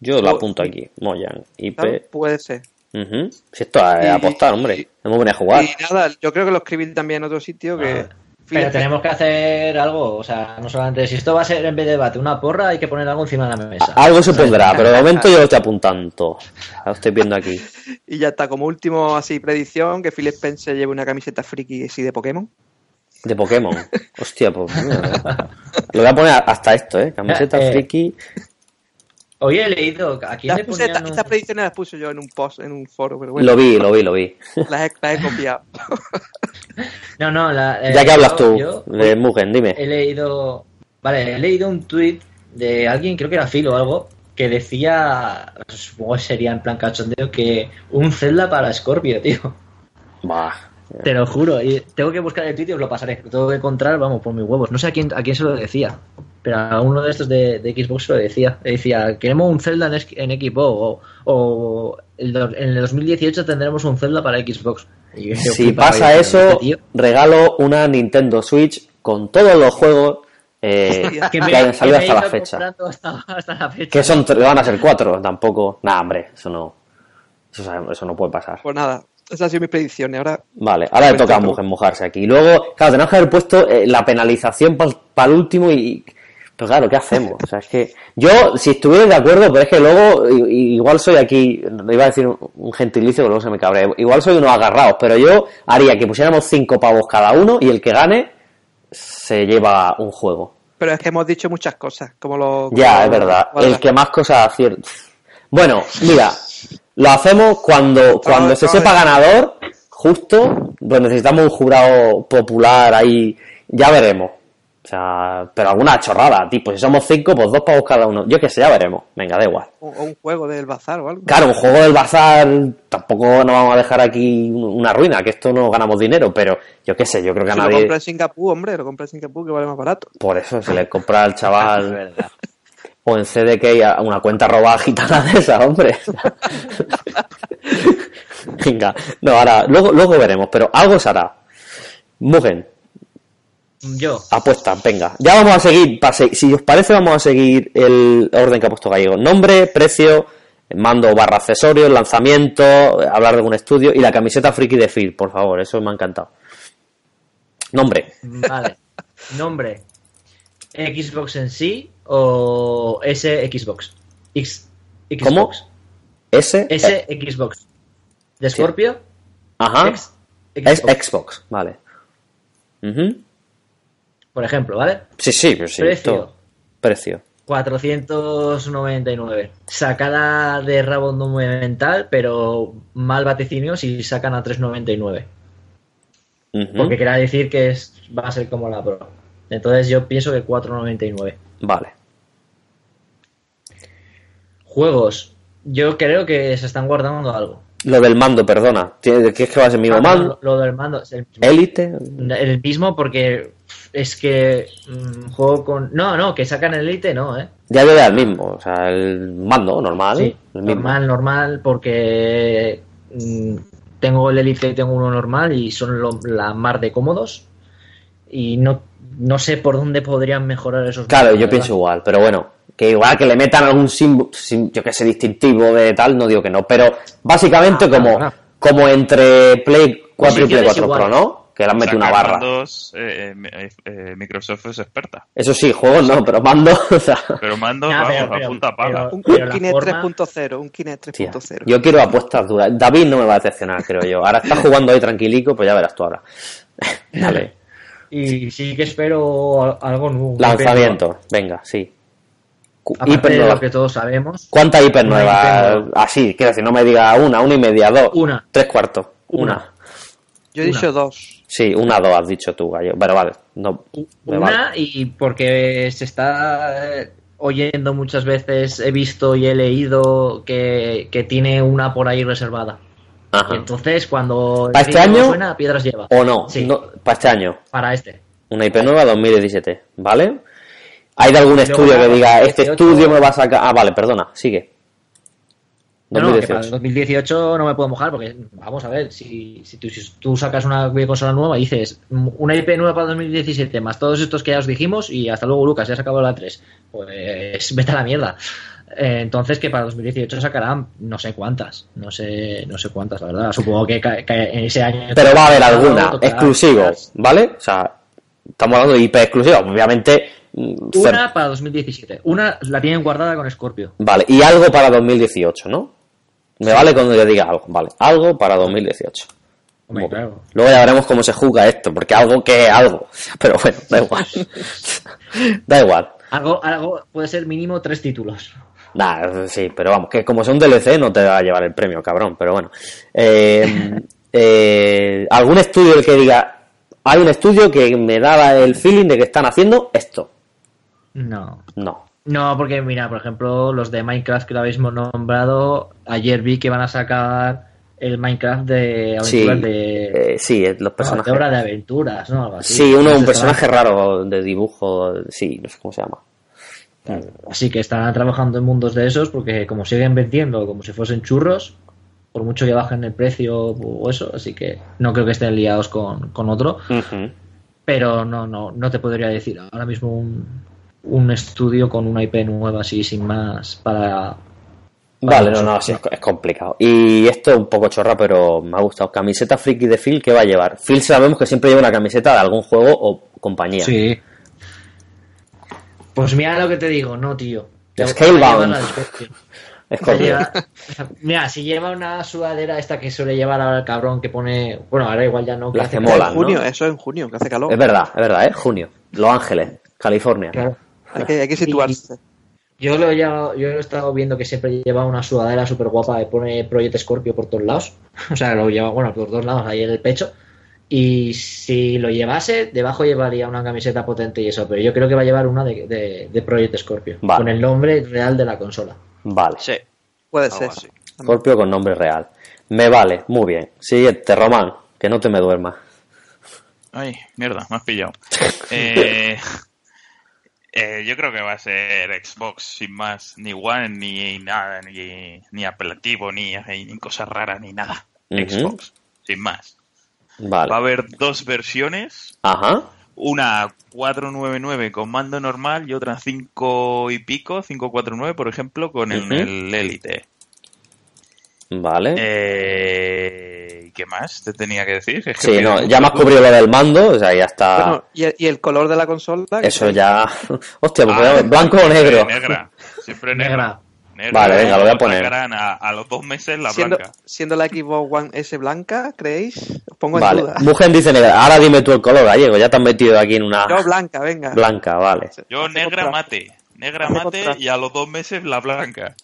Yo lo apunto aquí. Mojang, IP. ¿sabes? Puede ser. Ujú. Si esto es Y- apostar, hombre. Hemos venido a jugar. Y nada, yo creo que lo escribí también en otro sitio que... Ah, Pero tenemos que hacer algo, o sea, no solamente si esto va a ser en vez de debate una porra, hay que poner algo encima de la mesa. Algo se pondrá, pero de momento yo lo estoy apuntando. Lo estoy viendo aquí. Y ya está, como último así predicción, que Phil Spencer lleve una camiseta friki así de Pokémon. De Pokémon. Hostia, pues. mira, Lo voy a poner hasta esto, ¿eh? Camiseta Eh, eh. friki. Hoy he leído, aquí Las le puse- ponían esta- predicciones las puse yo en un post, en un foro, pero bueno, Lo vi, lo vi, lo vi. las, he, las he copiado. No, no, la, eh, Ya que hablas yo- tú, yo de Mugen, dime. he leído, vale, he leído un tuit de alguien, creo que era Phil o algo, que decía, supongo que sería en plan cachondeo, que un Zelda para Scorpio, tío. Bah. Te lo juro, y tengo que buscar el tuit y os lo pasaré. Lo tengo que encontrar, vamos, por mis huevos. No sé a quién, a quién se lo decía, pero a uno de estos de, de Xbox se lo decía. Le decía, queremos un Zelda en, en equipo, o, o el en el 2018 tendremos un Zelda para Xbox. Y yo Si pasa yo, eso, este tío, regalo una Nintendo Switch con todos los juegos eh, que, que me, hayan salido que me hasta la fecha. comprando Hasta, hasta la fecha. Que son, van a ser cuatro, tampoco. Nah, hombre, eso no. Eso, eso no puede pasar. Pues nada, esas han sido mis predicciones. Ahora, Vale, ahora le toca a. Mugen mojarse aquí. Y luego, claro, tenemos que haber puesto eh, la penalización para el último y... Pero claro, ¿qué hacemos? O sea, es que yo, si estuviera de acuerdo, pero es que luego, igual soy aquí, iba a decir un, gentilicio que luego se me cabre, igual soy unos agarrados, pero yo haría que pusiéramos cinco pavos cada uno y el que gane se lleva un juego. pero es que hemos dicho muchas cosas, como lo... Ya, es verdad. El que más cosas acierta. Bueno, mira, lo hacemos cuando, cuando se no, sepa no. ganador, justo, pues necesitamos un jurado popular ahí, ya veremos. O sea, pero alguna chorrada, tipo, si somos cinco, pues dos pavos cada uno. Yo qué sé, ya veremos. Venga, da igual. O o un juego del bazar o algo. Claro, un juego del bazar, tampoco nos vamos a dejar aquí una ruina, que esto no ganamos dinero, pero yo qué sé, yo creo que a si lo nadie... compra en Singapur, hombre, lo compra en Singapur que vale más barato. Por eso se le compra al Es chaval verdad. O en CDK una cuenta robada gitana de esa, hombre. Venga, no, ahora, luego, luego veremos, pero algo se hará. Mugen, Yo, apuesta, venga. Ya vamos a seguir, si os parece, vamos a seguir el orden que ha puesto Gallego. Nombre, precio, mando barra accesorios, lanzamiento, hablar de algún estudio y la camiseta friki de Phil, por favor, eso me ha encantado. Nombre, vale. Nombre. Xbox en sí o S Xbox. X, ¿Cómo? Xbox. S, S Xbox. De Scorpio. ajá, X- es Xbox. Xbox, vale. Por ejemplo, ¿vale? Sí, sí, sí. Precio. todo. Precio. 499. Sacada de rabo monumental, pero mal vaticinio si sacan a 399. Ujú. Porque quería decir que es, va a ser como la Pro. Entonces yo pienso que 499. Vale. Juegos. Yo creo que se están guardando algo. Lo del mando, perdona. ¿Tiene- ¿Qué es que va a ser el mismo Ah, mando? Lo, lo del mando. es el mismo. Élite. El mismo porque es que mm, juego con... No, no, que sacan el Elite no, ¿eh? Ya yo el mismo, o sea, el mando normal. Sí, el mismo. normal, normal, porque mm, tengo el Elite y tengo uno normal y son lo- la mar de cómodos. Y no, no sé por dónde podrían mejorar esos. Claro, yo pienso verdad. igual, pero bueno, que igual que le metan algún símbolo, yo que sé, distintivo de tal, no digo que no, pero básicamente Ah, como, como entre Play 4 y Play Posiciones 4 Pro, iguales. ¿no? Que le han metido una barra. mandos, eh, eh, eh, Microsoft es experta. Eso sí, juegos no, pero mando, o sea, Pero mandos, Nah, vamos, pero- a pero- punta pero- Un, un Kinect forma- 3.0, un Kinect tía, 3.0. yo quiero apuestas duras. David no me va a decepcionar, creo yo. Ahora está jugando ahí tranquilico, pues ya verás tú ahora. Dale. Y sí que espero al- algo nuevo. Lanzamiento, venga, sí. Aparte hiper de nueva. lo que todos sabemos. ¿Cuántas hiper nueva. Así, quiero decir, no me diga una, una y media, dos. Una. Tres cuartos. Una. Una. Yo he una. dicho dos. Sí, una, dos has dicho tú, gallo. Pero vale, no. Una, vale. y porque se está eh, oyendo muchas veces, he visto y he leído que, que tiene una por ahí reservada. Y entonces, cuando ¿Para este año? suena, piedras lleva. O no, Sí, no, para este año. para este. Una IP nueva 2017, ¿vale? ¿Hay de algún estudio que diga, este 2018 estudio me va a sacar... Ah, vale, perdona, sigue. No, no, que para el 2018. 2018 no me puedo mojar porque, vamos a ver, si, si, tú, si tú sacas una consola nueva y dices "Mm, una IP nueva para 2017 más todos estos que ya os dijimos y hasta luego Lucas, ya has acabado la 3, pues vete a la mierda. Eh, Entonces que para 2018 sacarán no sé cuántas, no sé no sé cuántas, la verdad. Supongo que, en ese año... Pero va a haber alguna, tocará- exclusivo, ¿vale? O sea, estamos hablando de IP exclusiva, obviamente... mm, Una para 2017, una la tienen guardada con Scorpio. Vale, y algo para 2018, ¿no? Me vale cuando yo diga algo, vale. Algo para 2018. Hombre, claro. Luego ya veremos cómo se juzga esto, porque algo que es algo. Pero bueno, da igual. da igual. Algo, algo puede ser mínimo tres títulos. Nah, sí, pero vamos, que como sea un DLC no te va a llevar el premio, cabrón, pero bueno. Eh, eh, ¿Algún estudio el que diga, hay un estudio que me daba el feeling de que están haciendo esto? No. No. No, porque mira, por ejemplo, los de Minecraft que lo habéis nombrado, ayer vi que van a sacar el Minecraft de Sí, aventuras de, eh, sí, los no, de personajes. hora de aventuras, ¿no? Algo así. Sí, uno, un personaje raro de dibujo, sí, no sé cómo se llama. Estarán- Así que estarán trabajando en mundos de esos porque como siguen vendiendo como si fuesen churros, por mucho que bajen el precio o eso, así que no creo que estén liados con, con otro. Pero no, no, no te podría decir ahora mismo un, un estudio con una IP nueva así sin más para... Vale, no, no, nosotros. sí, es, es complicado. Y esto es un poco chorra, pero me ha gustado. Camiseta friki de Phil, ¿qué va a llevar? Phil sabemos que siempre lleva una camiseta de algún juego o compañía. Sí. Pues mira lo que te digo, no, tío. Scalebound. lleva- Mira, si lleva una sudadera esta que suele llevar ahora el cabrón que pone... Bueno, ahora igual ya no. Hace que calor. molan, en junio, ¿no? eso en junio, que hace calor. Es verdad, es verdad, ¿eh? Junio. Los Ángeles, California. Claro. Hay que, hay que situarse. Yo lo, he llevado- yo lo he estado viendo que siempre lleva una sudadera súper guapa que pone Project Scorpio por todos lados. O sea, lo lleva, bueno, por todos lados, ahí en el pecho. Y si lo llevase, debajo llevaría una camiseta potente y eso. Pero yo creo que va a llevar una de, de, de Project Scorpio. Vale. Con el nombre real de la consola. Vale. Sí. Puede ser. así. Scorpio con nombre real. Me vale, muy bien. Siguiente, Román, que no te me duermas. Ay, mierda, me has pillado. Eh, Eh, yo creo que va a ser Xbox sin más, ni One, ni nada, ni, ni apelativo, ni, ni cosas raras, ni nada. Xbox, sin más. Vale. Va a haber dos versiones, Ajá. una 499 con mando normal y otra 5 y pico, 549 por ejemplo, con el, el Elite. Vale. Eh, ¿y ¿Qué más te tenía que decir? Es que sí, pide no, ya me has cubrido lo del mando, o sea, ya está. Bueno, ¿y el, y el color de la consola? Eso ya. Hostia, pues Ah, blanco o negro. Negra. Siempre negra. Vale, venga, lo voy a poner. A, a los dos meses la siendo, blanca. siendo la Xbox One S blanca, ¿creéis? Os pongo en duda. Mugen dice negra. Ahora dime tú el color gallego. Ya te has metido aquí en una Yo blanca, venga. blanca, vale. Yo negra mate. Negra mate y a los dos meses la blanca.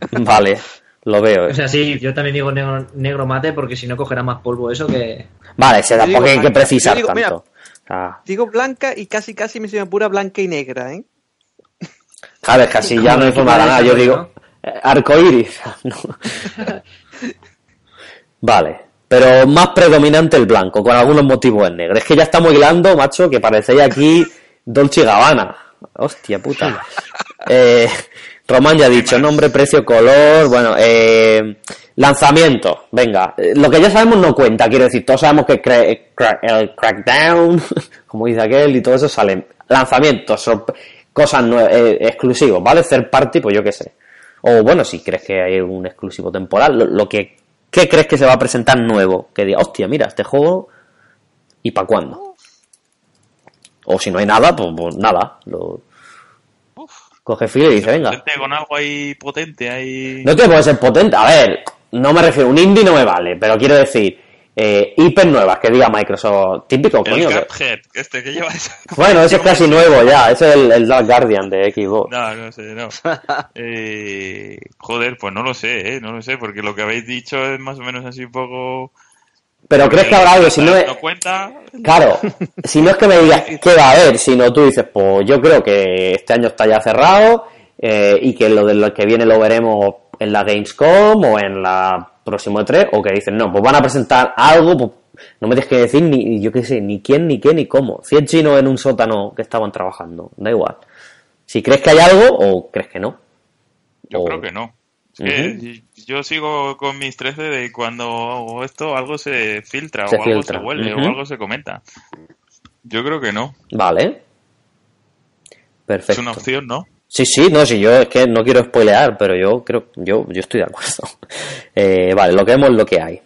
Vale, lo veo. O sea, sí, yo también digo negro, negro mate porque si no cogerá más polvo eso que... Vale, se tampoco digo hay que precisar digo, tanto. Sea, Digo blanca y casi casi me se me apura blanca y negra, ¿eh? Que así ya no forma de ganar. Yo digo, eh, arcoiris. Vale, pero más predominante el blanco, con algunos motivos en negro. Es que ya estamos hilando, macho, que parecéis aquí Dolce Gabbana. Hostia puta. Eh, Román ya ha dicho, nombre, precio, color, bueno, eh, lanzamiento, venga, lo que ya sabemos no cuenta, quiero decir, todos sabemos que cra- el Crackdown, como dice aquel, y todo eso salen, lanzamientos, sorp- cosas nue- eh, exclusivos, ¿vale? Third party, pues yo qué sé. O bueno, si crees que hay un exclusivo temporal, lo, lo que, ¿qué crees que se va a presentar nuevo? Que diga, hostia, mira, este juego, ¿y para cuándo? O si no hay nada, pues, pues nada, lo... Coge filo y dice, venga. Con algo ahí potente, ahí... No te puede ser potente. A ver, no me refiero, un indie no me vale, pero quiero decir, eh, IPs nuevas que diga Microsoft. Típico, el coño. que- Cuphead, este que lleva esa... Bueno, ese es casi nuevo ya, ese es el, el Dark Guardian de Xbox. No, no sé, no. Eh, joder, pues no lo sé, ¿eh? No lo sé, porque lo que habéis dicho es más o menos así un poco... Pero crees que habrá algo, si no es... ¿No cuenta? Claro, si no es que me digas qué va a haber, sino tú dices, pues yo creo que este año está ya cerrado eh, y que lo de lo que viene lo veremos en la Gamescom o en la próximo E3, o que dicen, no, pues van a presentar algo, pues no me tienes que decir ni, yo qué sé, ni quién, ni qué, ni cómo. 100 chinos en un sótano que estaban trabajando, da igual. Si crees que hay algo o crees que no. Yo O- creo que no. Yo sigo con mis 13 de cuando hago esto algo se filtra Se o algo filtra, se huele ujú. o algo se comenta. Yo creo que no. Vale. Perfecto. Es una opción, ¿no? Sí, sí, no, sí, yo es que no quiero spoilear, pero yo creo, yo, yo estoy de acuerdo. Eh, vale, lo que vemos es lo que hay.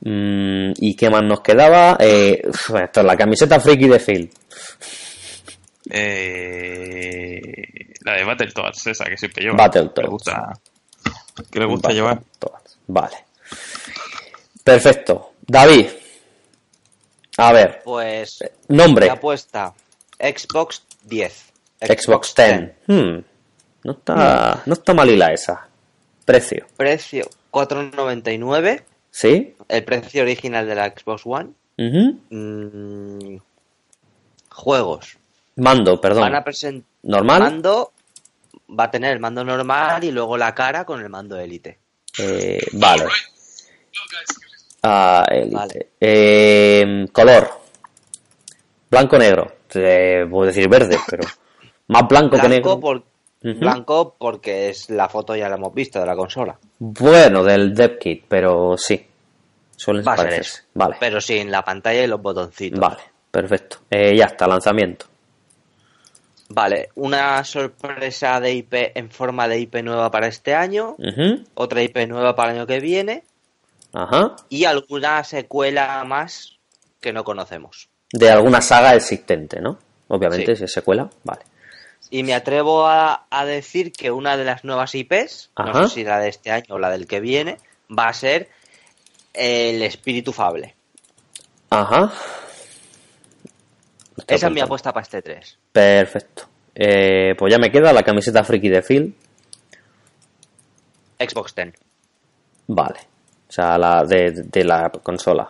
Mm, ¿Y qué más nos quedaba? Eh, uf, esto es la camiseta friki de Phil. Eh, la de Battletoads, esa que siempre lleva. Battletoads. Que le gusta, que le gusta Vale, llevar. Vale. Perfecto. David. A ver, Pues nombre. la apuesta Xbox 10. Xbox 10. Hmm, No está, no está malila esa. Precio. Precio 4.99. ¿Sí? El precio original de la Xbox One. Mm, juegos. Mando, perdón. Van a presentar ¿Normal? mando. Va a tener el mando normal y luego la cara con el mando Elite. Eh, vale. Ah, Elite. Vale. Eh, color. Blanco negro. Eh, puedo decir verde, pero. Más blanco, que negro. Blanco, porque es la foto ya la hemos visto de la consola. Bueno, del Dev Kit, pero sí. Suelen Va a ser eso. Vale. Pero sin la pantalla y los botoncitos. Vale, perfecto. Eh, ya está, lanzamiento. Vale, una sorpresa de IP en forma de IP nueva para este año, otra IP nueva para el año que viene Ajá. y alguna secuela más que no conocemos. De alguna saga existente, ¿no? Obviamente, Sí. si es secuela, vale. Y me atrevo a, a decir que una de las nuevas IPs, Ajá. no sé si la de este año o la del que viene, va a ser el Espíritu Fable. Ajá. Esa es mi apuesta para este 3. Perfecto. Eh, pues ya me queda la camiseta friki de Phil. Xbox 10. Vale. O sea, la de, de la consola.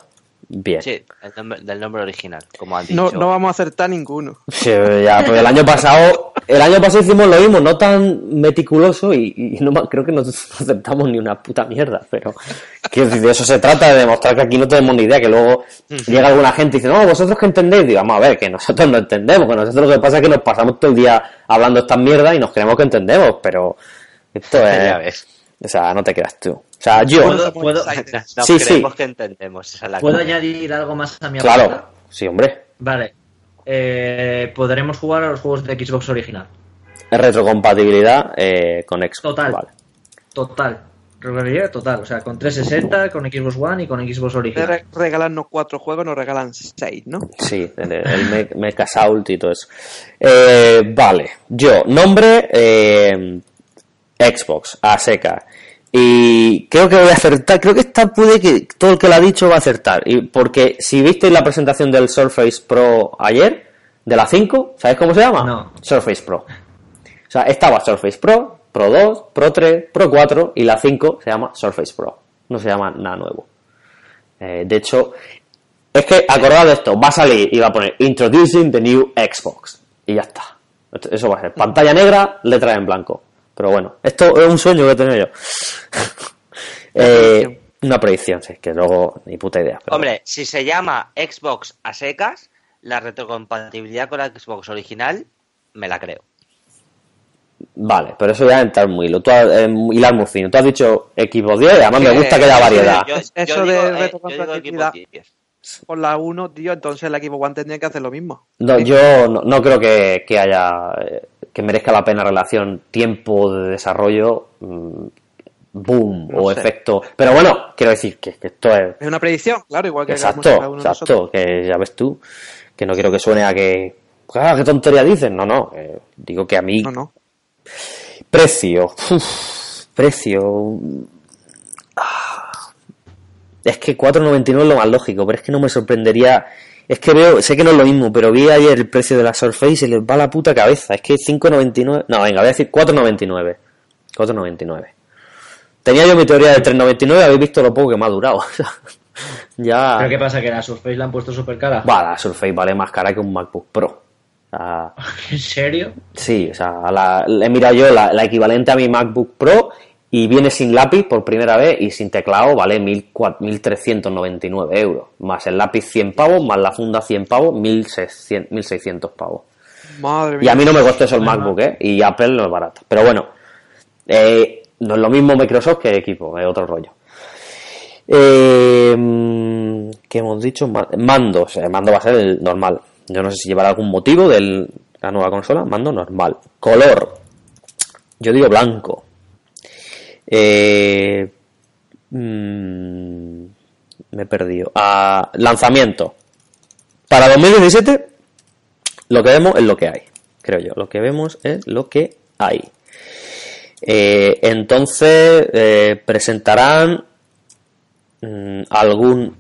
Bien. Sí, el nombre, del nombre original, como han dicho. No, no vamos a acertar ninguno. Sí, ya, pues el año pasado el año pasado hicimos lo mismo, no tan meticuloso y, y no creo que no aceptamos ni una puta mierda, pero decir, de eso se trata, de demostrar que aquí no tenemos ni idea, que luego llega alguna gente y dice, no, vosotros que entendéis, digo, vamos a ver, que nosotros no entendemos, que nosotros lo que pasa es que nos pasamos todo el día hablando estas mierdas y nos creemos que entendemos, pero esto Ya es... ves. O sea, no te creas tú. O sea, yo... ¿Puedo, puedo, Nos Sí, sí. creemos que entendemos. Esa es la ¿puedo cosa. añadir algo más a mi Claro, sí, hombre. Vale. Eh, podremos jugar a los juegos de Xbox original. Retrocompatibilidad eh, con Xbox. Total. Vale. Total. Total. O sea, con 360, con Xbox One y con Xbox original. re- regalarnos cuatro juegos, nos regalan seis, ¿no? Sí, el, el Me- Mecha y todo eso. Eh, vale, yo, nombre eh, Xbox, a seca. Y creo que voy a acertar, creo que esta puede que todo el que lo ha dicho va a acertar. Y porque si visteis la presentación del Surface Pro ayer, de la 5, ¿sabéis cómo se llama? No. Surface Pro. O sea, estaba Surface Pro, Pro 2, Pro 3, Pro 4 y la 5 se llama Surface Pro. No se llama nada nuevo. Eh, de hecho, es que acordad de esto, va a salir y va a poner Introducing the new Xbox. Y ya está. Eso va a ser pantalla negra, letra en blanco. Pero bueno, esto es un sueño que he tenido yo. Eh, una predicción, sí, que luego ni puta idea. pero Hombre, si se llama Xbox a secas, la retrocompatibilidad con la Xbox original, me la creo. Vale, pero eso ya entra muy hilo. Tú has, eh, hilar muy fino. Tú has dicho Xbox 10 y además me gusta que haya variedad. Yo, yo Eso digo, de eh, retrocompatibilidad. digo Xbox 10. Por la 1, tío, entonces el equipo One tendría que hacer lo mismo. No, yo no, no creo que, que haya eh, que merezca la pena relación tiempo de desarrollo mm, boom No o sé. efecto pero bueno quiero decir que, que esto es Es una predicción, claro, igual que exacto exacto que ya ves tú que no quiero que suene a que ah, qué tontería dices no no eh, digo que a mí No, no. precio Uf, precio Ah. es que 4.99 es lo más lógico pero es que no me sorprendería es que veo, sé que no es lo mismo, pero vi ayer el precio de la Surface y les va la puta cabeza. Es que 5.99. No, venga, voy a decir 4.99. 4.99. Tenía yo mi teoría de 3.99, habéis visto lo poco que me ha durado. ya. ¿Pero qué pasa? ¿Que la Surface la han puesto súper cara? Va, la Surface vale más cara que un MacBook Pro. O sea, ¿En serio? sí, o sea, la, he mirado yo la, la equivalente a mi MacBook Pro y viene sin lápiz por primera vez y sin teclado vale 1.400 1.399 euros. Más el lápiz 100 pavos, más la funda 100 pavos, 1.600 1.600 pavos. Madre Y a mí no me costó eso el MacBook, ¿eh? Y Apple no es barato. Pero bueno, eh, no es lo mismo Microsoft que equipo, es otro rollo. Eh, ¿Qué hemos dicho? Ma- Mandos. El mando va a ser el normal. Yo no sé si llevará algún motivo de la nueva consola. Mando normal. Color. Yo digo blanco. Eh, mm, me he perdido. Ah, lanzamiento. Para 2017 lo que vemos es lo que hay, creo yo. Lo que vemos es lo que hay. Eh, entonces eh, presentarán mm, algún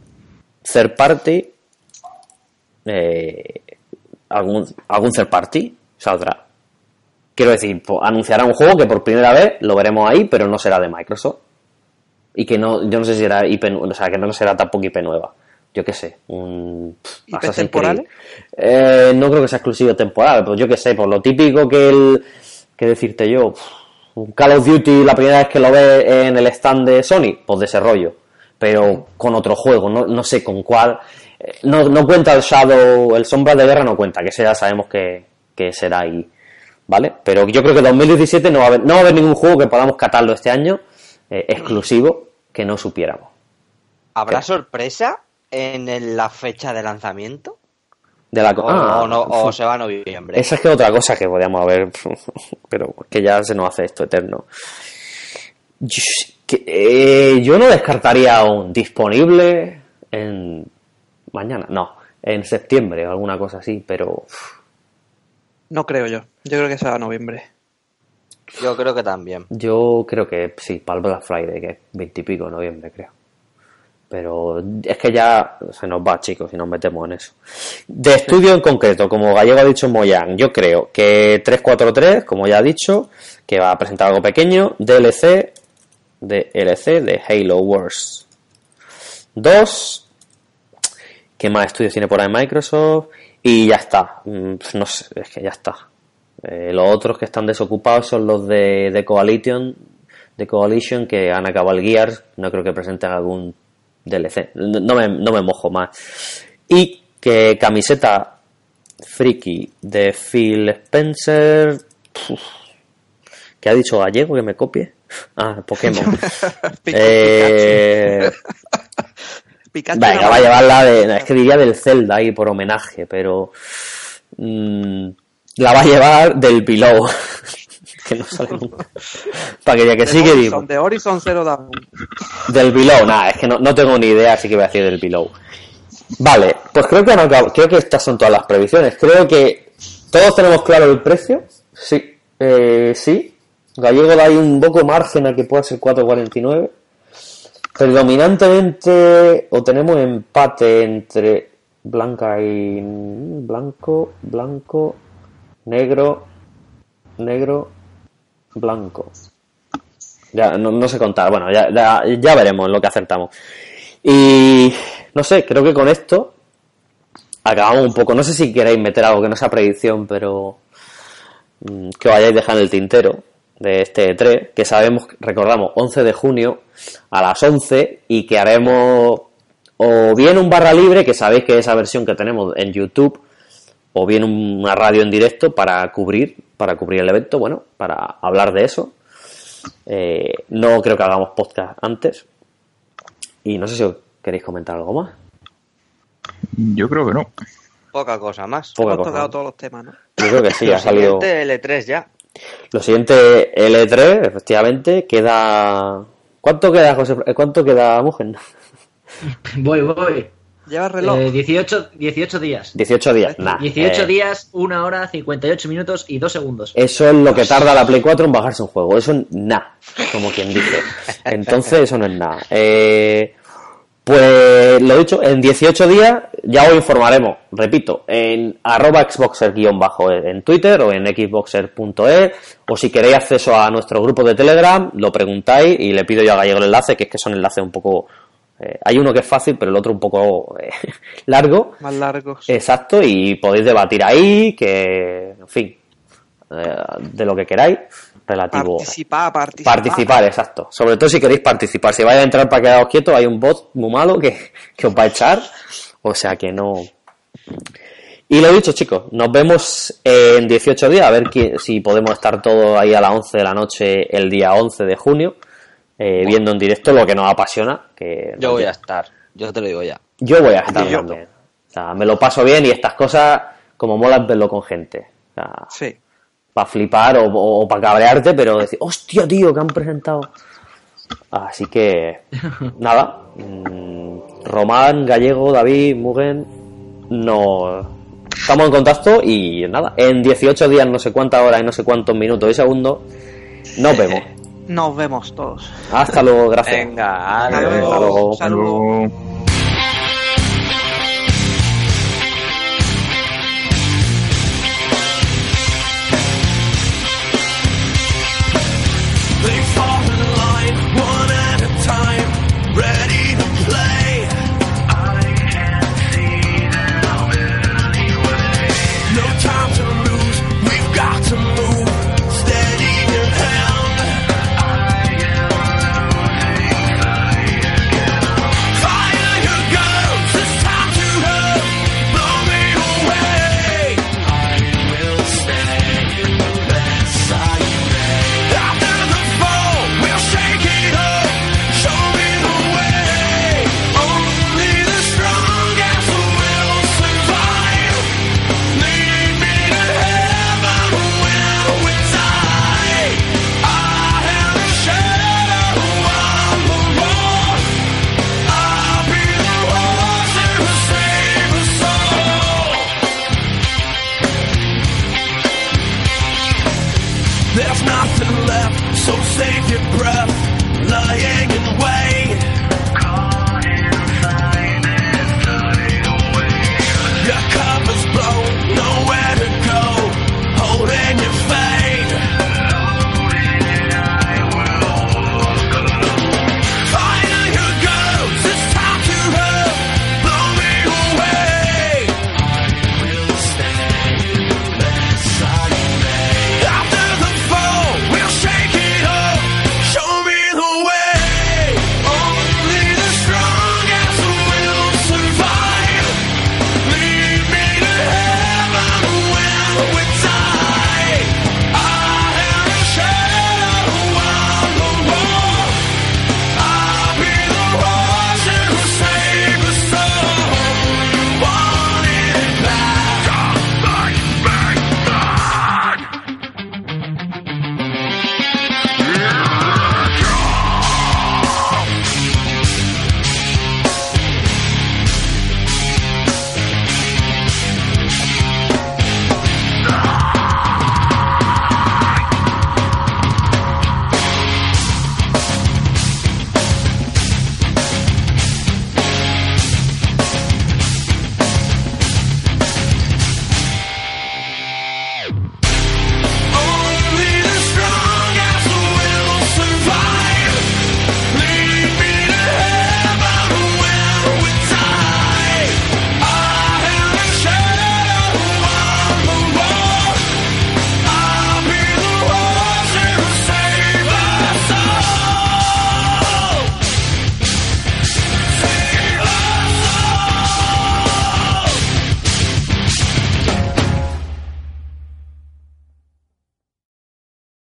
third party, eh, algún, algún third party saldrá. Quiero decir, anunciará un juego que por primera vez lo veremos ahí, pero no será de Microsoft. Y que no, yo no sé si será IP, o sea, que no será tampoco IP nueva. Yo qué sé, un ¿IP Assassin's temporales? Creed. Eh, no creo que sea exclusivo temporal, pues yo qué sé, por lo típico que el, que decirte yo, un Call of Duty la primera vez que lo ves en el stand de Sony, pues de ese rollo, pero con otro juego, no, no sé con cuál, Eh, no, no cuenta el Shadow, el Sombra de Guerra no cuenta, que ese ya sabemos que, que será ahí, ¿vale? Pero yo creo que 2017 no va a haber, no va a haber ningún juego que podamos catarlo este año, eh, exclusivo, que no supiéramos. ¿Habrá sorpresa en la fecha de lanzamiento? De la, O, Ah, o no, o se va a noviembre. Esa es que otra cosa que podíamos haber, pero que ya se nos hace esto eterno. Yo, que, eh, yo no descartaría un disponible en mañana, no, en septiembre o alguna cosa así, pero No creo yo. Yo creo que será noviembre. Yo creo que también. yo creo que sí, para el Black Friday, que es veintipico de noviembre, creo. Pero es que ya se nos va, chicos, si nos metemos en eso. De estudio en concreto, como Gallego ha dicho Moyan, yo creo que 343, como ya ha dicho, que va a presentar algo pequeño, DLC, DLC de Halo Wars 2, ¿qué más estudios tiene por ahí Microsoft? Y ya está, Mm, no sé, es que ya está. Eh, los otros que están desocupados son los de, de Coalition, de Coalition que han acabado el Gears. No creo que presenten algún DLC. No me, no me mojo más. Y que camiseta friki de Phil Spencer. Uf, ¿Qué ha dicho Gallego que me copie? Ah, Pokémon. eh, Pikachu venga, va a llevarla de. Es que diría del Zelda ahí por homenaje, pero. mm, la va a llevar del Below. que no sale nunca. Para que ya que sí que digo. De Horizon Zero Dawn. Del Below, nada, es que no, no tengo ni idea, así que voy a decir del Below. Vale, pues creo que, acabado- creo que estas son todas las previsiones. Creo que todos tenemos claro el precio. Sí, eh, sí. Gallego da ahí un poco margen a que pueda ser 4.49. Predominantemente, o tenemos empate entre blanca y blanco, blanco, negro, negro, blanco. Ya, no, no sé contar. Bueno, ya, ya, ya veremos lo que acertamos. Y no sé, creo que con esto acabamos un poco. No sé si queréis meter algo que no sea predicción, pero mm, que vayáis dejando el tintero de este E3, que sabemos, recordamos, 11 de junio a las 11 y que haremos o bien un barra libre, que sabéis que es esa versión que tenemos en YouTube, o bien una radio en directo para cubrir, para cubrir el evento, bueno, para hablar de eso. Eh, no creo que hagamos podcast antes. Y no sé si os queréis comentar algo más. Yo creo que no. Poca cosa más. Poca Hemos cosa. tocado todos los temas, ¿no? Yo creo que sí, ha salido. siguiente, L3 ya. Lo siguiente, L3, efectivamente, queda. ¿Cuánto queda, José? ¿Cuánto queda, mujer? Voy, voy. Lleva reloj. Eh, 18, 18 días. 18 días, nah. 18 eh, días, 1 hora, 58 minutos y 2 segundos. Eso es lo que tarda la Play 4 en bajarse un juego. Eso es nada, como quien dice. Entonces, eso no es nada. Eh, pues lo dicho, en 18 días ya os informaremos, repito, en arroba xboxer-bajo en Twitter o en xboxer.es o si queréis acceso a nuestro grupo de Telegram, lo preguntáis y le pido yo a Gallego el enlace, que es que son enlaces un poco... eh, hay uno que es fácil, pero el otro un poco eh, largo. Más largos. Exacto, y podéis debatir ahí, que, en fin, eh, de lo que queráis, relativo. Participar, participar. Participar, exacto. Sobre todo si queréis participar. Si vais a entrar para quedaros quietos, hay un bot muy malo que, que os va a echar. O sea que no. Y lo dicho, chicos, nos vemos en 18 días, a ver si podemos estar todos ahí a las 11 de la noche el día 11 de junio, eh, viendo en directo lo que nos apasiona. Que Yo voy a estar. Yo te lo digo ya. yo voy a estar Y yo. también. O sea, me lo paso bien y estas cosas, como mola es verlo con gente. O sea, Sí. Para flipar o, para cabrearte, pero decir, hostia, tío, que han presentado. Así que, nada. mm, Román, Gallego, David, Mugen, no. Estamos en contacto y nada. En 18 días, no sé cuántas horas y no sé cuántos minutos y segundos, nos vemos. Nos vemos todos. Hasta luego, gracias. Venga, Hasta adiós. luego. Hasta luego. Un saludo. Luego-